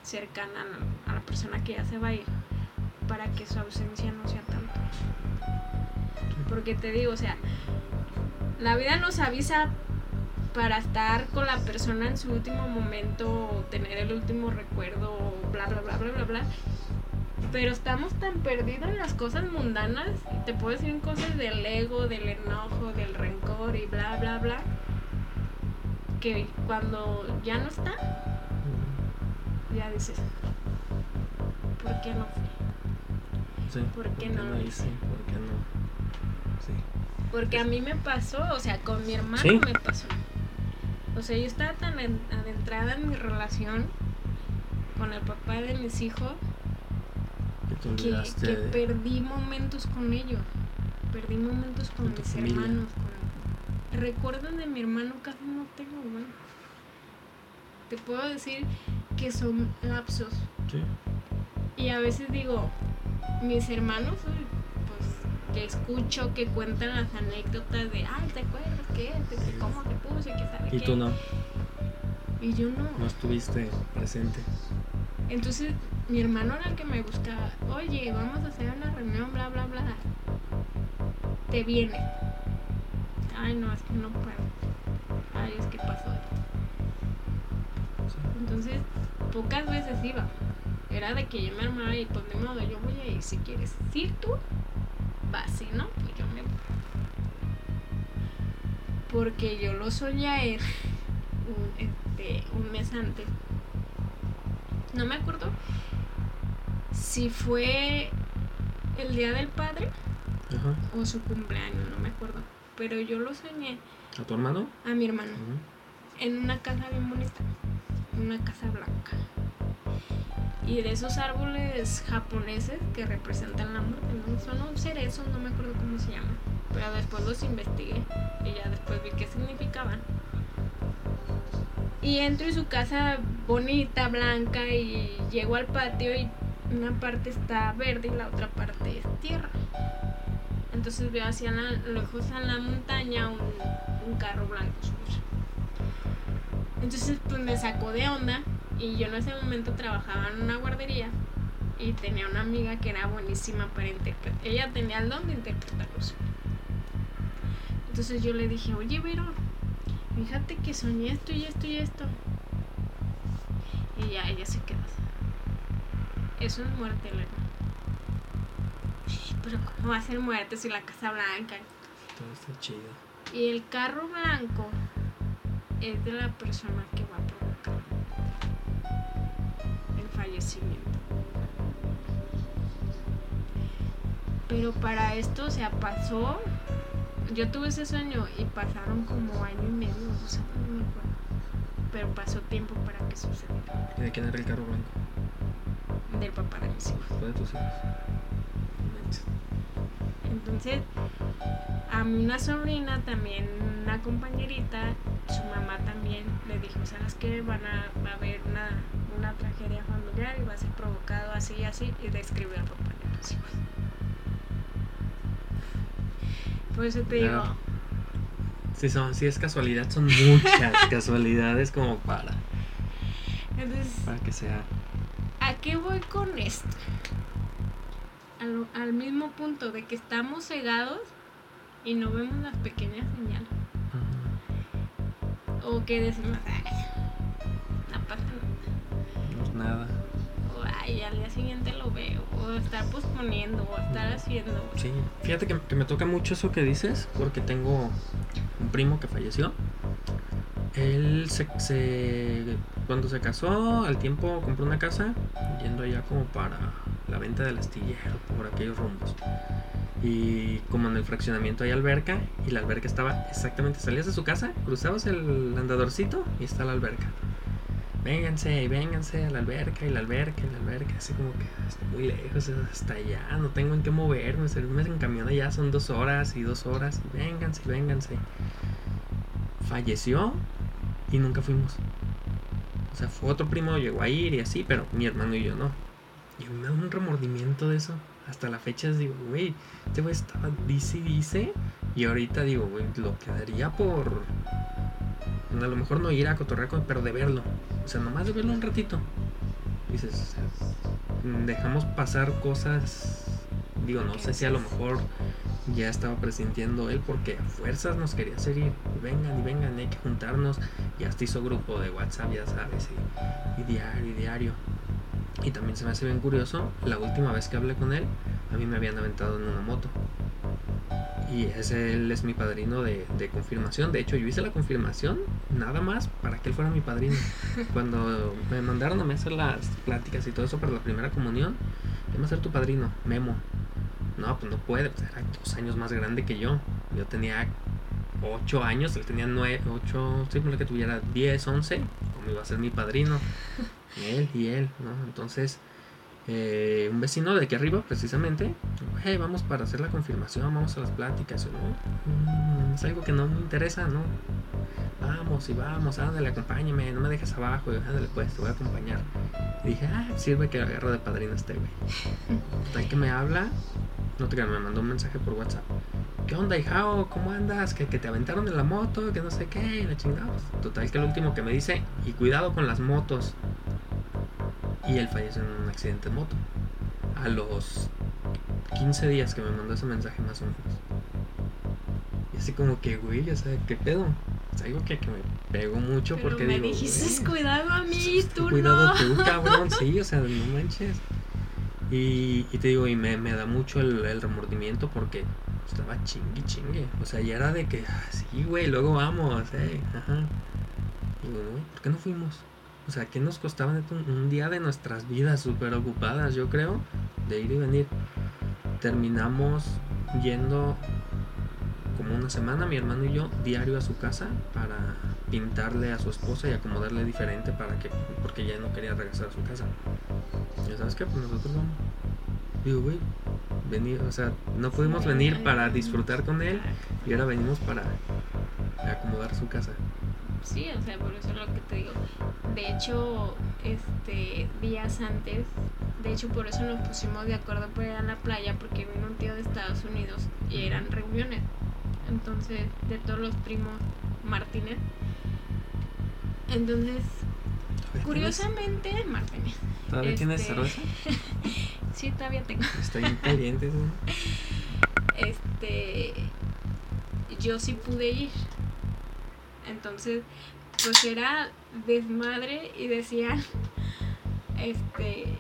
Speaker 2: cercana a la persona que ya se va a ir para que su ausencia no sea tanto. Porque te digo, o sea, la vida nos avisa para estar con la persona en su último momento, o tener el último recuerdo, bla, bla, bla, bla, bla, bla. Pero estamos tan perdidos en las cosas mundanas, te puedo decir en cosas del ego, del enojo, del rencor y bla, bla, bla, que cuando ya no está, ya dices, ¿por qué no fui?
Speaker 1: Sí.
Speaker 2: ¿Por qué no lo
Speaker 1: hice? ¿Por qué no? Sí.
Speaker 2: Porque a mí me pasó, o sea, con mi hermano
Speaker 1: ¿Sí?
Speaker 2: me pasó. O sea, yo estaba tan en- adentrada en mi relación con el papá de mis hijos
Speaker 1: Que te
Speaker 2: que,
Speaker 1: olvidaste.
Speaker 2: que
Speaker 1: de-
Speaker 2: perdí momentos con ellos. Perdí momentos con, mis
Speaker 1: familia.
Speaker 2: hermanos. Con... Recuerdos de mi hermano casi no tengo, güey. Te puedo decir que son lapsos.
Speaker 1: Sí.
Speaker 2: Y a veces digo, mis hermanos, pues que escucho que cuentan las anécdotas de, ay, ¿te acuerdas que este, que cómo te puse, que sabe
Speaker 1: Y
Speaker 2: qué?
Speaker 1: tú no,
Speaker 2: Y yo no.
Speaker 1: no estuviste presente.
Speaker 2: Entonces, mi hermano era el que me buscaba, oye, vamos a hacer una reunión, bla, bla, bla. Te viene. Ay, no, es que no puedo. Ay, es que pasó.
Speaker 1: Sí.
Speaker 2: Entonces, pocas veces iba. Era de que yo me armaba y pues de modo, yo voy a ir si quieres. Ir tú, vas, si no, pues yo me voy. Porque yo lo soñé él un, este, un mes antes. No me acuerdo si fue el día del padre
Speaker 1: Ajá.
Speaker 2: o su cumpleaños, no me acuerdo. Pero yo lo soñé
Speaker 1: ¿A tu hermano?
Speaker 2: a mi hermano
Speaker 1: Ujú.
Speaker 2: en una casa bien bonita, una casa blanca. Y de esos árboles japoneses que representan la muerte, ¿no? Son un cerezo, no me acuerdo cómo se llama. Pero después los investigué y ya después vi qué significaban. Y entro en su casa bonita, blanca, y llego al patio y una parte está verde y la otra parte es tierra. Entonces veo hacia lejos en la montaña un, carro blanco subir. Entonces pues me sacó de onda y yo en ese momento trabajaba en una guardería y tenía una amiga que era buenísima para interpretar. Ella tenía el don de interpretar los. Entonces yo le dije, oye Vero, fíjate que soñé esto y esto y esto. Y ya ella se quedó así. Es muerte, Elena. Pero ¿cómo va a ser muerte si la casa blanca?
Speaker 1: Todo está chido.
Speaker 2: Y el carro blanco es de la persona que va a provocar el fallecimiento. Pero para esto, o sea, pasó. Yo tuve ese sueño y pasaron como año y medio, o sea, no me acuerdo. Pero pasó tiempo para que sucediera.
Speaker 1: ¿Y de quién era el carro blanco?
Speaker 2: Del papá de mis hijos.
Speaker 1: De tus hijos.
Speaker 2: Entonces, a una sobrina, también una compañerita, su mamá también le dijo, ¿sabes qué? Van a, va a haber una, una tragedia familiar y va a ser provocado así y así, y describió al papá de los hijos. Por eso te digo.
Speaker 1: Si, son, si es casualidad, son muchas <laughs> casualidades como para,
Speaker 2: entonces,
Speaker 1: para que sea.
Speaker 2: ¿A qué voy con esto? Al, al mismo punto de que estamos cegados y no vemos las pequeñas señales. O que decimos, ay, no pasa nada.
Speaker 1: No es nada.
Speaker 2: O, ay, al día siguiente lo veo. O estar posponiendo, o estar haciendo.
Speaker 1: Sí, fíjate que, que me toca mucho eso que dices, porque tengo un primo que falleció. Él se, se- cuando se casó, al tiempo compró una casa, yendo allá como para la venta del astillero, por aquellos rumbos. Y como en el fraccionamiento hay alberca, y la alberca estaba exactamente, salías de su casa, cruzabas el andadorcito y está la alberca. Vénganse, vénganse a la alberca y la alberca y la alberca, así como que está muy lejos, hasta allá, no tengo en qué moverme, servirme en camión allá son dos horas y dos horas, y vénganse, vénganse. Falleció y nunca fuimos. O sea, fue otro primo, llegó a ir y así, pero mi hermano y yo no. Y me da un remordimiento de eso. Hasta la fecha digo, güey, este güey estaba dice y dice. Y ahorita digo, güey, lo quedaría por. A lo mejor no ir a cotorrear pero de verlo. O sea, nomás de verlo un ratito. Dices, o sea, dejamos pasar cosas. Digo, no sé si a lo mejor ya estaba presintiendo él porque a fuerzas nos quería hacer ir. Y vengan y vengan, hay que juntarnos. Y hasta hizo grupo de WhatsApp, ya sabes, y, y diario, y diario. Y también se me hace bien curioso, la última vez que hablé con él, a mí me habían aventado en una moto. Y ese, él es mi padrino de, de confirmación. De hecho, yo hice la confirmación nada más para que él fuera mi padrino. <laughs> Cuando me mandaron a mí hacer las pláticas y todo eso para la primera comunión, ¿quién va a ser tu padrino? Memo. No, pues no puede, pues era dos años más grande que yo. Yo tenía ocho años, él tenía nueve, ocho, sí, ponle que tuviera 10, 11, como iba a ser mi padrino. <laughs> Él y él, ¿no? Entonces, eh, un vecino de aquí arriba, precisamente, hey, vamos para hacer la confirmación, vamos a las pláticas, ¿no? Mm, es algo que no me interesa, ¿no? Vamos y vamos, ándale, acompáñame, no me dejes abajo, y, ándale, pues, te voy a acompañar. Y dije, ah, sirve que agarro de padrino este güey. <laughs> Tal que me habla, no te creas, me mandó un mensaje por WhatsApp. ¿Qué onda, hijao? ¿Cómo andas? Que, que te aventaron en la moto, que no sé qué, y la chingada. Total que el último que me dice, y cuidado con las motos. Y él falleció en un accidente de moto. A los 15 días que me mandó ese mensaje más o menos. Y así como que, güey, o sea, ¿qué pedo? Es algo que, que me pegó mucho
Speaker 2: Pero
Speaker 1: porque
Speaker 2: me
Speaker 1: digo,
Speaker 2: dijiste cuidado a mí,
Speaker 1: pues,
Speaker 2: tú
Speaker 1: cuidado
Speaker 2: no.
Speaker 1: tú, cabrón, sí, o sea, <laughs> no manches. Y, y te digo, y me, me da mucho el, el remordimiento porque estaba chingue chingue. O sea, ya era de que, ah, sí, güey, luego vamos, eh, ajá. Digo, no, ¿por qué no fuimos? O sea, ¿qué nos costaba un día de nuestras vidas súper ocupadas, yo creo, de ir y venir? Terminamos yendo como una semana, mi hermano y yo, diario a su casa para pintarle a su esposa y acomodarle diferente para que, porque ya no quería regresar a su casa. ¿Ya sabes qué? Pues nosotros vamos. Digo, güey, venir, o sea, no pudimos venir para disfrutar con él y ahora venimos para acomodar su casa.
Speaker 2: Sí, o sea, por eso es lo que te digo. De hecho, este días antes, de hecho por eso nos pusimos de acuerdo para ir a la playa porque vino un tío de Estados Unidos y eran reuniones. Entonces, de todos los primos Martínez. Entonces, curiosamente, Martínez.
Speaker 1: ¿Todavía tienes este, cerveza? <laughs>
Speaker 2: sí, todavía tengo.
Speaker 1: Estoy caliente. <laughs>
Speaker 2: Este, yo sí pude ir. Entonces, pues era desmadre y decían, <laughs> este,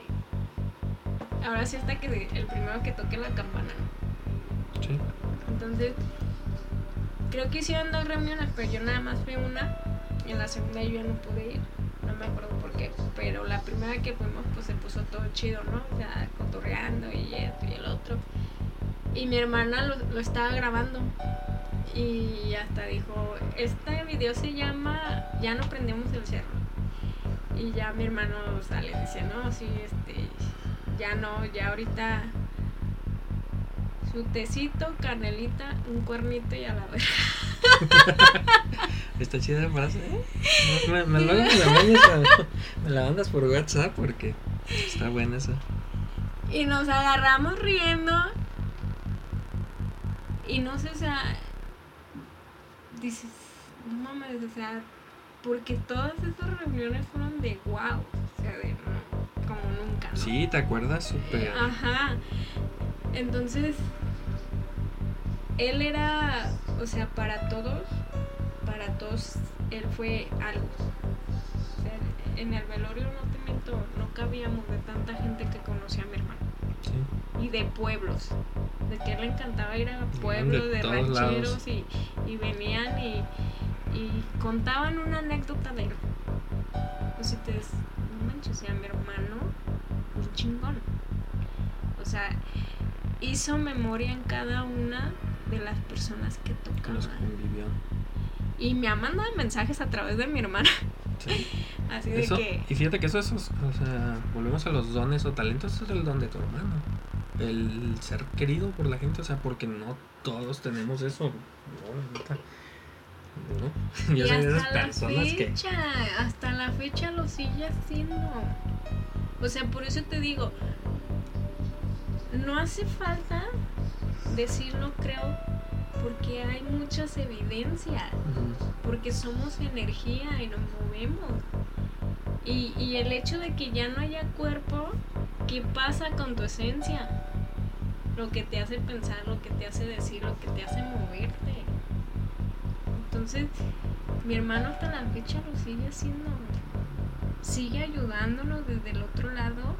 Speaker 2: ahora sí hasta que el primero que toque la campana. Sí. Entonces, creo que hicieron dos reuniones, pero yo nada más fui una. Y en la segunda yo ya no pude ir. No me acuerdo por qué. Pero la primera que fuimos, pues se puso todo chido, ¿no? O sea, cotorreando y esto y el otro. Y mi hermana lo, lo estaba grabando. Y hasta dijo, este video se llama Ya no prendemos el cerro. Y ya mi hermano sale y dice, no, sí, este, ya no, ya ahorita su tecito, canelita, un cuernito y a la vez. <laughs>
Speaker 1: Está chida la frase, ¿eh? Me, me, me, me, la mandas por WhatsApp porque está buena esa.
Speaker 2: Y nos agarramos riendo. Y no sé, o sea, dices, no mames, o sea, porque todas esas reuniones fueron de wow, o sea, de como nunca. ¿no?
Speaker 1: Sí, ¿te acuerdas? Súper.
Speaker 2: Ajá. Entonces, él era, o sea, para todos, para todos, él fue algo. O sea, en el velorio, no te miento, no cabíamos de tanta gente que conocía a mi hermano. Sí. Y de pueblos. De que él le encantaba ir a pueblos, de, rancheros y, y, venían y, y, contaban una anécdota de él. Pues si te no manches, o sea, mi hermano, un chingón. O sea, hizo memoria en cada una de las personas que tocaban. Y me ha mandado mensajes a través de mi hermana. Sí. <laughs> Así de que.
Speaker 1: Y fíjate que eso es, o sea, volvemos a los dones o talentos, eso es el don de tu hermano. El ser querido por la gente, o sea, porque no todos tenemos eso.
Speaker 2: No, <laughs> Yo soy de esas personas fecha, que. Hasta la fecha lo sigue haciendo. O sea, por eso te digo, no hace falta decirlo, creo, porque hay muchas evidencias, porque somos energía y nos movemos. Y, y el hecho de que ya no haya cuerpo, ¿qué pasa con tu esencia? Lo que te hace pensar, lo que te hace decir, lo que te hace moverte. Entonces, mi hermano hasta la fecha lo sigue haciendo. Sigue ayudándonos desde el otro lado.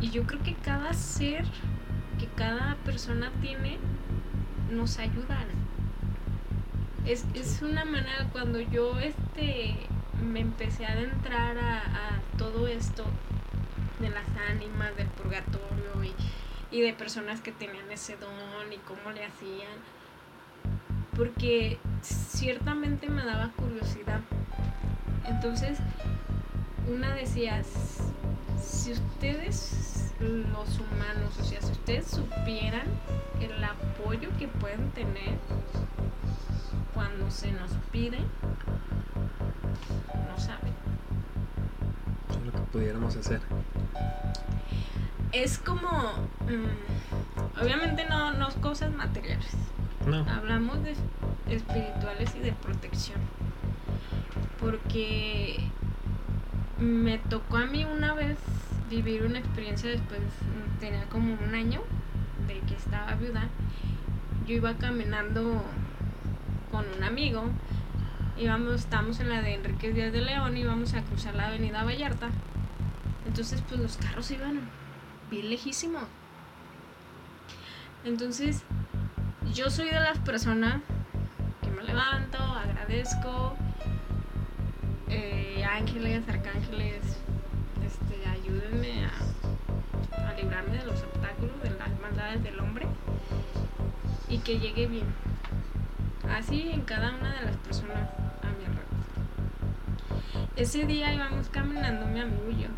Speaker 2: Y yo creo que cada ser que cada persona tiene nos ayudan. Es, es una manera, cuando yo este, me empecé a adentrar a, todo esto de las ánimas, del purgatorio y, y de personas que tenían ese don y cómo le hacían, porque ciertamente me daba curiosidad. Entonces, una decía, si ustedes los humanos, o sea, si ustedes supieran el apoyo que pueden tener cuando se nos pide, no saben.
Speaker 1: Es lo que pudiéramos hacer.
Speaker 2: Es como, mm, obviamente no, no cosas materiales.
Speaker 1: No.
Speaker 2: Hablamos de espirituales y de protección. Porque me tocó a mí una vez vivir una experiencia después, tenía como un año de que estaba viuda. Yo iba caminando con un amigo, íbamos, estábamos en la de Enrique Díaz de León, íbamos a cruzar la avenida Vallarta. Entonces, pues los carros iban bien lejísimos. Entonces, yo soy de las personas que me levanto, agradezco, ángeles, arcángeles, a librarme de los obstáculos, de las maldades del hombre y que llegue bien. Así en cada una de las personas a mi alrededor. Ese día íbamos caminando mi amigo y yo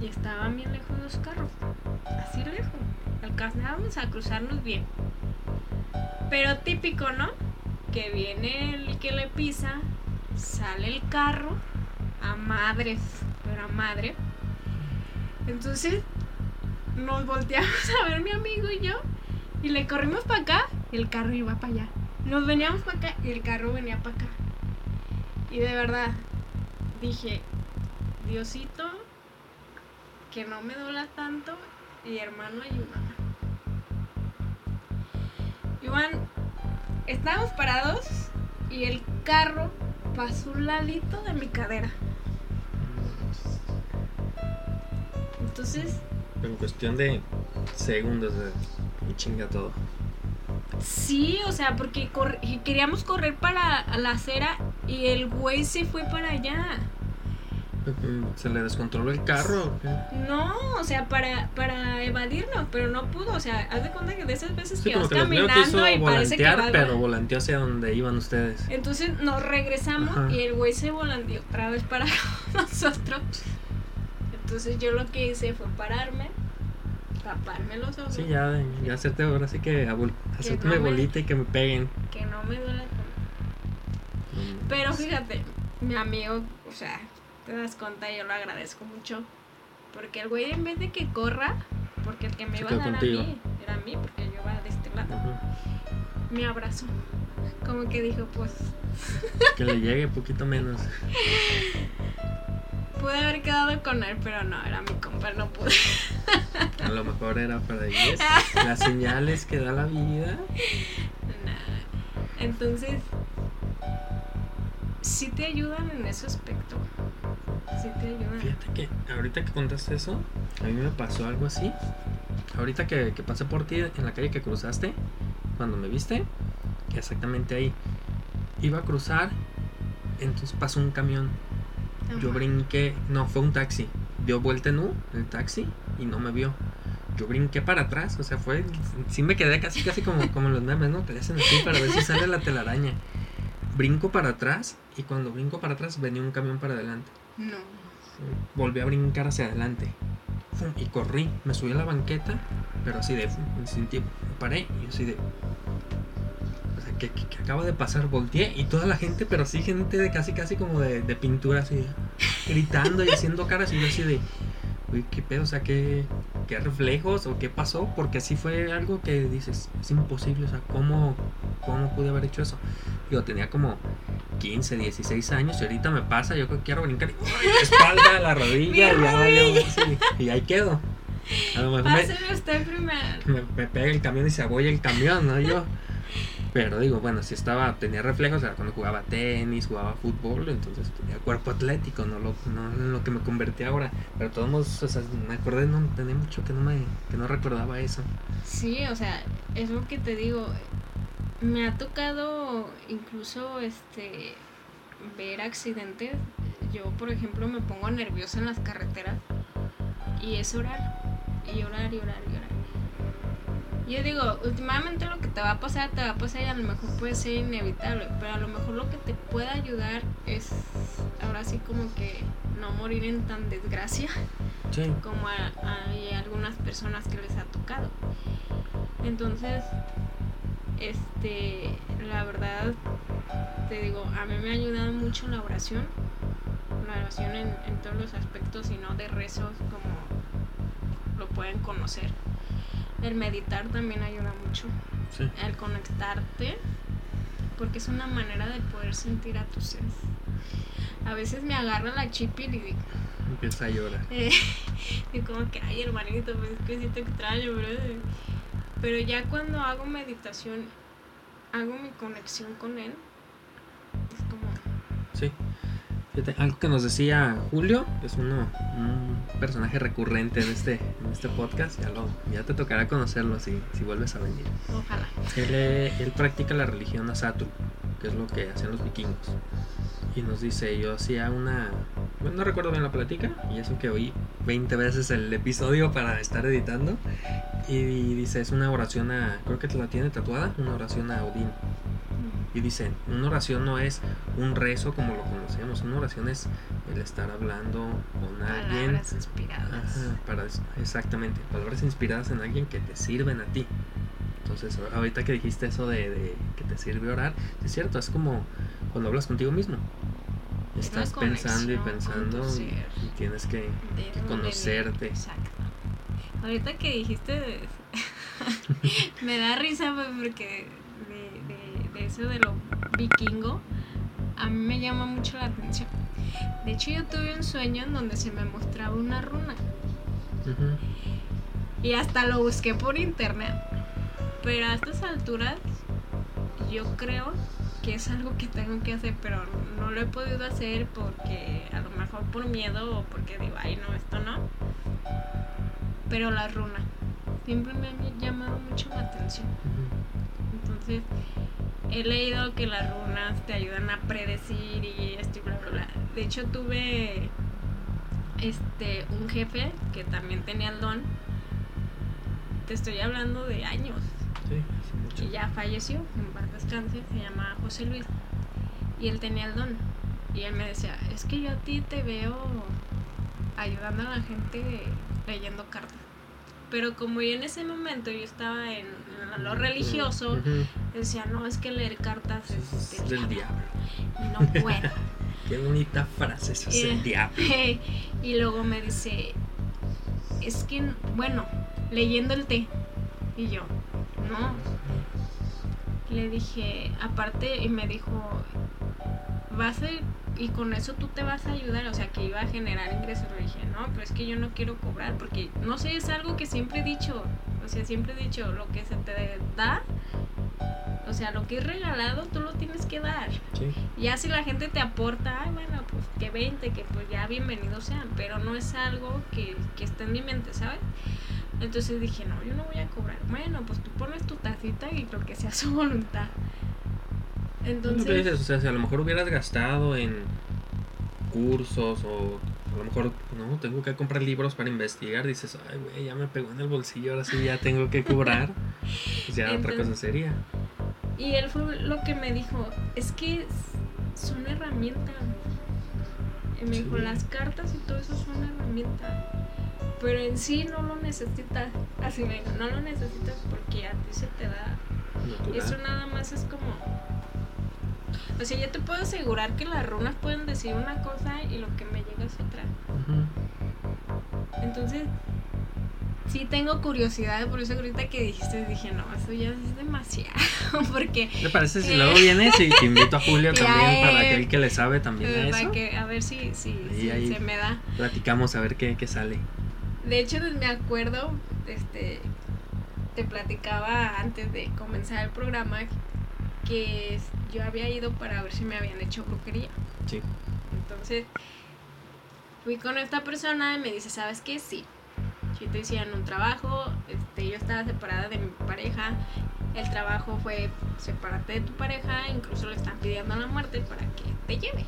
Speaker 2: y estaban bien lejos los carros, así lejos. Alcanzábamos a cruzarnos bien. Pero típico, ¿no? Que viene el que le pisa, sale el carro a madres, pero a madre. Entonces nos volteamos a ver mi amigo y yo y le corrimos para acá y el carro iba para allá. Nos veníamos para acá y el carro venía para acá. Y de verdad dije, Diosito, que no me duela tanto y hermano, ayúdame. Iván, estábamos parados y el carro pasó un ladito de mi cadera. Entonces,
Speaker 1: En cuestión de segundos de y chinga todo.
Speaker 2: sí, o sea, porque queríamos correr para la acera y el güey se fue para allá.
Speaker 1: ¿Se le descontroló el carro?
Speaker 2: No, o sea, para, para evadirnos, pero no pudo. O sea, haz de cuenta que de esas veces
Speaker 1: Sí,
Speaker 2: que vas
Speaker 1: que
Speaker 2: caminando y parece que
Speaker 1: volantear,
Speaker 2: va
Speaker 1: pero volanteó hacia donde iban ustedes.
Speaker 2: Entonces nos regresamos
Speaker 1: Ajá.
Speaker 2: y el güey se volanteó otra vez para <laughs> nosotros. Entonces yo lo que hice fue pararme, taparme los ojos,
Speaker 1: Sí, ya, ya hacerte ahora sí que abul- hacérteme
Speaker 2: no
Speaker 1: bolita y que me peguen.
Speaker 2: que no me duele.
Speaker 1: Mm,
Speaker 2: Pero fíjate, mi amigo, o sea, te das cuenta, yo lo agradezco mucho. Porque el güey en vez de que corra, porque el que me iba a dar
Speaker 1: contigo.
Speaker 2: a mí, era a mí, porque yo iba de este lado, me abrazó. Como que dijo, pues,
Speaker 1: Que le llegue poquito menos. <laughs>
Speaker 2: pude haber quedado con él, pero no, era mi compa, no pude.
Speaker 1: A lo mejor era para ellos. <laughs> Las señales que da la vida.
Speaker 2: Nada. Entonces, sí te ayudan en ese aspecto. Sí te ayudan.
Speaker 1: Fíjate que ahorita que contaste eso, a mí me pasó algo así. Ahorita que, que pasé por ti en la calle que cruzaste, cuando me viste, exactamente ahí. Iba a cruzar, entonces pasó un camión. Yo brinqué, no, fue un taxi. Dio vuelta en U, el taxi, y no me vio. Yo brinqué para atrás, o sea, fue. Sí me quedé casi, casi como, <laughs> como los memes, ¿no? Que le hacen así para ver si sale la telaraña. Brinco para atrás, y cuando brinco para atrás venía un camión para adelante.
Speaker 2: No.
Speaker 1: Volví a brincar hacia adelante. Fum, y corrí. Me subí a la banqueta, pero así de. Me paré y así de. Que, que- que acaba de pasar. Volteé y toda la gente, pero sí gente de casi, casi como de, de pintura, así gritando y haciendo caras. Y yo así de. Uy, qué pedo, o sea, qué, qué reflejos o qué pasó. Porque así fue algo que dices, es imposible. O sea, ¿cómo, cómo pude haber hecho eso? Yo tenía como 15, 16 años y ahorita me pasa, yo quiero brincar y ¡ay! la espalda, la rodilla, y, ya valió, sí, y ahí quedo. A lo mejor me,
Speaker 2: usted primero.
Speaker 1: me, me pega el camión y se abolla el camión, ¿no? Yo. Pero digo, bueno, si estaba, tenía reflejos, era cuando jugaba tenis, jugaba fútbol, entonces tenía cuerpo atlético, no lo, no lo que me convertí ahora. Pero todos modos, o sea, me acordé, no, tenía mucho que no me, que no recordaba eso.
Speaker 2: Sí, o sea, es lo que te digo. Me ha tocado incluso este ver accidentes. Yo, por ejemplo, me pongo nerviosa en las carreteras y es orar y orar y orar y orar. Yo digo, últimamente lo que te va a pasar, te va a pasar y a lo mejor puede ser inevitable, pero a lo mejor lo que te puede ayudar es ahora sí como que no morir en tan desgracia
Speaker 1: Sí.
Speaker 2: como a- hay algunas personas que les ha tocado. Entonces, este, la verdad, te digo, a mí me ha ayudado mucho la oración, la oración en, en todos los aspectos y no de rezos como lo pueden conocer. El meditar también ayuda mucho,
Speaker 1: Sí.
Speaker 2: el conectarte, porque es una manera de poder sentir a tus seres. A veces me agarra la chipil y digo,
Speaker 1: Empieza a llorar.
Speaker 2: eh, <laughs> y como que, ay, hermanito, pues es que sí te extraño, brother. Pero ya cuando hago meditación, hago mi conexión con él, es como,
Speaker 1: Sí. Fíjate, algo que nos decía Julio, que es uno, un personaje recurrente en este, en este podcast, ya, lo, ya te tocará conocerlo si, si vuelves a venir.
Speaker 2: ojalá.
Speaker 1: Él, eh, él practica la religión Asatru, que es lo que hacían los vikingos. Y nos dice, yo hacía una, bueno, no recuerdo bien la plática, y eso que oí 20 veces el episodio para estar editando. Y dice, es una oración a, creo que te la tiene tatuada, una oración a Odín. Y dice, una oración no es un rezo como lo conocemos, una oración es el estar hablando con alguien.
Speaker 2: Palabras inspiradas.
Speaker 1: Ajá, para, exactamente, palabras inspiradas en alguien que te sirven a ti. Entonces, ahorita que dijiste eso de, de que te sirve orar, es cierto, es como cuando hablas contigo mismo. Estás pensando y pensando y, tienes que, que conocerte.
Speaker 2: Exacto. Ahorita que dijiste, <laughs> me da risa pues, porque de, de, de eso de lo vikingo, a mí me llama mucho la atención. De hecho, yo tuve un sueño en donde se me mostraba una runa. Y hasta lo busqué por internet. Pero a estas alturas, yo creo que es algo que tengo que hacer, pero no lo he podido hacer porque a lo mejor por miedo o porque digo, ay, no, esto no. Pero la runa siempre me ha llamado mucho la atención. Entonces, he leído que las runas te ayudan a predecir y esto y bla, bla, bla. De hecho, tuve este un jefe que también tenía el don. Te estoy hablando de años.
Speaker 1: Sí, hace
Speaker 2: Y ya falleció, en paz descanse, se llama José Luis. Y él tenía el don. Y él me decía, es que yo a ti te veo ayudando a la gente leyendo cartas. Pero como yo en ese momento yo estaba en lo religioso, decía, no, es que leer cartas es,
Speaker 1: Es del diablo.
Speaker 2: Y no puedo. <laughs>
Speaker 1: Qué bonita frase, eso es
Speaker 2: Eh,
Speaker 1: el diablo. <laughs>
Speaker 2: y luego me dice, es que, bueno, leyendo el té. Y yo, no. Le dije, aparte, y me dijo, vas a, y con eso tú te vas a ayudar, o sea, que iba a generar ingresos. Le dije, no, pero es que yo no quiero cobrar, porque, no sé, es algo que siempre he dicho, o sea, siempre he dicho, lo que se te da, o sea, lo que es regalado, tú lo tienes que dar.
Speaker 1: Sí.
Speaker 2: Ya si la gente te aporta, ay, bueno, pues que 20, que pues ya bienvenidos sean, pero no es algo que, que esté en mi mente, ¿sabes? Entonces dije, no, yo no voy a cobrar. Bueno, pues tú pones tu tacita y lo que sea su <laughs> voluntad. Entonces,
Speaker 1: dices, o sea, si a lo mejor hubieras gastado en cursos o a lo mejor, no, tengo que comprar libros para investigar, dices, ay, güey, ya me pegó en el bolsillo, ahora sí ya tengo que cobrar. <laughs> Pues ya otra cosa sería.
Speaker 2: y él fue lo que me dijo, es que son herramientas. Y me dijo, las cartas y todo eso son herramientas. Pero en sí no lo necesitas. Así me no lo necesitas porque a ti se te da
Speaker 1: Natural.
Speaker 2: Eso nada más es como. O sea, yo te puedo asegurar que las runas pueden decir una cosa y lo que me llega es otra.
Speaker 1: Ujú.
Speaker 2: Entonces, sí tengo curiosidad, por eso ahorita que dijiste, dije, no, eso ya es demasiado. <laughs> Porque.
Speaker 1: ¿Te parece si luego vienes y te invito a Julio <laughs> también para
Speaker 2: eh,
Speaker 1: aquel que le sabe también a
Speaker 2: eh, para
Speaker 1: eso?
Speaker 2: que, a ver si, si, si
Speaker 1: ahí.
Speaker 2: se me da.
Speaker 1: Platicamos a ver qué, qué sale.
Speaker 2: De hecho, me acuerdo, este, te platicaba antes de comenzar el programa que yo había ido para ver si me habían hecho brujería.
Speaker 1: Sí.
Speaker 2: Entonces, fui con esta persona y me dice, ¿sabes qué? Sí. Si te hicieron un trabajo, este, yo estaba separada de mi pareja, el trabajo fue separarte de tu pareja, incluso le están pidiendo la muerte para que te lleve.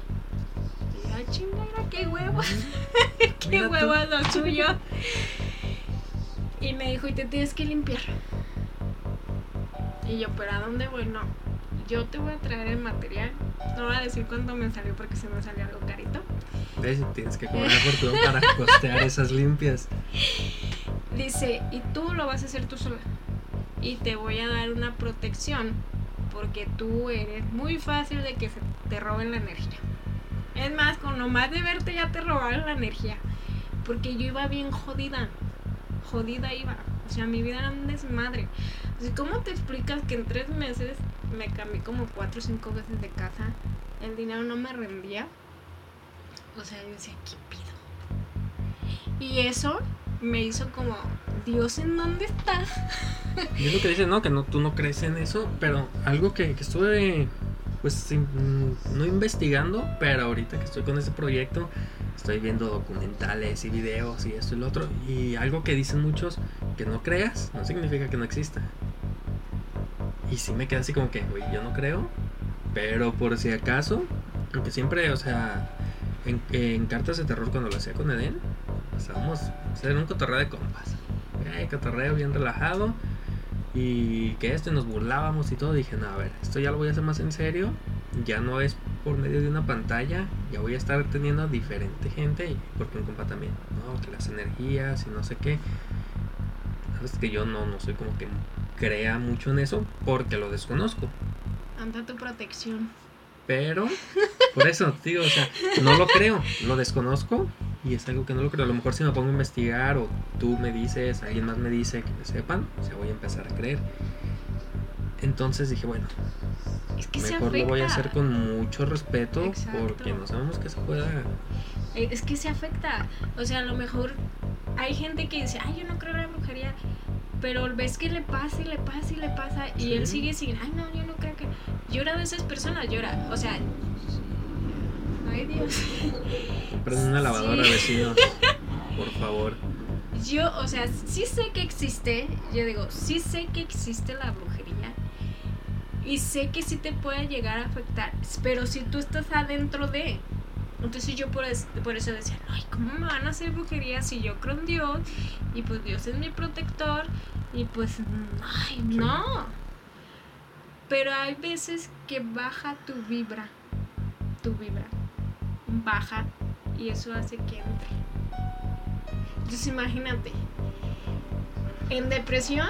Speaker 2: "Ay, chingada, qué huevo, <laughs> qué lo suyo. Y me dijo, y te tienes que limpiar. Y yo, ¿pero a dónde voy? No, yo te voy a traer el material. No voy a decir cuánto me salió porque se me salió algo carito.
Speaker 1: ¿Ves? Tienes que cobrar por <laughs> todo para costear esas limpias.
Speaker 2: Dice, y tú lo vas a hacer tú sola. Y te voy a dar una protección porque tú eres muy fácil de que se te roben la energía. Es más, con nomás de verte ya te robaron la energía. Porque yo iba bien jodida. Jodida iba. O sea, mi vida era un desmadre. Así, ¿cómo te explicas que en tres meses me cambié como cuatro o cinco veces de casa? El dinero no me rendía. O sea, yo decía, ¿qué pido? Y eso me hizo como, Dios, ¿en dónde estás?
Speaker 1: Y es lo que dices, ¿no? Que no, tú no crees en eso, pero algo que, que estuve, pues, mm, no investigando, pero ahorita que estoy con este proyecto, estoy viendo documentales y videos y esto y lo otro, y algo que dicen muchos, que no creas, no significa que no exista. Y sí me queda así como que, güey, yo no creo, pero por si acaso, aunque siempre, o sea, en, en cartas de terror cuando lo hacía con Eden, estábamos, o sea, era un cotorreo de compas. Eh, cotorreo bien relajado. Y que este nos burlábamos y todo. Dije, no, a ver, esto ya lo voy a hacer más en serio. Ya no es por medio de una pantalla. Ya voy a estar teniendo diferente gente. Porque un compa también, ¿no? Que las energías y no sé qué. Sabes que yo no, no soy como que crea mucho en eso porque lo desconozco.
Speaker 2: Anda tu protección.
Speaker 1: Pero, por eso, digo, o sea, no lo creo, lo desconozco y es algo que no lo creo. A lo mejor si me pongo a investigar o tú me dices, alguien más me dice que me sepan, o sea, voy a empezar a creer. Entonces dije, bueno,
Speaker 2: Es que
Speaker 1: mejor lo voy a hacer con mucho respeto
Speaker 2: Exacto.
Speaker 1: porque no sabemos que se pueda.
Speaker 2: Eh, Es que se afecta. O sea, a lo mejor hay gente que dice, ay, yo no creo en la brujería. Pero ves que le pasa y le pasa y le pasa. Y él
Speaker 1: Sí.
Speaker 2: sigue sin, ay, no, yo no creo que. Llora de esas personas, llora. O sea. Ay, Dios.
Speaker 1: Prende una lavadora,
Speaker 2: Sí.
Speaker 1: vecinos. <laughs> Por favor.
Speaker 2: Yo, o sea, sí sé que existe. Yo digo, sí sé que existe la brujería. Y sé que sí te puede llegar a afectar. Pero si tú estás adentro de. Entonces yo por, es- por eso decía, ay, ¿cómo me van a hacer brujería si yo creo en Dios? Y pues Dios es mi protector. Y pues, ay, no. Pero hay veces que baja tu vibra. Tu vibra. Baja. Y eso hace que entre. Entonces imagínate. En depresión,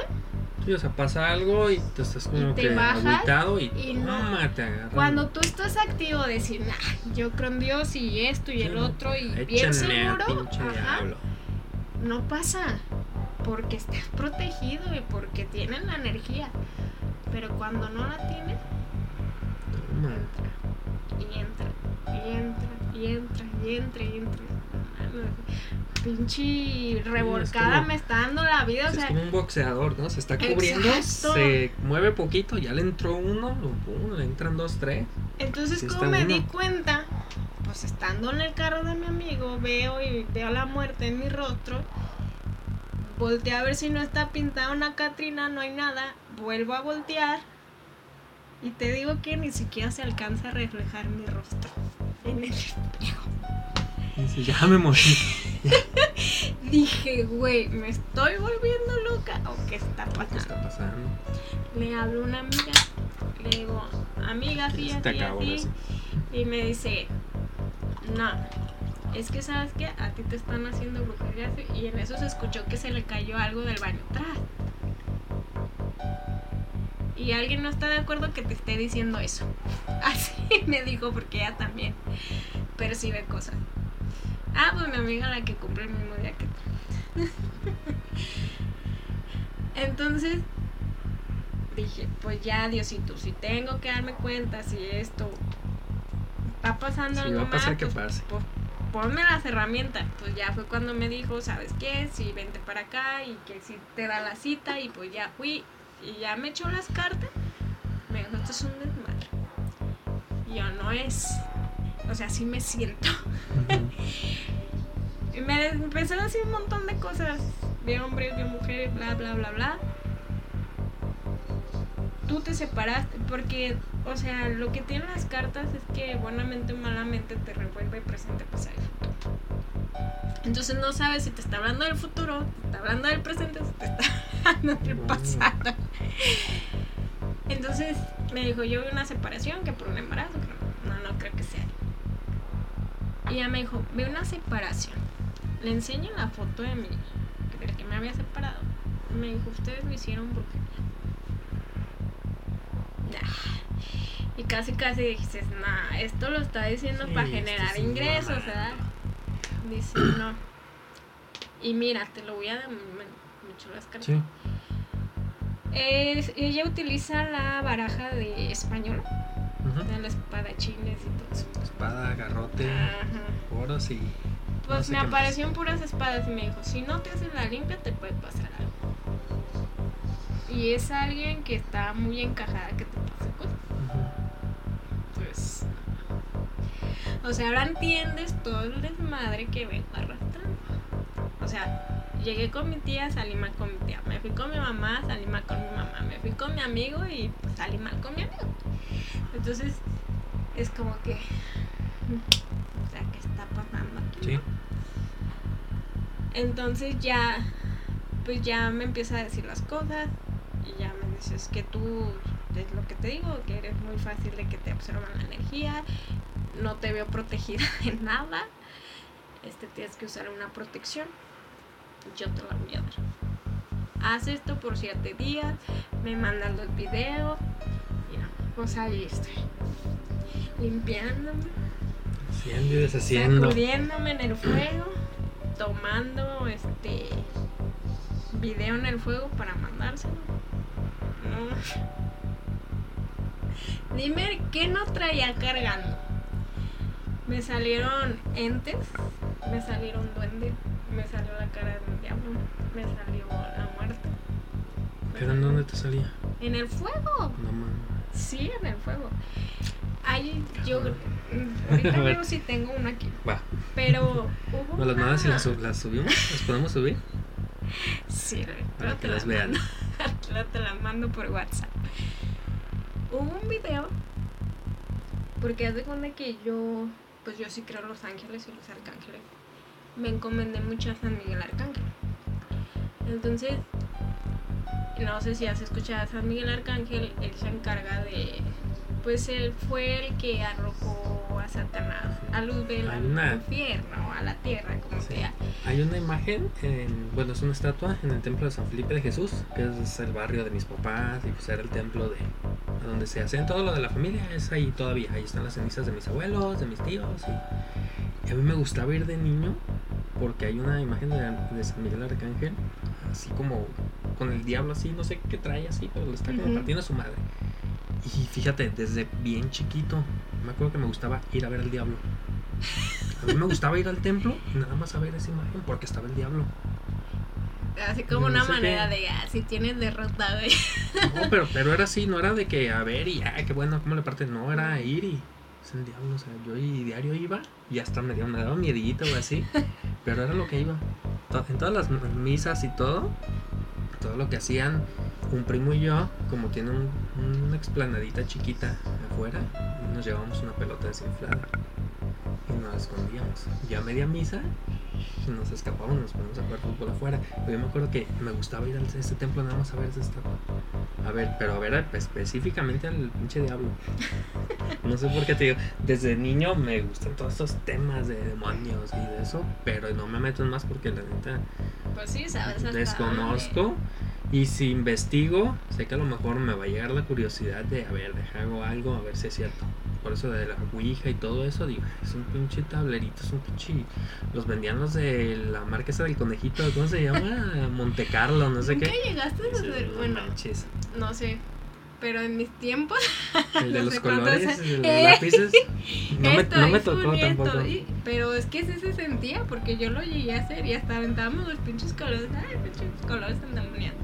Speaker 1: Sí, o sea, pasa algo y te estás como
Speaker 2: Y te
Speaker 1: que agüitado y,
Speaker 2: y no.
Speaker 1: te
Speaker 2: cuando tú estás activo, decir, nah, yo creo en Dios y esto y
Speaker 1: Sí,
Speaker 2: el otro y bien seguro, ajá, no pasa. Porque estás protegido y porque tienes la energía. Pero cuando no la tienes,
Speaker 1: Toma.
Speaker 2: y entra, y entra, y entra, y entra, y entra. Pinche revolcada me está dando la vida, o
Speaker 1: es
Speaker 2: sea,
Speaker 1: como un boxeador, ¿no? Se está cubriendo,
Speaker 2: Exacto.
Speaker 1: se mueve poquito, ya le entró uno, pum, le entran dos, tres.
Speaker 2: Entonces,
Speaker 1: Sí
Speaker 2: como me
Speaker 1: uno.
Speaker 2: di cuenta, pues estando en el carro de mi amigo, veo y veo la muerte en mi rostro. Volteé a ver si no está pintada una Catrina, no hay nada. Vuelvo a voltear. Y te digo que ni siquiera se alcanza a reflejar mi rostro en el espejo.
Speaker 1: Dice, ya me morí. <laughs>
Speaker 2: Dije, güey, ¿me estoy volviendo loca o qué está
Speaker 1: ¿Qué
Speaker 2: pasando?
Speaker 1: está pasando?
Speaker 2: Le hablo a una amiga, le digo, amiga, así,
Speaker 1: Se te
Speaker 2: así,
Speaker 1: acabó,
Speaker 2: así.
Speaker 1: así.
Speaker 2: Y me dice, no, es que sabes que a ti te están haciendo brujería. Y en eso se escuchó que se le cayó algo del baño atrás. Y alguien no está de acuerdo que te esté diciendo eso. <laughs> Así me dijo porque ella también percibe cosas. Ah, pues mi amiga la que cumple el mismo día que tú. <laughs> Entonces dije, pues ya Diosito, si tengo que darme cuenta si esto está pasando
Speaker 1: Sí,
Speaker 2: algo
Speaker 1: va a pasar
Speaker 2: más,
Speaker 1: que
Speaker 2: pues,
Speaker 1: pase.
Speaker 2: pues, ponme las herramientas. Pues ya fue cuando me dijo, ¿sabes qué? Si vente para acá y que si te da la cita y pues ya fui y ya me echó las cartas. Me dijo, esto es un desmadre. Y yo no es. O sea, sí me siento. <laughs> Y me empezó a decir un montón de cosas. De hombres, de mujeres, bla, bla, bla, bla. Tú te separaste porque, o sea, lo que tienen las cartas es que buenamente o malamente te revuelve presente, pasado y futuro. Entonces no sabes si te está hablando del futuro, te está hablando del presente, o si te está <laughs> hablando del pasado. Entonces me dijo, yo vi una separación que por un embarazo, pero no, no creo que sea. Y ella me dijo, vi una separación. Le enseño la foto de mi, del que me había separado. Me dijo, ustedes lo hicieron brujería. Y casi casi dices, nah, esto lo está diciendo
Speaker 1: Sí,
Speaker 2: para generar ingresos. ¿verdad? Dice, no. Y mira, te lo voy a... Me, me las cartas.
Speaker 1: Sí.
Speaker 2: Es- ella utiliza la baraja de español,
Speaker 1: Ujú.
Speaker 2: de los espadachines y todo eso.
Speaker 1: Espada, garrote, oros y.
Speaker 2: Pues
Speaker 1: no sé
Speaker 2: me aparecieron puras espadas y me dijo, si no te haces la limpia te puede pasar algo. Y es alguien que está muy encajada que te pase cosas.
Speaker 1: Ujú.
Speaker 2: Pues... O sea, ahora entiendes todo el desmadre que vengo arrastrando. O sea, llegué con mi tía, salí mal con mi tía. Me fui con mi mamá, salí mal con mi mamá. Me fui con mi amigo y pues, salí mal con mi amigo. Entonces, es como que... O sea, ¿qué está
Speaker 1: Sí.
Speaker 2: Entonces ya, pues ya me empieza a decir las cosas y ya me dices que tú, es lo que te digo, que eres muy fácil de que te absorban la energía, no te veo protegida <laughs> de nada, este tienes que usar una protección, yo te la voy a dar. Haz esto por siete días, me mandan los videos, mira, pues ahí estoy, limpiándome,
Speaker 1: Haciendo y deshaciendo.
Speaker 2: sacudiéndome en el fuego, tomando este video en el fuego para mandárselo. No. Dime qué no traía cargando. Me salieron entes, me salieron duendes, me salió la cara de un diablo, me salió la muerte.
Speaker 1: ¿Pero en dónde te salía?
Speaker 2: En el fuego.
Speaker 1: No mames.
Speaker 2: Sí, en el fuego. Ahí yo <laughs> ahorita veo si tengo una aquí.
Speaker 1: Va.
Speaker 2: Pero <laughs> hubo
Speaker 1: ¿Nos las mandas y las, sub- las subimos? ¿Las podemos subir?
Speaker 2: Sí,
Speaker 1: Para que
Speaker 2: te
Speaker 1: las
Speaker 2: las
Speaker 1: vean.
Speaker 2: mando. <laughs> Te las mando por WhatsApp. Hubo un video porque haz de cuenta que yo, pues yo sí creo en los ángeles y los arcángeles. Me encomendé mucho a San Miguel Arcángel. Entonces, no sé si has escuchado a San Miguel Arcángel, él se encarga de, pues él fue el que arrojó a Satanás a luz del
Speaker 1: Hay una-
Speaker 2: infierno, a la tierra, como
Speaker 1: Sí.
Speaker 2: sea.
Speaker 1: Hay una imagen, en, bueno, es una estatua en el templo de San Felipe de Jesús, que es el barrio de mis papás y pues era el templo de donde se hacen todo lo de la familia, es ahí todavía, ahí están las cenizas de mis abuelos, de mis tíos y, y a mí me gustaba ir de niño porque hay una imagen de, de San Miguel Arcángel, así como con el diablo así, no sé qué trae así, pero le está como
Speaker 2: Ujú.
Speaker 1: partiendo a su madre. Y fíjate, desde bien chiquito, me acuerdo que me gustaba ir a ver al diablo. A mí me gustaba ir al templo y nada más a ver esa imagen porque estaba el diablo.
Speaker 2: Así como
Speaker 1: No
Speaker 2: una manera
Speaker 1: qué.
Speaker 2: de, ah, si tienes derrota, güey.
Speaker 1: No, pero, pero era así, no era de que a ver y ah, qué bueno, cómo le parte. No, era ir y es el diablo. O sea, yo y diario iba y hasta me, me daba miedito o así. <laughs> Pero era lo que iba. En todas las misas y todo, todo lo que hacían un primo y yo, como tiene un- una explanadita chiquita afuera, nos llevábamos una pelota desinflada nos escondíamos. Ya a media misa nos escapábamos, nos poníamos a jugar fútbol afuera. Pero yo me acuerdo que me gustaba ir a ese templo nada más a ver esa estatua. A ver, pero a ver al- específicamente al pinche diablo. <laughs> No sé por qué te digo, desde niño me gustan todos estos temas de demonios y de eso, pero no me meto en más porque la neta
Speaker 2: Pues sí, sabes hasta
Speaker 1: desconozco. Y si investigo, sé que a lo mejor me va a llegar la curiosidad de, a ver, deja hago algo, a ver si es cierto. Por eso de la Ouija y todo eso, digo, es un pinche tablerito, es un pinche... Los vendían los de la marca esa del conejito, ¿cómo se llama? <laughs> Monte Carlo, no sé
Speaker 2: ¿Nunca
Speaker 1: qué.
Speaker 2: llegaste a
Speaker 1: Dices,
Speaker 2: hacer,
Speaker 1: "No
Speaker 2: bueno,
Speaker 1: manches".
Speaker 2: no sé, pero en mis tiempos, <laughs>
Speaker 1: El de
Speaker 2: no
Speaker 1: los colores,
Speaker 2: se-
Speaker 1: el de los lápices. <laughs> No me,
Speaker 2: esto
Speaker 1: no me tocó
Speaker 2: esto,
Speaker 1: tampoco.
Speaker 2: y- pero es que sí se sentía, porque yo lo llegué a hacer y hasta aventábamos los pinches colores, ay, pinches colores endemoniados.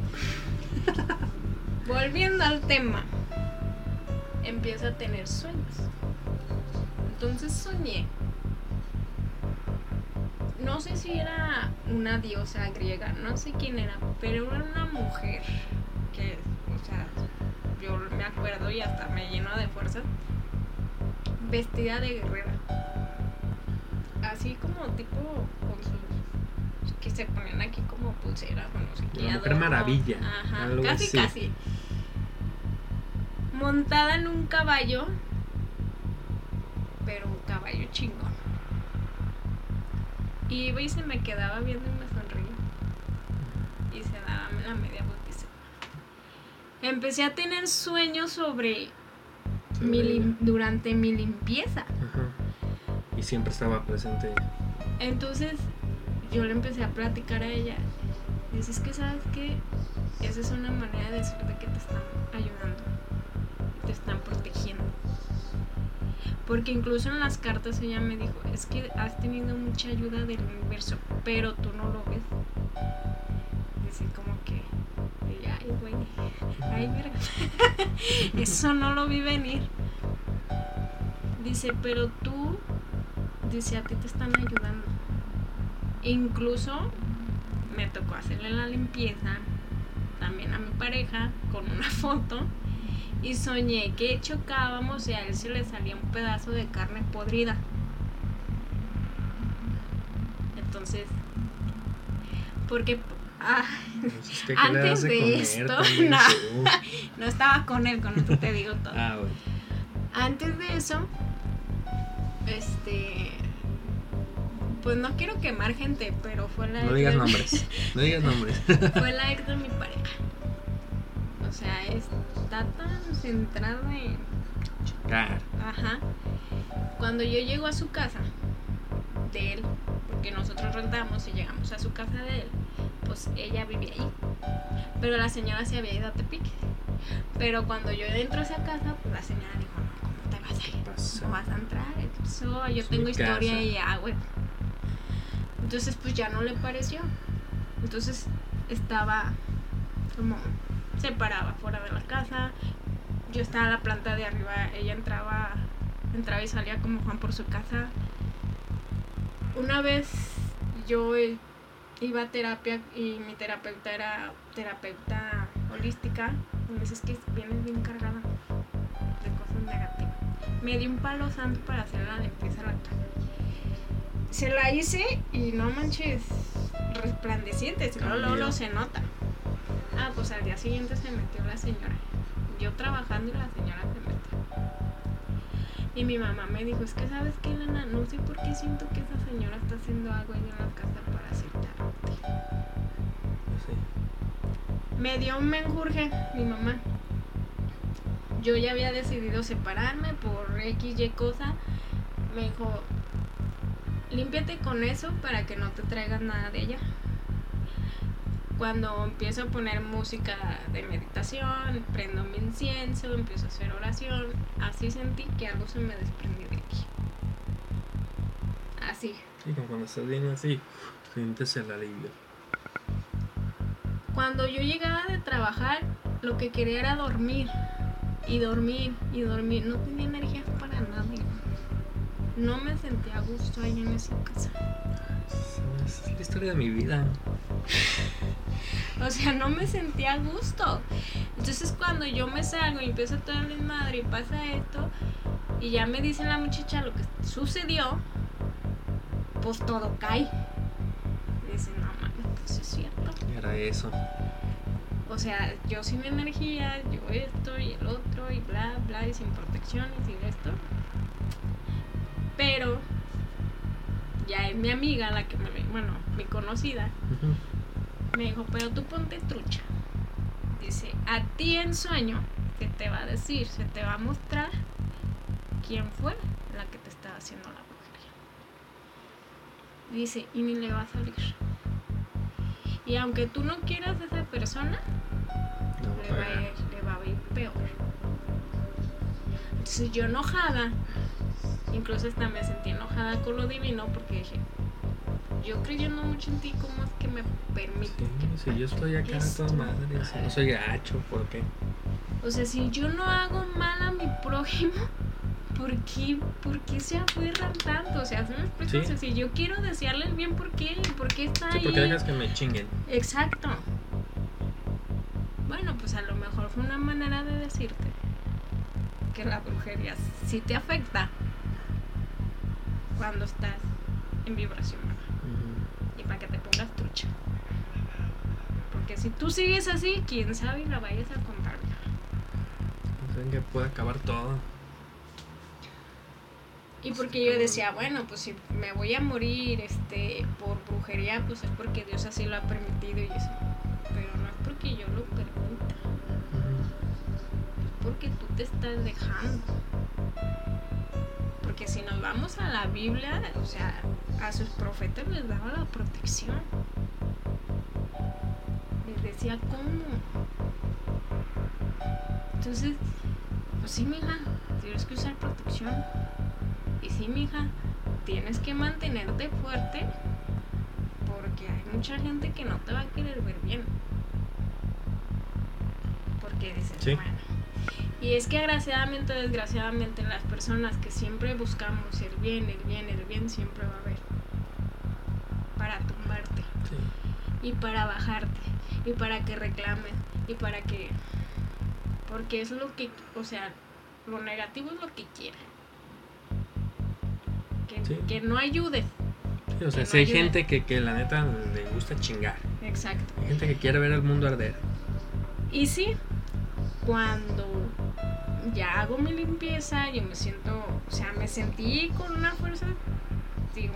Speaker 2: <laughs> Volviendo al tema, empiezo a tener sueños. Entonces soñé. No sé si era una diosa griega, no sé quién era, pero era una mujer que, o sea, yo me acuerdo y hasta me lleno de fuerza, vestida de guerrera. Así como tipo con sus que se ponían aquí como pulseras o no sé qué.
Speaker 1: Mujer maravilla,
Speaker 2: Ajá,
Speaker 1: algo
Speaker 2: casi
Speaker 1: así.
Speaker 2: casi. Montada en un caballo, pero un caballo chingón. Y iba y se me quedaba viendo y me sonreía. Y se daba la media bautiza. Empecé a tener sueños sobre mi lim- durante mi limpieza.
Speaker 1: Ajá. Y siempre estaba presente.
Speaker 2: Entonces yo le empecé a platicar a ella. Dices que sabes que esa es una manera de decirte que te están ayudando. Te están protegiendo. Porque incluso en las cartas ella me dijo, es que has tenido mucha ayuda del universo, pero tú no lo ves. Dice como que, ay güey, ay mira, <laughs> eso no lo vi venir. Dice, pero tú, dice, a ti te están ayudando. Incluso me tocó hacerle la limpieza también a mi pareja con una <laughs> foto y soñé que chocábamos y a él se le salía un pedazo de carne podrida. Entonces, porque ah,
Speaker 1: Pues es que, ¿qué le
Speaker 2: antes de,
Speaker 1: comer
Speaker 2: esto, <laughs> no, no estaba con él, con esto te digo todo.
Speaker 1: Ah, bueno.
Speaker 2: Antes de eso, este, pues no quiero quemar gente, pero fue la
Speaker 1: No digas
Speaker 2: de-
Speaker 1: nombres. <laughs> No digas nombres.
Speaker 2: fue la ex de mi pareja. O sea, está tan centrada en
Speaker 1: Claro.
Speaker 2: Ajá. Cuando yo llego a su casa de él, porque nosotros rentamos y llegamos a su casa de él, pues ella vivía ahí. Pero la señora se había ido a Tepic. Pero cuando yo entro a esa casa, pues la señora dijo, no, ¿cómo te vas a ir?
Speaker 1: pasa?
Speaker 2: ¿Cómo vas a entrar? ¿Qué pasó? Yo tengo historia
Speaker 1: casa.
Speaker 2: y ya, güey. Entonces, pues ya no le pareció. Entonces estaba como se paraba fuera de la casa. Yo estaba en la planta de arriba, ella entraba, entraba y salía como Juan por su casa. Una vez yo iba a terapia y mi terapeuta era terapeuta holística. Y me dice, que vienes bien cargada de cosas negativas. Me dio un palo santo para hacer la limpieza a la casa. Se la hice y no manches, resplandeciente, luego, luego, luego se nota. Ah, pues al día siguiente se metió la señora. Yo trabajando y la señora se metió. Y mi mamá me dijo, es que sabes qué, Lana, no sé por qué siento que esa señora está haciendo algo ahí en la casa para aceptarte.
Speaker 1: Sí.
Speaker 2: Me dio un menjurje mi mamá. Yo ya había decidido separarme por X, Y cosa. Me dijo, límpiate con eso para que no te traigas nada de ella. Cuando empiezo a poner música de meditación, prendo mi incienso, empiezo a hacer oración, así sentí que algo se me desprendió de aquí. Así.
Speaker 1: Sí, como cuando estás bien así, sientes el alivio.
Speaker 2: Cuando yo llegaba de trabajar, lo que quería era dormir. Y dormir, y dormir. No tenía energía para nada. No me sentía a gusto ahí en esa casa.
Speaker 1: Es la historia de mi vida. <laughs>
Speaker 2: O sea, no me sentía a gusto. Entonces cuando yo me salgo y empiezo todo el desmadre y pasa esto, y ya me dice la muchacha lo que sucedió, pues todo cae. Y dice, no mames, pues es cierto.
Speaker 1: Era eso.
Speaker 2: O sea, yo sin energía, yo esto y el otro y bla, bla, y sin protecciones y esto. Pero ya es mi amiga, la que me, bueno, mi conocida, me dijo, pero tú ponte trucha. Dice, a ti en sueño, que te va a decir, se te va a mostrar quién fue la que te estaba haciendo la brujería. Dice, y ni le va a salir. Y aunque tú no quieras a esa persona,
Speaker 1: No,
Speaker 2: le va, a ir, le va a ir peor. Entonces yo enojada, incluso hasta me sentí enojada con lo divino porque dije, yo creyendo mucho en ti, ¿cómo es que me permites
Speaker 1: Sí,
Speaker 2: que
Speaker 1: si yo estoy acá toda madre, si no soy gacho, ¿por qué?
Speaker 2: O sea, si yo no hago mal a mi prójimo, <laughs> ¿por qué, por qué se aferran tanto? O sea, ¿sí me explico?
Speaker 1: Sí.
Speaker 2: O sea, si yo quiero desearle el bien, ¿por qué? ¿Por qué está
Speaker 1: Sí,
Speaker 2: ahí?
Speaker 1: porque dejas que me chinguen.
Speaker 2: Exacto. Bueno, pues a lo mejor fue una manera de decirte que la brujería sí te afecta cuando estás en vibración baja y para que te pongas trucha. Porque si tú sigues así, quién sabe la vayas a contaminar.
Speaker 1: Saben que puede acabar todo.
Speaker 2: Y porque yo decía, bueno, pues si me voy a morir este por brujería, pues es porque Dios así lo ha permitido y eso. Pero no es porque yo lo permita, es porque tú te estás dejando. Porque si nos vamos a la Biblia, o sea, a sus profetas les daba la protección. Les decía cómo. Entonces, pues sí, mija, tienes que usar protección. Y sí, mija, tienes que mantenerte fuerte porque hay mucha gente que no te va a querer ver bien. Porque dices,
Speaker 1: Sí.
Speaker 2: bueno. Y es que agraciadamente o desgraciadamente las personas que siempre buscamos el bien, el bien, el bien, siempre va a haber. Para tumbarte
Speaker 1: Sí.
Speaker 2: y para bajarte y para que reclames y para que porque es lo que o sea lo negativo es lo que quiere que,
Speaker 1: Sí.
Speaker 2: que no ayudes
Speaker 1: O sea, si hay
Speaker 2: ayude.
Speaker 1: gente que, que la neta le gusta chingar.
Speaker 2: Exacto.
Speaker 1: Hay gente que quiere ver el mundo arder.
Speaker 2: Y sí, cuando ya hago mi limpieza, yo me siento, o sea, me sentí con una fuerza, digo,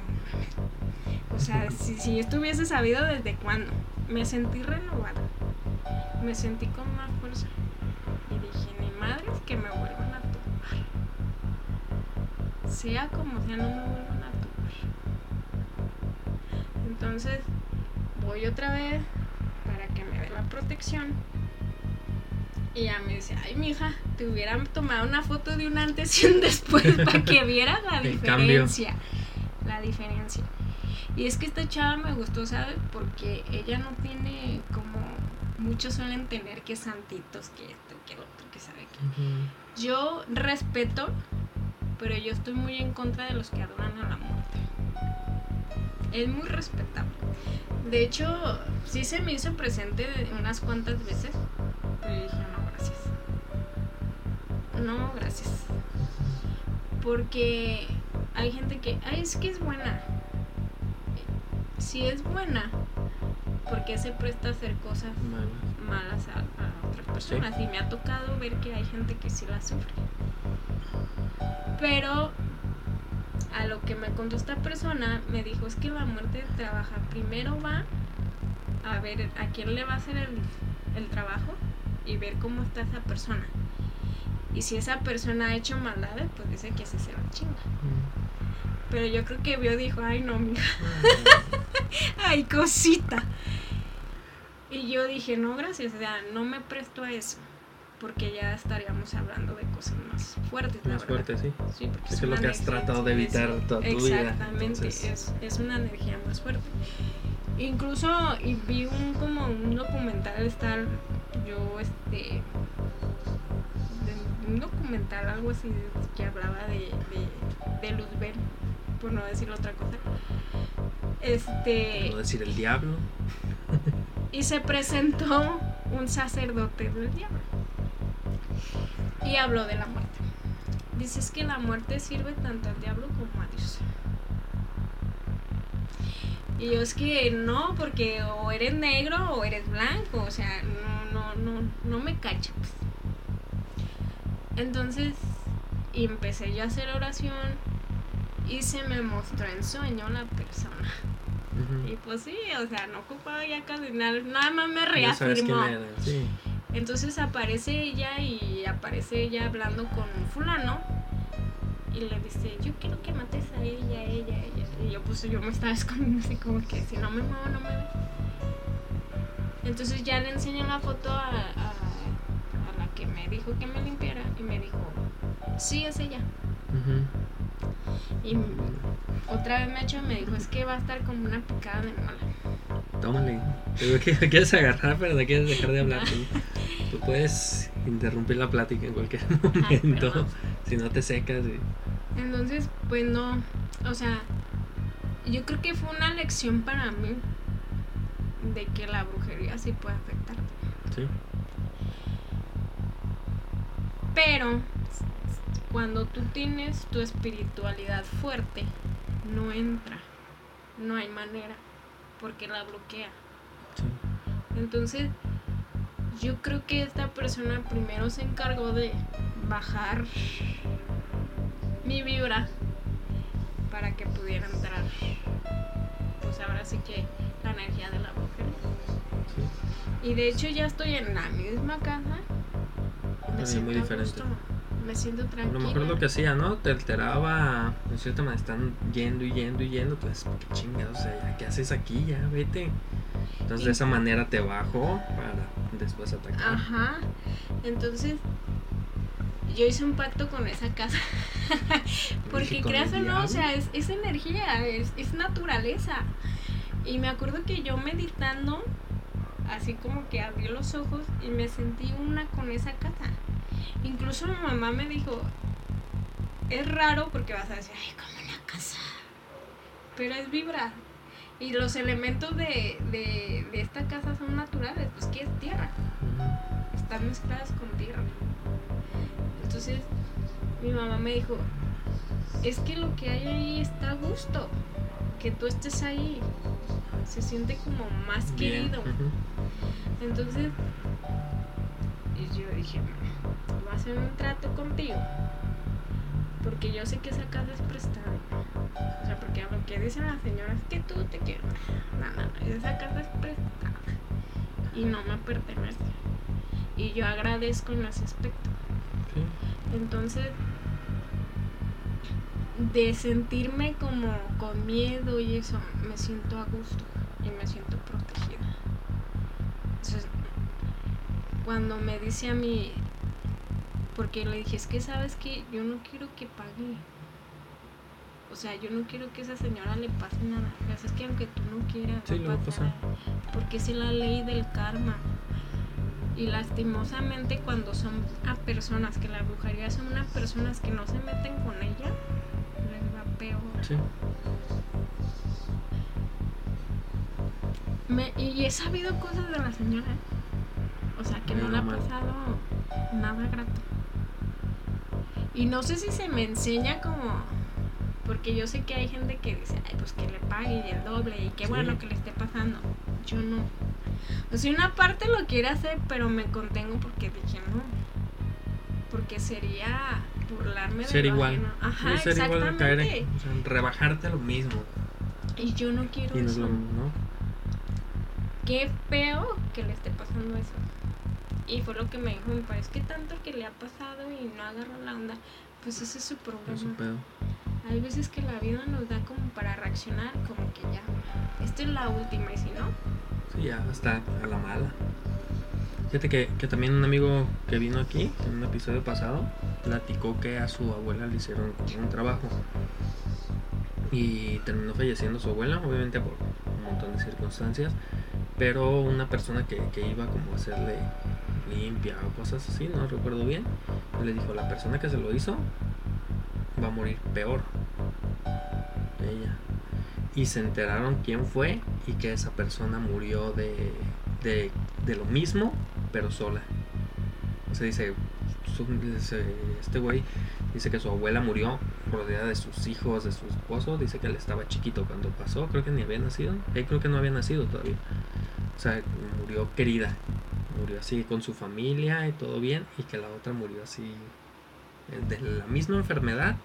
Speaker 2: o sea, si, si esto hubiese sabido desde cuándo, me sentí renovada, me sentí con una fuerza y dije, ni madres que me vuelvan a tumbar, sea como sea, no me vuelvan a tumbar. Entonces, voy otra vez para que me dé la protección. Y ya me dice, ay, mija, te hubieran tomado una foto de un antes y un después <laughs> para que vieras la diferencia. La diferencia. Y es que esta chava me gustó, ¿sabes? Porque ella no tiene como muchos suelen tener que santitos, que esto, que lo otro, que sabe que. Yo respeto, pero yo estoy muy en contra de los que adoran a la muerte. Es muy respetable. De hecho, sí se me hizo presente unas cuantas veces, pero dije, no, gracias. No, gracias. Porque hay gente que, ay, es que es buena. Si es buena, ¿por qué se presta a hacer cosas
Speaker 1: Malas.
Speaker 2: malas a, a otras personas? Y me ha tocado ver que hay gente que sí la sufre. Pero a lo que me contó esta persona, me dijo es que la muerte trabaja. Primero va a ver a quién le va a hacer el, el trabajo y ver cómo está esa persona. Y si esa persona ha hecho maldades, pues dice que así se la chinga. Pero yo creo que vio, dijo, ay no, mija, <laughs> ay cosita. Y yo dije, no, gracias, o sea, no me presto a eso. Porque ya estaríamos hablando de cosas más fuertes, la
Speaker 1: Más
Speaker 2: verdad.
Speaker 1: fuerte, sí.
Speaker 2: Sí, porque
Speaker 1: Es es lo que has tratado de evitar toda tu vida.
Speaker 2: Exactamente, es una energía más fuerte. Incluso y vi un como un documental estar yo este de- un documental algo así que hablaba de, de, de Luzbel, por no decir otra cosa. Este
Speaker 1: No decir el diablo.
Speaker 2: y se presentó un sacerdote del diablo. Y habló de la muerte. Dice es que la muerte sirve tanto al diablo como a Dios. Y yo es que no, porque o eres negro o eres blanco, o sea, no, no, no, no me cacha. pues. Entonces, y empecé yo a hacer oración y se me mostró en sueño la persona. Y pues sí, o sea, no ocupaba ya casi nada, nada más me
Speaker 1: Ya sabes quién
Speaker 2: reafirmó.
Speaker 1: era, sí.
Speaker 2: Entonces aparece ella y aparece ella hablando con un fulano y le dice, yo quiero que mates a ella, a ella, ella. Y yo pues yo me estaba <laughs> escondiendo así como que si no me muevo no me ve. Entonces ya le enseñé la foto a, a, a la que me dijo que me limpiara y me dijo, sí es ella. Y otra vez me echó y me dijo, es que va a estar como una picada de mola.
Speaker 1: Tómale. Te veo que <laughs> quieres agarrar, pero no quieres dejar de hablar. <laughs> Tú, tú puedes interrumpir la plática en cualquier momento. Si no te secas. y-
Speaker 2: Entonces, pues no, o sea, yo creo que fue una lección para mí de que la brujería sí puede afectarte.
Speaker 1: Sí.
Speaker 2: Pero cuando tú tienes tu espiritualidad fuerte, no entra, no hay manera, porque la bloquea.
Speaker 1: sí.
Speaker 2: Entonces, yo creo que esta persona primero se encargó de bajar mi vibra para que pudiera entrar. Pues ahora sí que la energía de la
Speaker 1: sí.
Speaker 2: Y de hecho ya estoy en la misma casa. Me siento
Speaker 1: muy
Speaker 2: a
Speaker 1: diferente.
Speaker 2: gusto, Me siento
Speaker 1: A
Speaker 2: tranquila.
Speaker 1: lo mejor lo que hacía, ¿no? Te alteraba, de cierta manera, están yendo y yendo y yendo, pues, qué chingados, o sea, ¿qué haces aquí? Ya, vete. Entonces, de esa manera te bajo para después atacar.
Speaker 2: Ajá. Entonces, yo hice un pacto con esa casa. <laughs> Porque
Speaker 1: Dije, ¿con
Speaker 2: creas o no, o sea, es, es energía, es, es naturaleza. Y me acuerdo que yo meditando, así como que abrí los ojos y me sentí una con esa casa. Incluso mi mamá me dijo, es raro porque vas a decir, ay, como una casa. Pero es vibra. Y los elementos de, de, de esta casa son naturales, pues que es tierra están mezcladas con tierra. Entonces, mi mamá me dijo, es que lo que hay ahí está a gusto. que tú estés ahí. Se siente como más
Speaker 1: Bien,
Speaker 2: querido. Entonces, y yo dije, voy a hacer un trato contigo. Porque yo sé que esa casa es prestada. O sea, porque lo que dicen las señoras que tú te quiero. No, no, no, esa casa es prestada. Y no me pertenece. Y yo agradezco en ese aspecto.
Speaker 1: Sí.
Speaker 2: Entonces, de sentirme como con miedo y eso, me siento a gusto y me siento protegida. Entonces, cuando me dice a mí, porque le dije, es que sabes que yo no quiero que pague. O sea, yo no quiero que esa señora le pase nada. O sea, es que aunque tú no quieras,
Speaker 1: Sí, va a pasar.
Speaker 2: Porque es la ley del karma. Y lastimosamente cuando son a personas que la brujería son unas personas que no se meten con ella, les va peor.
Speaker 1: Sí.
Speaker 2: Me- y he sabido cosas de la señora. O sea, que no le ha pasado nada grato. Y no sé si se me enseña como... Porque yo sé que hay gente que dice, ay, pues que le pague y el doble y qué
Speaker 1: Sí.
Speaker 2: bueno que le esté pasando. Yo no. O sea, una parte lo quiere hacer, pero me contengo porque dije no. Porque sería burlarme de
Speaker 1: Ser
Speaker 2: lo
Speaker 1: igual.
Speaker 2: ajeno. Ajá,
Speaker 1: ser igual, caer
Speaker 2: exactamente.
Speaker 1: en, o sea, rebajarte lo mismo.
Speaker 2: Y yo no quiero
Speaker 1: Y no es
Speaker 2: eso.
Speaker 1: ¿no?
Speaker 2: Qué feo que le esté pasando eso. Y fue lo que me dijo mi padre, es que tanto que le ha pasado y no agarró la onda, pues ese es su problema.
Speaker 1: Su pedo.
Speaker 2: Hay veces que la vida nos da como para reaccionar, como que ya, esta es la última y si no,
Speaker 1: Sí, ya está a la mala. Fíjate que, que también un amigo que vino aquí en un episodio pasado platicó que a su abuela le hicieron un trabajo y terminó falleciendo su abuela, obviamente por un montón de circunstancias, pero una persona que, que iba como a hacerle limpia o cosas así, no recuerdo bien, le dijo, la persona que se lo hizo va a morir peor. Ella. Y se enteraron quién fue y que esa persona murió de, de, de lo mismo, pero sola. O sea, dice, este güey dice que su abuela murió rodeada de sus hijos, de su esposo. Dice que él estaba chiquito cuando pasó, creo que ni había nacido. Él creo que no había nacido todavía. O sea, murió querida. Murió así con su familia y todo bien. Y que la otra murió así eh, de la misma enfermedad,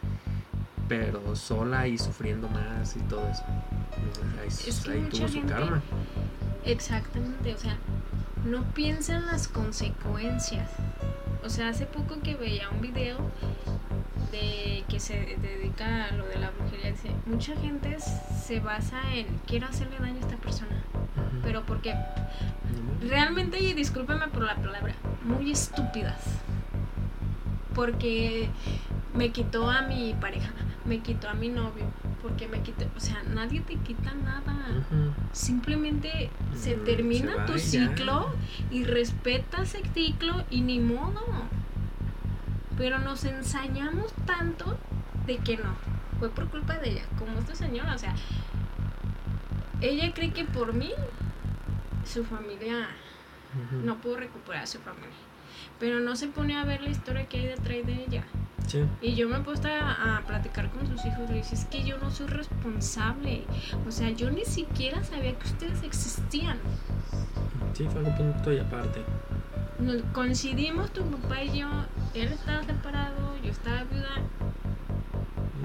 Speaker 1: pero sola y sufriendo más y todo eso. Ahí,
Speaker 2: Es que
Speaker 1: ahí tuvo su
Speaker 2: gente-
Speaker 1: karma.
Speaker 2: exactamente, o sea, no piensa en las consecuencias. O sea, hace poco que veía un video de que se dedica a lo de la brujería, dice, mucha gente se basa en quiero hacerle daño a esta persona. Pero porque realmente, y discúlpeme por la palabra, muy estúpidas. Porque me quitó a mi pareja, me quitó a mi novio, porque me quitó, o sea, nadie te quita nada. Simplemente se termina
Speaker 1: se
Speaker 2: tu
Speaker 1: ya.
Speaker 2: ciclo y respeta ese ciclo y ni modo. Pero nos ensañamos tanto de que no. Fue por culpa de ella, como esta señora, o sea, ella cree que por mí su familia no pudo recuperar a su familia. Pero no se pone a ver la historia que hay detrás de ella.
Speaker 1: Sí.
Speaker 2: Y yo me he puesto a, a platicar con sus hijos y le dije, es que yo no soy responsable. O sea, yo ni siquiera sabía que ustedes existían.
Speaker 1: Sí, fue algo punto y aparte.
Speaker 2: Nos coincidimos tu papá y yo, él estaba separado, yo estaba viuda.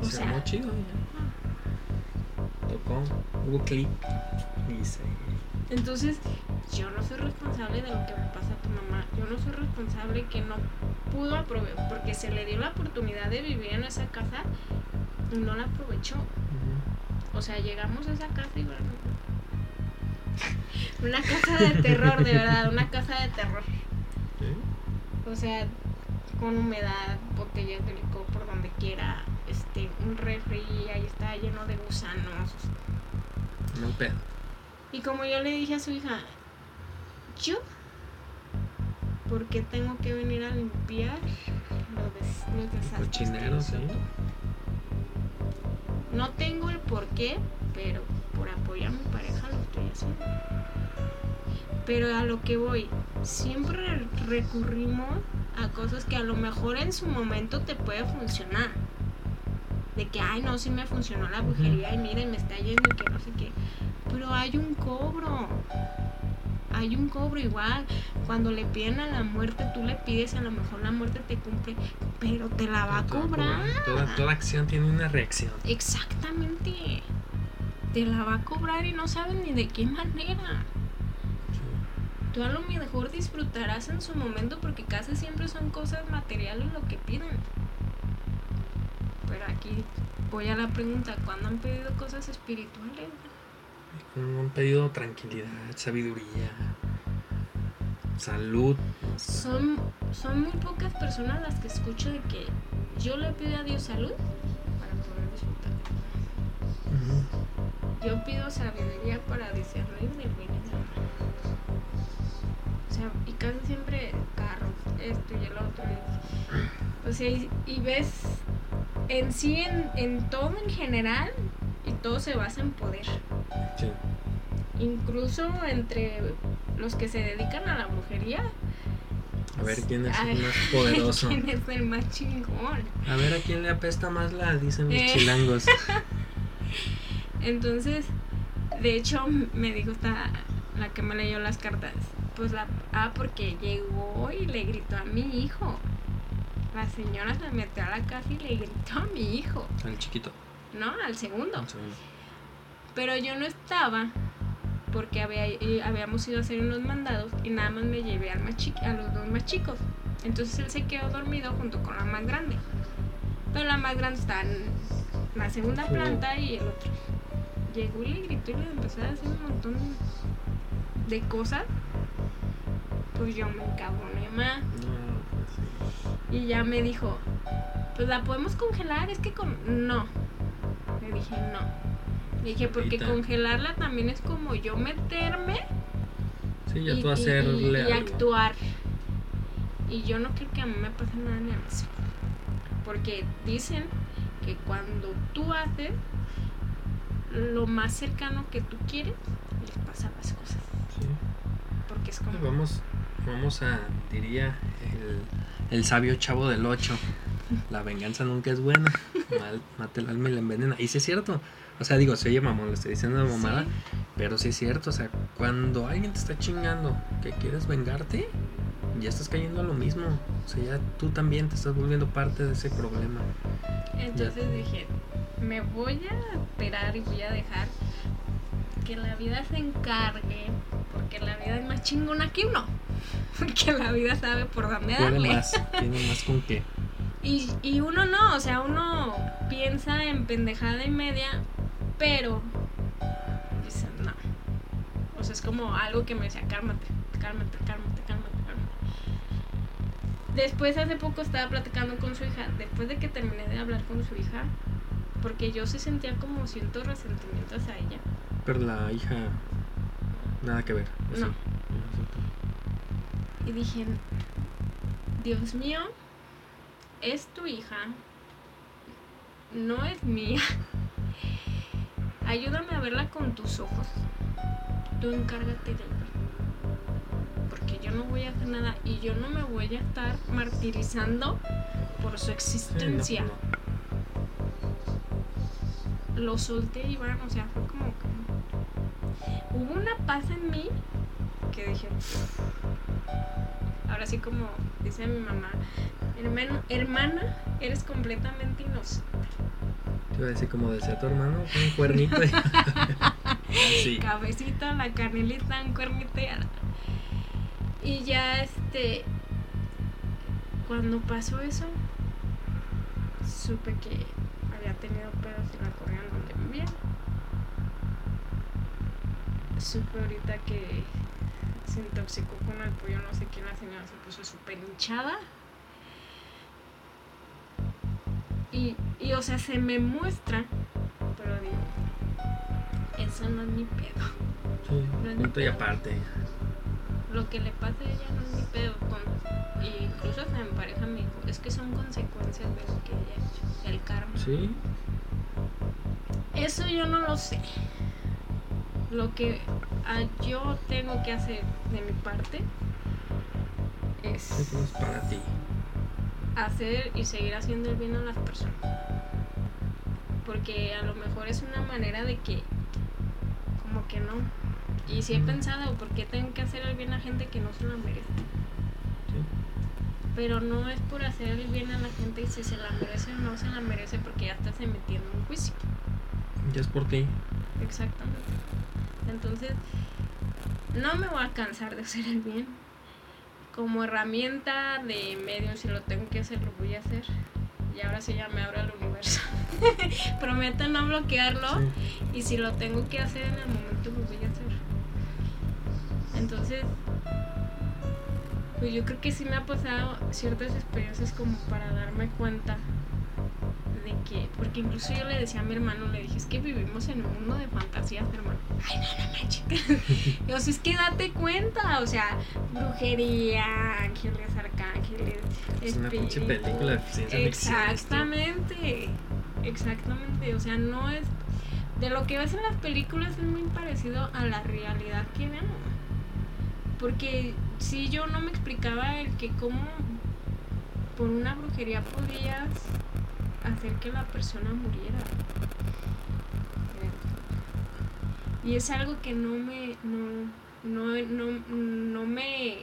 Speaker 2: O
Speaker 1: se
Speaker 2: sea-
Speaker 1: chido. ya. Tocó, hubo clic. Se.
Speaker 2: Entonces, yo no soy responsable de lo que me pasa a tu mamá. Yo no soy responsable que no pudo aprovechar, porque se le dio la oportunidad de vivir en esa casa y no la aprovechó. O sea, llegamos a esa casa y bueno. <laughs> Una casa de terror, de verdad, una casa de terror.
Speaker 1: Sí.
Speaker 2: O sea, con humedad, botellas de licor por donde quiera, este, un refri ahí está lleno de gusanos.
Speaker 1: No pedo.
Speaker 2: Y como yo le dije a su hija, yo, ¿por qué tengo que venir a limpiar los, los desastres?
Speaker 1: Cochinero, sí.
Speaker 2: No tengo el por qué, pero por apoyar a mi pareja lo estoy haciendo. Pero a lo que voy, siempre recurrimos a cosas que a lo mejor en su momento te puede funcionar. De que, ay, no, sí me funcionó la brujería y miren, me está yendo y que no sé qué. Pero hay un cobro. Hay un cobro igual. Cuando le piden a la muerte, tú le pides, a lo mejor la muerte te cumple, pero te la va a cobrar.
Speaker 1: Toda, toda acción tiene una reacción.
Speaker 2: Exactamente. Te la va a cobrar y no sabes ni de qué manera. Tú a lo mejor disfrutarás en su momento porque casi siempre son cosas materiales lo que piden. Pero aquí voy a la pregunta, ¿cuándo han pedido cosas espirituales?
Speaker 1: Me han pedido tranquilidad, sabiduría, salud.
Speaker 2: Son, son muy pocas personas las que escucho de que yo le pido a Dios salud para poder disfrutar.
Speaker 1: Ujú.
Speaker 2: Yo pido sabiduría para discernir del bien y del mal. O sea, y casi siempre carros, esto y el otro. y- O sea, y, y ves en sí, en, en todo en general, y todo se basa en poder.
Speaker 1: Sí.
Speaker 2: Incluso entre los que se dedican a la brujería.
Speaker 1: A ver quién es el más <laughs> poderoso.
Speaker 2: ¿Quién es el más chingón?
Speaker 1: A ver a quién le apesta más la, dicen los
Speaker 2: Eh.
Speaker 1: chilangos. <laughs>
Speaker 2: Entonces, de hecho, me dijo esta, la que me leyó las cartas, pues la, ah, porque llegó y le gritó a mi hijo. La señora se metió a la casa y le gritó a mi hijo,
Speaker 1: Al chiquito.
Speaker 2: ¿no? Al segundo.
Speaker 1: Un segundo.
Speaker 2: Pero yo no estaba porque había, eh, habíamos ido a hacer unos mandados y nada más me llevé al más a los dos más chicos. Entonces él se quedó dormido junto con la más grande. Pero la más grande está en la segunda planta y el otro. Llegó y le gritó y le empezó a decir un montón de cosas. Pues yo me encabroné más.
Speaker 1: Pues sí.
Speaker 2: Y ya me dijo, pues la podemos congelar, es que con... No. Le dije, no. Le dije, porque
Speaker 1: Ahorita.
Speaker 2: congelarla también es como yo meterme
Speaker 1: Sí, ya
Speaker 2: y,
Speaker 1: tú hacerle
Speaker 2: y- actuar. Y yo no creo que a mí me pase nada ni a mí. Porque dicen que cuando tú haces lo más cercano que tú quieres, les pasan las cosas.
Speaker 1: Sí.
Speaker 2: Porque es como...
Speaker 1: Pues Vamos, vamos a, diría el, el sabio chavo del 8. La venganza nunca es buena. Mal, mate el alma y la envenena. Y sí es cierto. O sea, digo, se oye mamón, le estoy diciendo una mamada.
Speaker 2: Sí.
Speaker 1: Pero sí es cierto. O sea, cuando alguien te está chingando que quieres vengarte, ya estás cayendo a lo mismo. O sea, ya tú también te estás volviendo parte de ese problema.
Speaker 2: Entonces dije, me voy a esperar y voy a dejar que la vida se encargue, porque la vida es más chingona que uno, <laughs> porque la vida sabe por dónde
Speaker 1: Puede
Speaker 2: darle.
Speaker 1: más, tiene más con qué. <laughs>
Speaker 2: Y, y uno no, o sea, uno piensa en pendejada y media, pero dice, no. O sea, es como algo que me decía, cálmate, cálmate, cálmate, cálmate, cálmate. Después, hace poco estaba platicando con su hija, después de que terminé de hablar con su hija, porque yo sí sentía como ciertos resentimientos a ella.
Speaker 1: Pero la hija, nada que ver.
Speaker 2: No. Y dije, Dios mío, es tu hija, no es mía. <laughs> Ayúdame a verla con tus ojos. Tú encárgate de ella. Porque yo no voy a hacer nada y yo no me voy a estar martirizando por su existencia. Lo solté y bueno, o sea, fue como que... Hubo una paz en mí que dije... Ahora sí como dice mi mamá, hermano, hermana, eres completamente inocente.
Speaker 1: Te iba a decir como decía tu hermano, un cuernito. <laughs> Así.
Speaker 2: Cabecita, la canelita, un cuernito y ya este... Cuando pasó eso, supe que había tenido pedos en la colonia donde vivía. Supe ahorita que se intoxicó con el pollo, no sé quién, la señora se puso súper hinchada. Y, y, o sea, se me muestra, pero digo, eso no es mi pedo.
Speaker 1: Sí, punto y aparte.
Speaker 2: Lo que le pasa a ella no es mi pedo. Con, y incluso se me pareja me dijo, es que son consecuencias de lo que ella ha hecho, el karma.
Speaker 1: Sí,
Speaker 2: Eso yo no lo sé. Lo que ah, yo tengo que hacer de mi parte es
Speaker 1: es para ti.
Speaker 2: hacer y seguir haciendo el bien a las personas. Porque a lo mejor es una manera de que, como que no. Y si he pensado, ¿por qué tengo que hacer el bien a gente que no se lo merece? Pero no es por hacer el bien a la gente y si se la merece o no se la merece porque ya estás emitiendo un juicio.
Speaker 1: Ya es por ti.
Speaker 2: Exactamente. Entonces, no me voy a cansar de hacer el bien. Como herramienta de medio, si lo tengo que hacer, lo voy a hacer. Y ahora sí ya me abre el universo. <laughs> Prometo no bloquearlo. Y si lo tengo que hacer en el momento, lo voy a hacer. Entonces, pues yo creo que sí me ha pasado ciertas experiencias como para darme cuenta de que, porque incluso yo le decía a mi hermano, le dije, es que vivimos en un mundo de fantasías, hermano. Ay, no, no manches. <laughs> yo, es que date cuenta, o sea, brujería, ángeles, arcángeles.
Speaker 1: Es una pinche película de ciencia
Speaker 2: Exactamente, exactamente, o sea, no es... De lo que ves en las películas es muy parecido a la realidad que vemos. Porque si yo no me explicaba el que cómo por una brujería podías hacer que la persona muriera. Y es algo que no me, no, no, no, no me,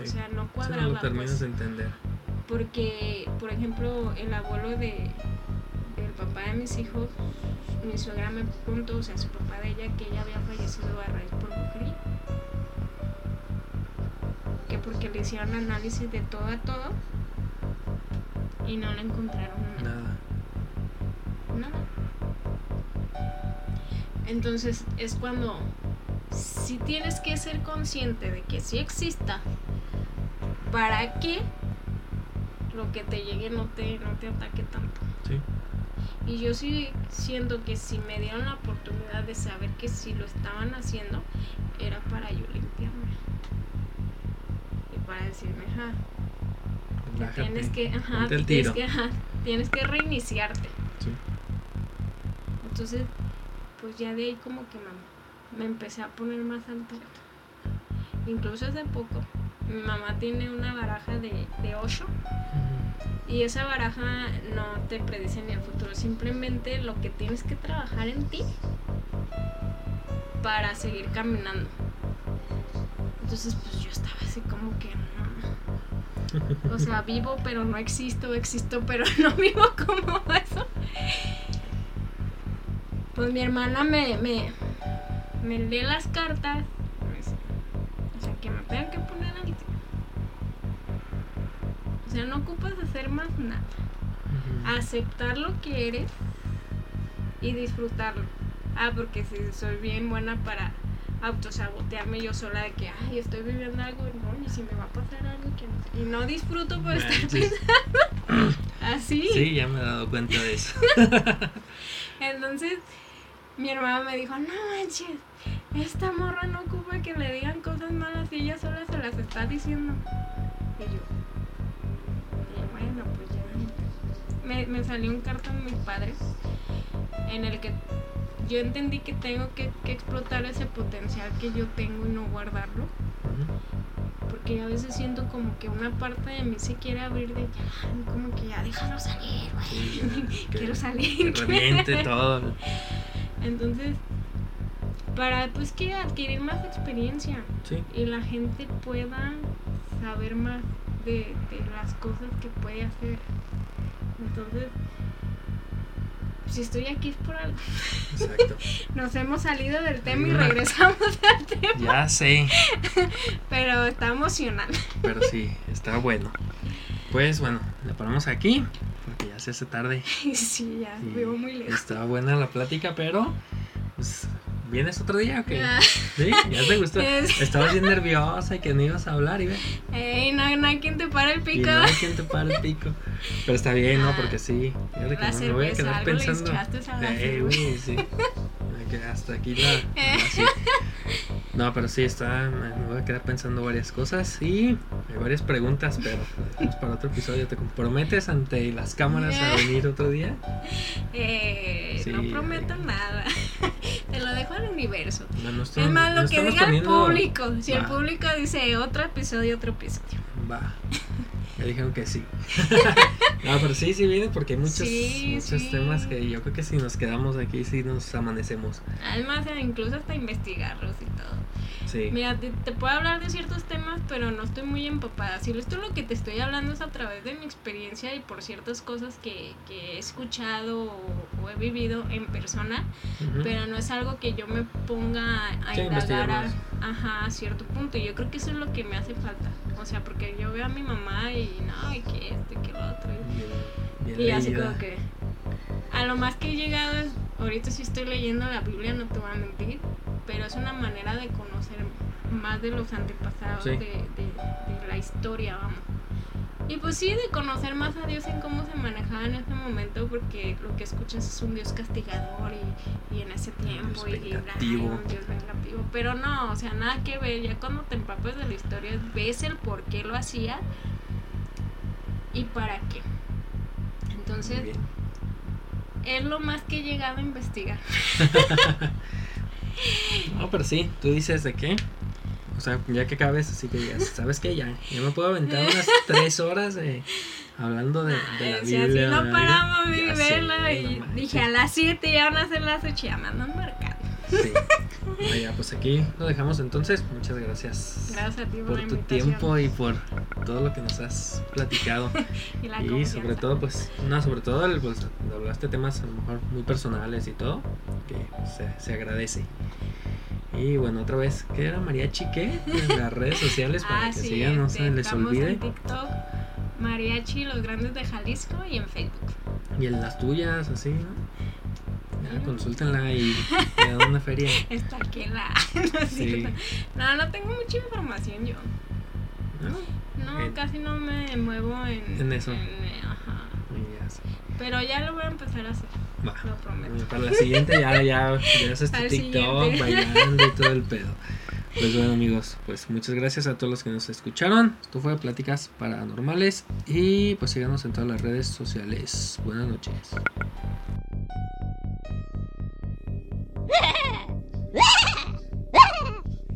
Speaker 2: o sea, no cuadraba.
Speaker 1: no lo terminas pues. de entender.
Speaker 2: Porque, por ejemplo, el abuelo de, el papá de mis hijos, mi suegra me preguntó, o sea, su papá de ella, que ella había fallecido a raíz por brujería. Que porque le hicieron análisis de todo a todo y no le encontraron nada. Nada. Entonces es cuando si tienes que ser consciente de que sí exista para que lo que te llegue no te, no te ataque tanto.
Speaker 1: Sí.
Speaker 2: Y yo sí siento que si me dieron la oportunidad de saber que si lo estaban haciendo, era para yo limpiarme. Y para decirme, ja, tienes que, ajá, tienes que, tienes que reiniciarte. Entonces, pues ya de ahí como que me, me empecé a poner más alto. Incluso hace poco, mi mamá tiene una baraja de, de 8 y esa baraja no te predice ni el futuro, simplemente lo que tienes que trabajar en ti para seguir caminando. Entonces, pues yo estaba así como que, o sea, vivo pero no existo, existo pero <laughs> no vivo como eso. Pues mi hermana me, me, me lee las cartas. O sea, que me tengan que poner al O sea, no ocupas hacer más nada. Aceptar lo que eres y disfrutarlo. Ah, porque si soy bien buena para autosabotearme yo sola de que, ay, estoy viviendo algo, no, y si me va a pasar y no disfruto por estar pensando <laughs> así.
Speaker 1: Sí, ya me he dado cuenta de eso. <laughs>
Speaker 2: Entonces, mi hermana me dijo, no manches, esta morra no ocupa que le digan cosas malas y ella sola se las está diciendo. Y yo, y bueno, pues ya. Me, me salió un cartón de mi padre en el que yo entendí que tengo que, explotar ese potencial que yo tengo y no guardarlo. Porque a veces siento como que una parte de mí se quiere abrir de ya, como que ya déjalo salir, <laughs> Quiero salir.
Speaker 1: Que reviente todo. <laughs>
Speaker 2: Entonces, para pues que adquirir más experiencia y la gente pueda saber más de, de las cosas que puede hacer. Entonces, si estoy aquí es por algo. Exacto. <laughs> Nos hemos salido del tema y regresamos <laughs> al tema.
Speaker 1: Ya sé. <laughs>
Speaker 2: Pero está emocionante.
Speaker 1: Pero sí, está bueno. Pues bueno, le paramos aquí porque ya se hace tarde.
Speaker 2: Sí, ya, vivo muy lejos.
Speaker 1: Está buena la plática, pero pues ¿Vienes otro día o qué? ¿Sí? ¿Ya te gustó? <laughs> Estabas bien nerviosa y que no ibas a hablar y ve.
Speaker 2: Ey, no, no hay quien te pare el pico.
Speaker 1: no hay quien te pare el pico. Pero está bien, ¿no? Porque sí.
Speaker 2: Fíjate que no, me voy a quedar pensando.
Speaker 1: Eh, uy, sí. <laughs> Hasta aquí la. No, pero sí, está. Me voy a quedar pensando varias cosas y hay varias preguntas, pero para otro episodio. ¿Te comprometes ante las cámaras a <laughs> venir otro día?
Speaker 2: Eh, no prometo nada. Te lo dejo al universo. es más, lo que diga el público. Si el público dice otro episodio, otro episodio.
Speaker 1: Va. <laughs> Ya dijeron que sí. <laughs> no, pero sí, sí viene porque hay muchos, muchos temas que yo creo que si nos quedamos aquí, sí nos amanecemos.
Speaker 2: Además, incluso hasta investigarlos y todo. Mira, te, puedo hablar de ciertos temas, pero no estoy muy empapada. Si esto lo que te estoy hablando es a través de mi experiencia y por ciertas cosas que, que he escuchado o, he vivido en persona, pero no es algo que yo me ponga a indagar a, ajá, a cierto punto. Y yo creo que eso es lo que me hace falta. O sea, porque yo veo a mi mamá y no, y que esto y que lo otro. Y, y así como que a lo más que he llegado es, ahorita sí estoy leyendo la Biblia, no te voy a mentir, pero es una manera de conocer más de los antepasados de, de, la historia, vamos. Y pues sí, de conocer más a Dios en cómo se manejaba en ese momento, porque lo que escuchas es un Dios castigador y, y en ese tiempo, y, y un Dios vengativo. Pero no, o sea, nada que ver, ya cuando te empapas de la historia, ves el por qué lo hacía y para qué. Entonces, es lo más que he llegado a investigar. <laughs>
Speaker 1: no, pero sí, tú dices de qué. O sea, ya que cabes, así que ya, ¿sabes qué? Ya, ya me puedo aventar unas <laughs> tres horas hablando de, de la Biblia.
Speaker 2: Si así no paramos de verla y dije a las 7 ya van a ser las 8 ya me andan marcando.
Speaker 1: Sí. Vaya, pues aquí lo dejamos entonces. Muchas gracias.
Speaker 2: Gracias a ti
Speaker 1: por, tu tiempo y por todo lo que nos has platicado. <laughs> y, sobre todo, pues, no, sobre todo, pues, hablaste temas a lo mejor muy personales y todo, que se, se agradece. Y bueno, otra vez, ¿qué era María Chique? En las redes sociales para ah, que sigan, no se les olvide.
Speaker 2: En TikTok, Mariachi, los grandes de Jalisco y en Facebook.
Speaker 1: Y en las tuyas, así, ¿no? Ya, consúltenla y <laughs> le dan una feria.
Speaker 2: Está aquí la. <laughs> No, sí. no, no tengo mucha información yo. No, no casi no me muevo en,
Speaker 1: en eso.
Speaker 2: En, ajá. Pero ya lo voy a empezar a hacer. Lo prometo.
Speaker 1: Para la siguiente ya, ya, ya <laughs> haces tu TikTok, bailando y todo el pedo. Pues bueno amigos, pues muchas gracias a todos los que nos escucharon. Esto fue Pláticas Paranormales y pues síganos en todas las redes sociales. Buenas noches. Ha <laughs>